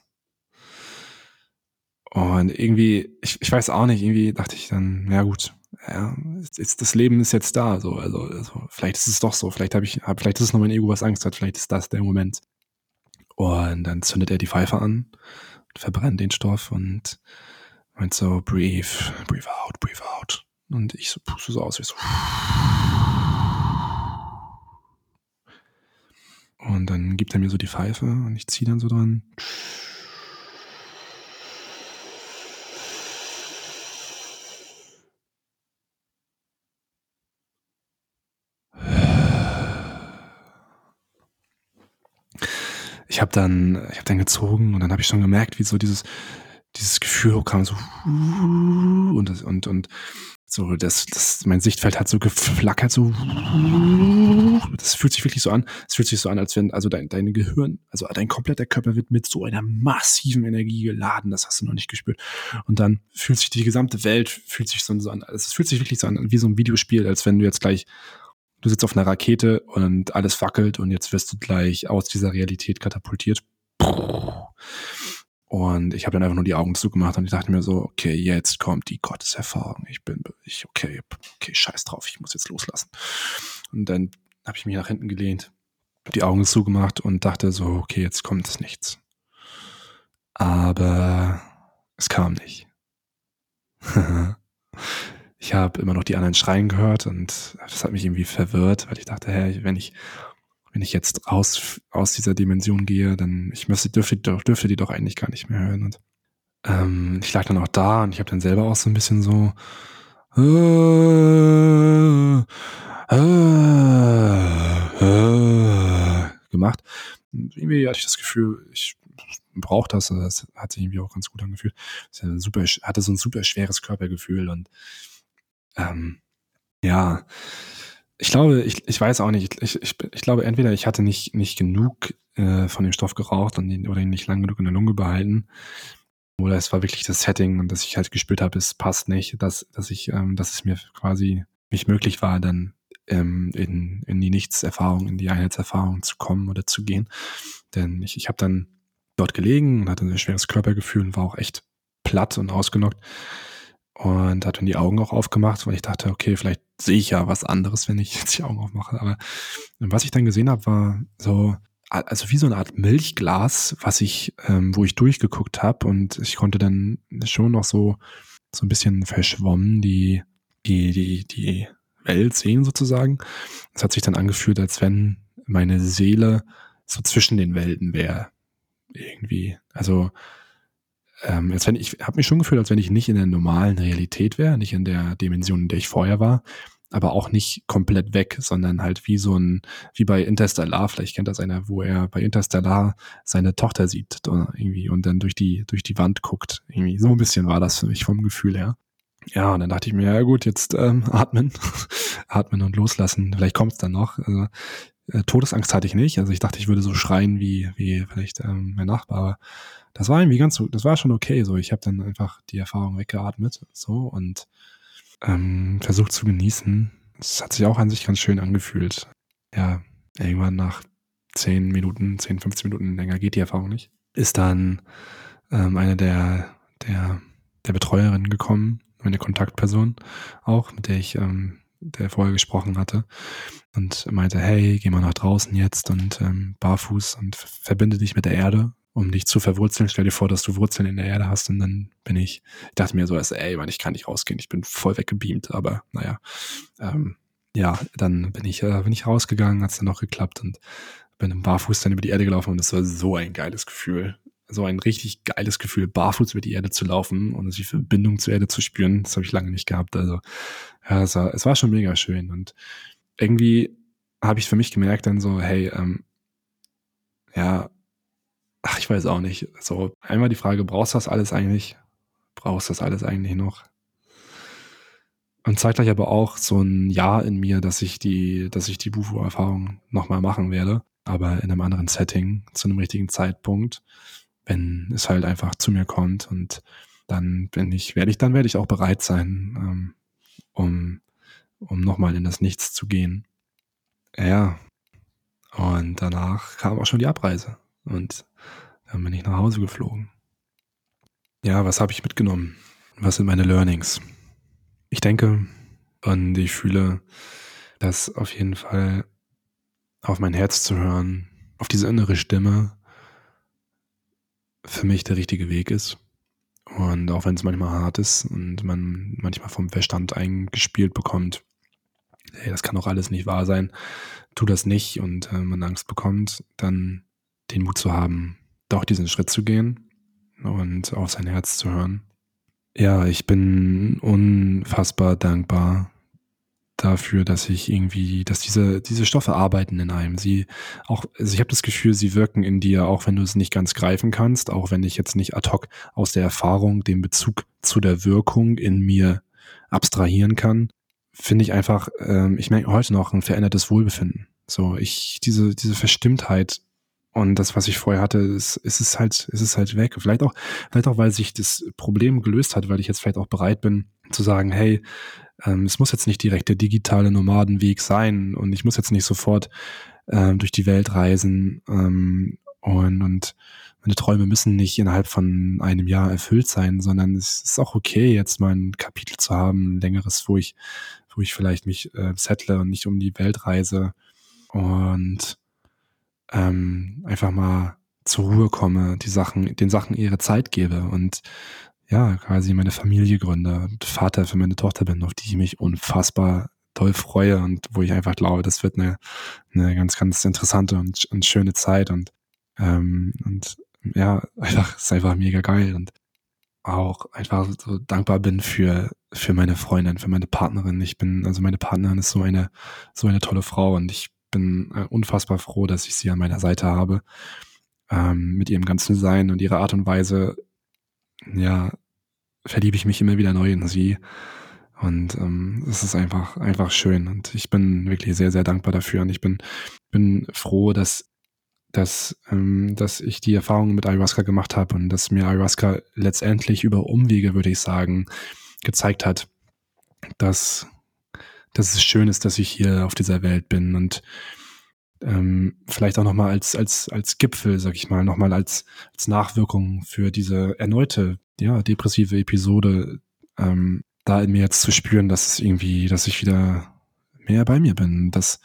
Und irgendwie, ich, ich weiß auch nicht, irgendwie dachte ich dann, ja gut, ja, jetzt, das Leben ist jetzt da, so, also, also vielleicht ist es doch so, vielleicht habe ich, hab, vielleicht ist es nur mein Ego, was Angst hat, vielleicht ist das der Moment. Und dann zündet er die Pfeife an, verbrennt den Stoff und meint so, breathe, breathe out, breathe out. Und ich so puste so aus, wie so. Und dann gibt er mir so die Pfeife und ich ziehe dann so dran. Ich habe dann, ich dann gezogen und dann habe ich schon gemerkt, wie so dieses, dieses Gefühl kam so und und und so das, das mein Sichtfeld hat so geflackert so das fühlt sich wirklich so an es fühlt sich so an als wenn also dein dein Gehirn also dein kompletter Körper wird mit so einer massiven Energie geladen das hast du noch nicht gespürt. Und dann fühlt sich die gesamte Welt fühlt sich so an also es fühlt sich wirklich so an wie so ein Videospiel als wenn du jetzt gleich du sitzt auf einer Rakete und alles fackelt und jetzt wirst du gleich aus dieser Realität katapultiert und ich habe dann einfach nur die Augen zugemacht und ich dachte mir so, okay, jetzt kommt die Gotteserfahrung. Ich bin, ich, okay, okay, scheiß drauf, ich muss jetzt loslassen. Und dann habe ich mich nach hinten gelehnt, die Augen zugemacht und dachte so, okay, jetzt kommt es nichts. Aber es kam nicht. [laughs] ich habe immer noch die anderen schreien gehört und das hat mich irgendwie verwirrt, weil ich dachte, hey, wenn ich wenn ich jetzt raus aus dieser Dimension gehe, dann ich müsste, dürfte, dürfte die doch eigentlich gar nicht mehr hören. Und ähm, ich lag dann auch da und ich habe dann selber auch so ein bisschen so äh, äh, äh, gemacht. Und irgendwie hatte ich das Gefühl, ich brauche das. Das hat sich irgendwie auch ganz gut angefühlt. Ich hatte so ein super schweres Körpergefühl und ähm, ja, ich glaube, ich, ich weiß auch nicht, ich, ich, ich glaube, entweder ich hatte nicht, nicht genug äh, von dem Stoff geraucht und ihn, oder ihn nicht lang genug in der Lunge behalten, oder es war wirklich das Setting und dass ich halt gespürt habe, es passt nicht, dass, dass ich, ähm, dass es mir quasi nicht möglich war, dann ähm, in, in die Nichtserfahrung, in die Einheitserfahrung zu kommen oder zu gehen. Denn ich, ich habe dann dort gelegen und hatte ein schweres Körpergefühl und war auch echt platt und ausgenockt und hat dann die Augen auch aufgemacht, weil ich dachte, okay, vielleicht sehe ich ja was anderes, wenn ich [laughs] jetzt die Augen aufmache. Aber was ich dann gesehen habe, war so, also wie so eine Art Milchglas, was ich, ähm, wo ich durchgeguckt habe und ich konnte dann schon noch so so ein bisschen verschwommen die die die die Welt sehen sozusagen. Es hat sich dann angefühlt, als wenn meine Seele so zwischen den Welten wäre irgendwie. Also ähm, als wenn ich habe mich schon gefühlt, als wenn ich nicht in der normalen Realität wäre, nicht in der Dimension, in der ich vorher war, aber auch nicht komplett weg, sondern halt wie so ein, wie bei Interstellar, vielleicht kennt das einer, wo er bei Interstellar seine Tochter sieht irgendwie und dann durch die, durch die Wand guckt. Irgendwie so ein bisschen war das für mich vom Gefühl her. Ja, und dann dachte ich mir, ja gut, jetzt ähm, atmen, [laughs] atmen und loslassen. Vielleicht kommt es dann noch. Also, äh, Todesangst hatte ich nicht. Also ich dachte, ich würde so schreien wie, wie vielleicht ähm, mein Nachbar das war irgendwie ganz, das war schon okay. So, ich habe dann einfach die Erfahrung weggeatmet, so und ähm, versucht zu genießen. Es hat sich auch an sich ganz schön angefühlt. Ja, irgendwann nach 10 Minuten, 10, 15 Minuten länger geht die Erfahrung nicht. Ist dann ähm, eine der, der, der Betreuerinnen gekommen, meine Kontaktperson auch, mit der ich ähm, der vorher gesprochen hatte und meinte, hey, geh mal nach draußen jetzt und ähm, barfuß und verbinde dich mit der Erde um dich zu verwurzeln. Stell dir vor, dass du Wurzeln in der Erde hast und dann bin ich, ich dachte mir so, dass, ey, man, ich kann nicht rausgehen, ich bin voll weggebeamt, aber naja, ähm, ja, dann bin ich, äh, bin ich rausgegangen, hat's dann noch geklappt und bin im Barfuß dann über die Erde gelaufen und das war so ein geiles Gefühl. So ein richtig geiles Gefühl, barfuß über die Erde zu laufen und die Verbindung zur Erde zu spüren. Das habe ich lange nicht gehabt. Also, ja, es war, es war schon mega schön. Und irgendwie habe ich für mich gemerkt dann so, hey, ähm, ja, ach, ich weiß auch nicht. So, einmal die Frage, brauchst du das alles eigentlich? Brauchst du das alles eigentlich noch? Und zeitgleich aber auch so ein Ja in mir, dass ich die, dass ich die Bufo-Erfahrung nochmal machen werde, aber in einem anderen Setting, zu einem richtigen Zeitpunkt, wenn es halt einfach zu mir kommt und dann bin ich, werde ich, dann werde ich auch bereit sein, ähm, um, um nochmal in das Nichts zu gehen. Ja. Und danach kam auch schon die Abreise. Und dann bin ich nach Hause geflogen. Ja, was habe ich mitgenommen? Was sind meine Learnings? Ich denke und ich fühle, dass auf jeden Fall auf mein Herz zu hören, auf diese innere Stimme für mich der richtige Weg ist. Und auch wenn es manchmal hart ist und man manchmal vom Verstand eingespielt bekommt, hey, das kann doch alles nicht wahr sein, tu das nicht und äh, man Angst bekommt, dann den Mut zu haben, doch diesen Schritt zu gehen und auf sein Herz zu hören. Ja, ich bin unfassbar dankbar, dafür, dass ich irgendwie, dass diese, diese Stoffe arbeiten in einem. Sie auch, also ich habe das Gefühl, sie wirken in dir, auch wenn du es nicht ganz greifen kannst, auch wenn ich jetzt nicht ad hoc aus der Erfahrung den Bezug zu der Wirkung in mir abstrahieren kann, finde ich einfach, ähm, ich merke heute noch ein verändertes Wohlbefinden. So, ich, diese, diese Verstimmtheit und das, was ich vorher hatte, ist, ist es halt, ist es halt weg. Vielleicht auch, vielleicht auch, weil sich das Problem gelöst hat, weil ich jetzt vielleicht auch bereit bin zu sagen, hey, ähm, es muss jetzt nicht direkt der digitale Nomadenweg sein und ich muss jetzt nicht sofort ähm, durch die Welt reisen ähm, und, und meine Träume müssen nicht innerhalb von einem Jahr erfüllt sein, sondern es ist auch okay, jetzt mal ein Kapitel zu haben, ein längeres, wo ich, wo ich vielleicht mich äh, settle und nicht um die Welt reise und ähm, einfach mal zur Ruhe komme, die Sachen, den Sachen ihre Zeit gebe und ja, quasi meine Familie gründe und Vater für meine Tochter bin, auf die ich mich unfassbar toll freue und wo ich einfach glaube, das wird eine, eine ganz, ganz interessante und, und schöne Zeit und, ähm, und ja, [laughs] einfach, ist einfach mega geil und auch einfach so dankbar bin für, für meine Freundin, für meine Partnerin. Ich bin, also meine Partnerin ist so eine, so eine tolle Frau und ich bin äh, unfassbar froh, dass ich sie an meiner Seite habe, ähm, mit ihrem ganzen Sein und ihrer Art und Weise, ja, verliebe ich mich immer wieder neu in sie. Und ähm, es ist einfach, einfach schön. Und ich bin wirklich sehr, sehr dankbar dafür. Und ich bin, bin froh, dass, dass, ähm, dass ich die Erfahrung mit Ayahuasca gemacht habe und dass mir Ayahuasca letztendlich über Umwege, würde ich sagen, gezeigt hat, dass, dass es schön ist, dass ich hier auf dieser Welt bin. Und ähm, vielleicht auch nochmal als, als, als Gipfel, sag ich mal, nochmal als, als Nachwirkung für diese erneute, ja, depressive Episode, ähm, da in mir jetzt zu spüren, dass es irgendwie, dass ich wieder mehr bei mir bin, dass,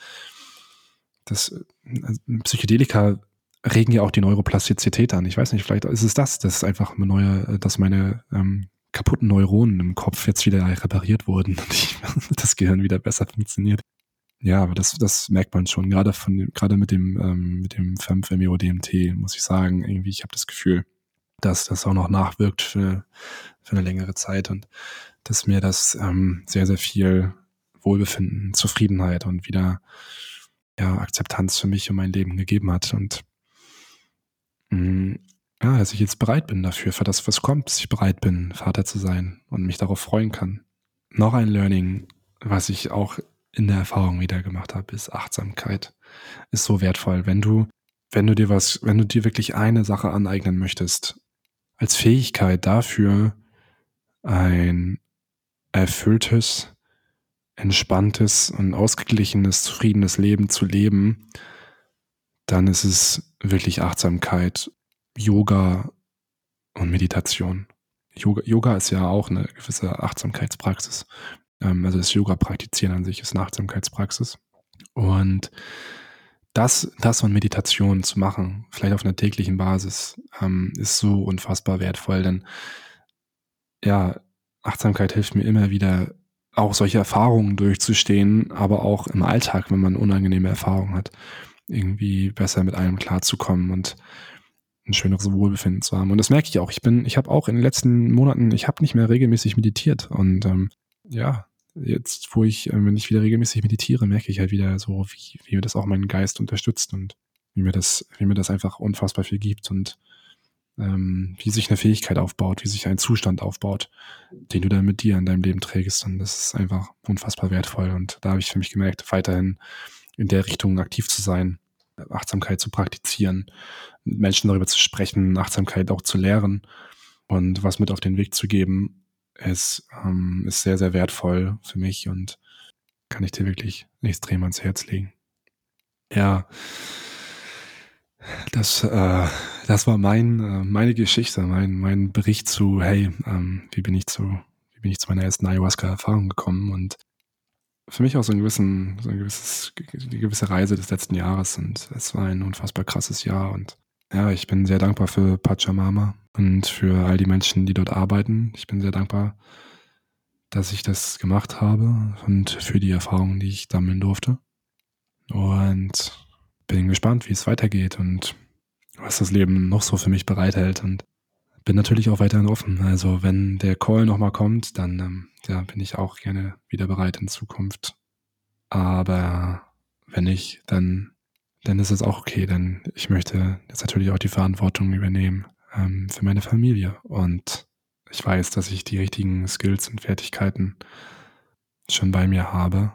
dass äh, Psychedelika regen ja auch die Neuroplastizität an. Ich weiß nicht, vielleicht ist es das, dass einfach neue, dass meine ähm, kaputten Neuronen im Kopf jetzt wieder repariert wurden und ich, [laughs] das Gehirn wieder besser funktioniert. Ja, aber das, das merkt man schon, gerade von gerade mit dem, ähm, mit dem 5-MeO-DMT, muss ich sagen, irgendwie, ich habe das Gefühl, dass das auch noch nachwirkt für, für eine längere Zeit und dass mir das ähm, sehr, sehr viel Wohlbefinden, Zufriedenheit und wieder ja, Akzeptanz für mich und mein Leben gegeben hat. Und mh, mm, ja, dass ich jetzt bereit bin dafür, für das, was kommt, dass ich bereit bin, Vater zu sein und mich darauf freuen kann. Noch ein Learning, was ich auch in der Erfahrung wieder gemacht habe, ist Achtsamkeit. Ist so wertvoll. Wenn du, wenn du dir was, wenn du dir wirklich eine Sache aneignen möchtest, als Fähigkeit dafür, ein erfülltes, entspanntes und ausgeglichenes, zufriedenes Leben zu leben, dann ist es wirklich Achtsamkeit, Yoga und Meditation. Yoga, Yoga ist ja auch eine gewisse Achtsamkeitspraxis. Ähm, also das Yoga-Praktizieren an sich ist eine Achtsamkeitspraxis. Und das, das von Meditation zu machen, vielleicht auf einer täglichen Basis, ähm, ist so unfassbar wertvoll, denn ja, Achtsamkeit hilft mir immer wieder, auch solche Erfahrungen durchzustehen, aber auch im Alltag, wenn man unangenehme Erfahrungen hat, irgendwie besser mit allem klarzukommen und ein schöneres Wohlbefinden zu haben. Und das merke ich auch. Ich bin, ich habe auch in den letzten Monaten, ich habe nicht mehr regelmäßig meditiert und ähm, ja, jetzt, wo ich, äh, wenn ich wieder regelmäßig meditiere, merke ich halt wieder so, wie, wie mir das auch meinen Geist unterstützt und wie mir das, wie mir das einfach unfassbar viel gibt und ähm, wie sich eine Fähigkeit aufbaut, wie sich ein Zustand aufbaut, den du dann mit dir in deinem Leben trägst. Und das ist einfach unfassbar wertvoll. Und da habe ich für mich gemerkt, weiterhin in der Richtung aktiv zu sein, Achtsamkeit zu praktizieren, Menschen darüber zu sprechen, Achtsamkeit auch zu lehren und was mit auf den Weg zu geben, ist, ähm, ist sehr, sehr wertvoll für mich und kann ich dir wirklich extrem ans Herz legen. Ja, das, äh, das war mein, äh, meine Geschichte, mein, mein Bericht zu, hey, ähm, wie bin ich zu, wie bin ich zu meiner ersten Ayahuasca-Erfahrung gekommen und für mich auch so ein gewissen, so ein gewisses, eine gewisse Reise des letzten Jahres und es war ein unfassbar krasses Jahr und ja, ich bin sehr dankbar für Pachamama und für all die Menschen, die dort arbeiten. Ich bin sehr dankbar, dass ich das gemacht habe und für die Erfahrungen, die ich sammeln durfte. Und bin gespannt, wie es weitergeht und was das Leben noch so für mich bereithält und bin natürlich auch weiterhin offen. Also wenn der Call nochmal kommt, dann ähm, ja, bin ich auch gerne wieder bereit in Zukunft Aber wenn nicht, dann, dann ist es auch okay, denn ich möchte jetzt natürlich auch die Verantwortung übernehmen ähm, für meine Familie. Und ich weiß, dass ich die richtigen Skills und Fertigkeiten schon bei mir habe.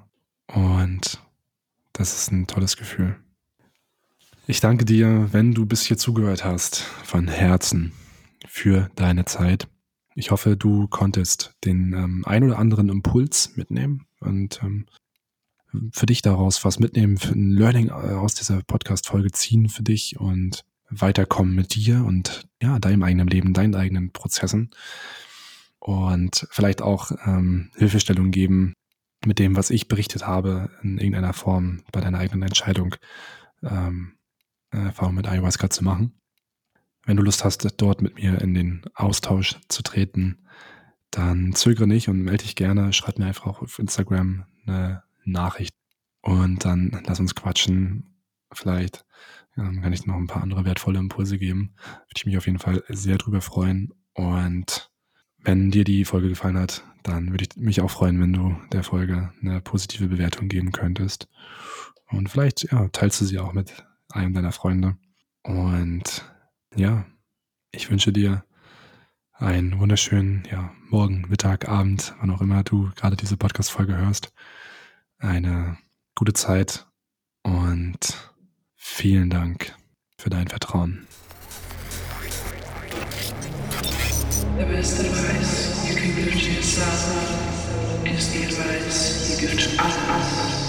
Und das ist ein tolles Gefühl. Ich danke dir, wenn du bis hier zugehört hast, von Herzen für deine Zeit. Ich hoffe, du konntest den ähm, ein oder anderen Impuls mitnehmen und ähm, für dich daraus was mitnehmen, für ein Learning äh, aus dieser Podcast-Folge ziehen für dich und weiterkommen mit dir und ja, deinem eigenen Leben, deinen eigenen Prozessen und vielleicht auch ähm, Hilfestellung geben mit dem, was ich berichtet habe, in irgendeiner Form bei deiner eigenen Entscheidung ähm, Erfahrung mit Ayahuasca zu machen. Wenn du Lust hast, dort mit mir in den Austausch zu treten, dann zögere nicht und melde dich gerne. Schreib mir einfach auch auf Instagram eine Nachricht und dann lass uns quatschen. Vielleicht ähm, kann ich noch ein paar andere wertvolle Impulse geben. Würde ich mich auf jeden Fall sehr drüber freuen. Und wenn dir die Folge gefallen hat, dann würde ich mich auch freuen, wenn du der Folge eine positive Bewertung geben könntest. Und vielleicht ja, teilst du sie auch mit einem deiner Freunde. Und ja, ich wünsche dir einen wunderschönen ja, Morgen, Mittag, Abend, wann auch immer du gerade diese Podcast-Folge hörst. Eine gute Zeit und vielen Dank für dein Vertrauen. The best advice you can give to yourself is the advice you give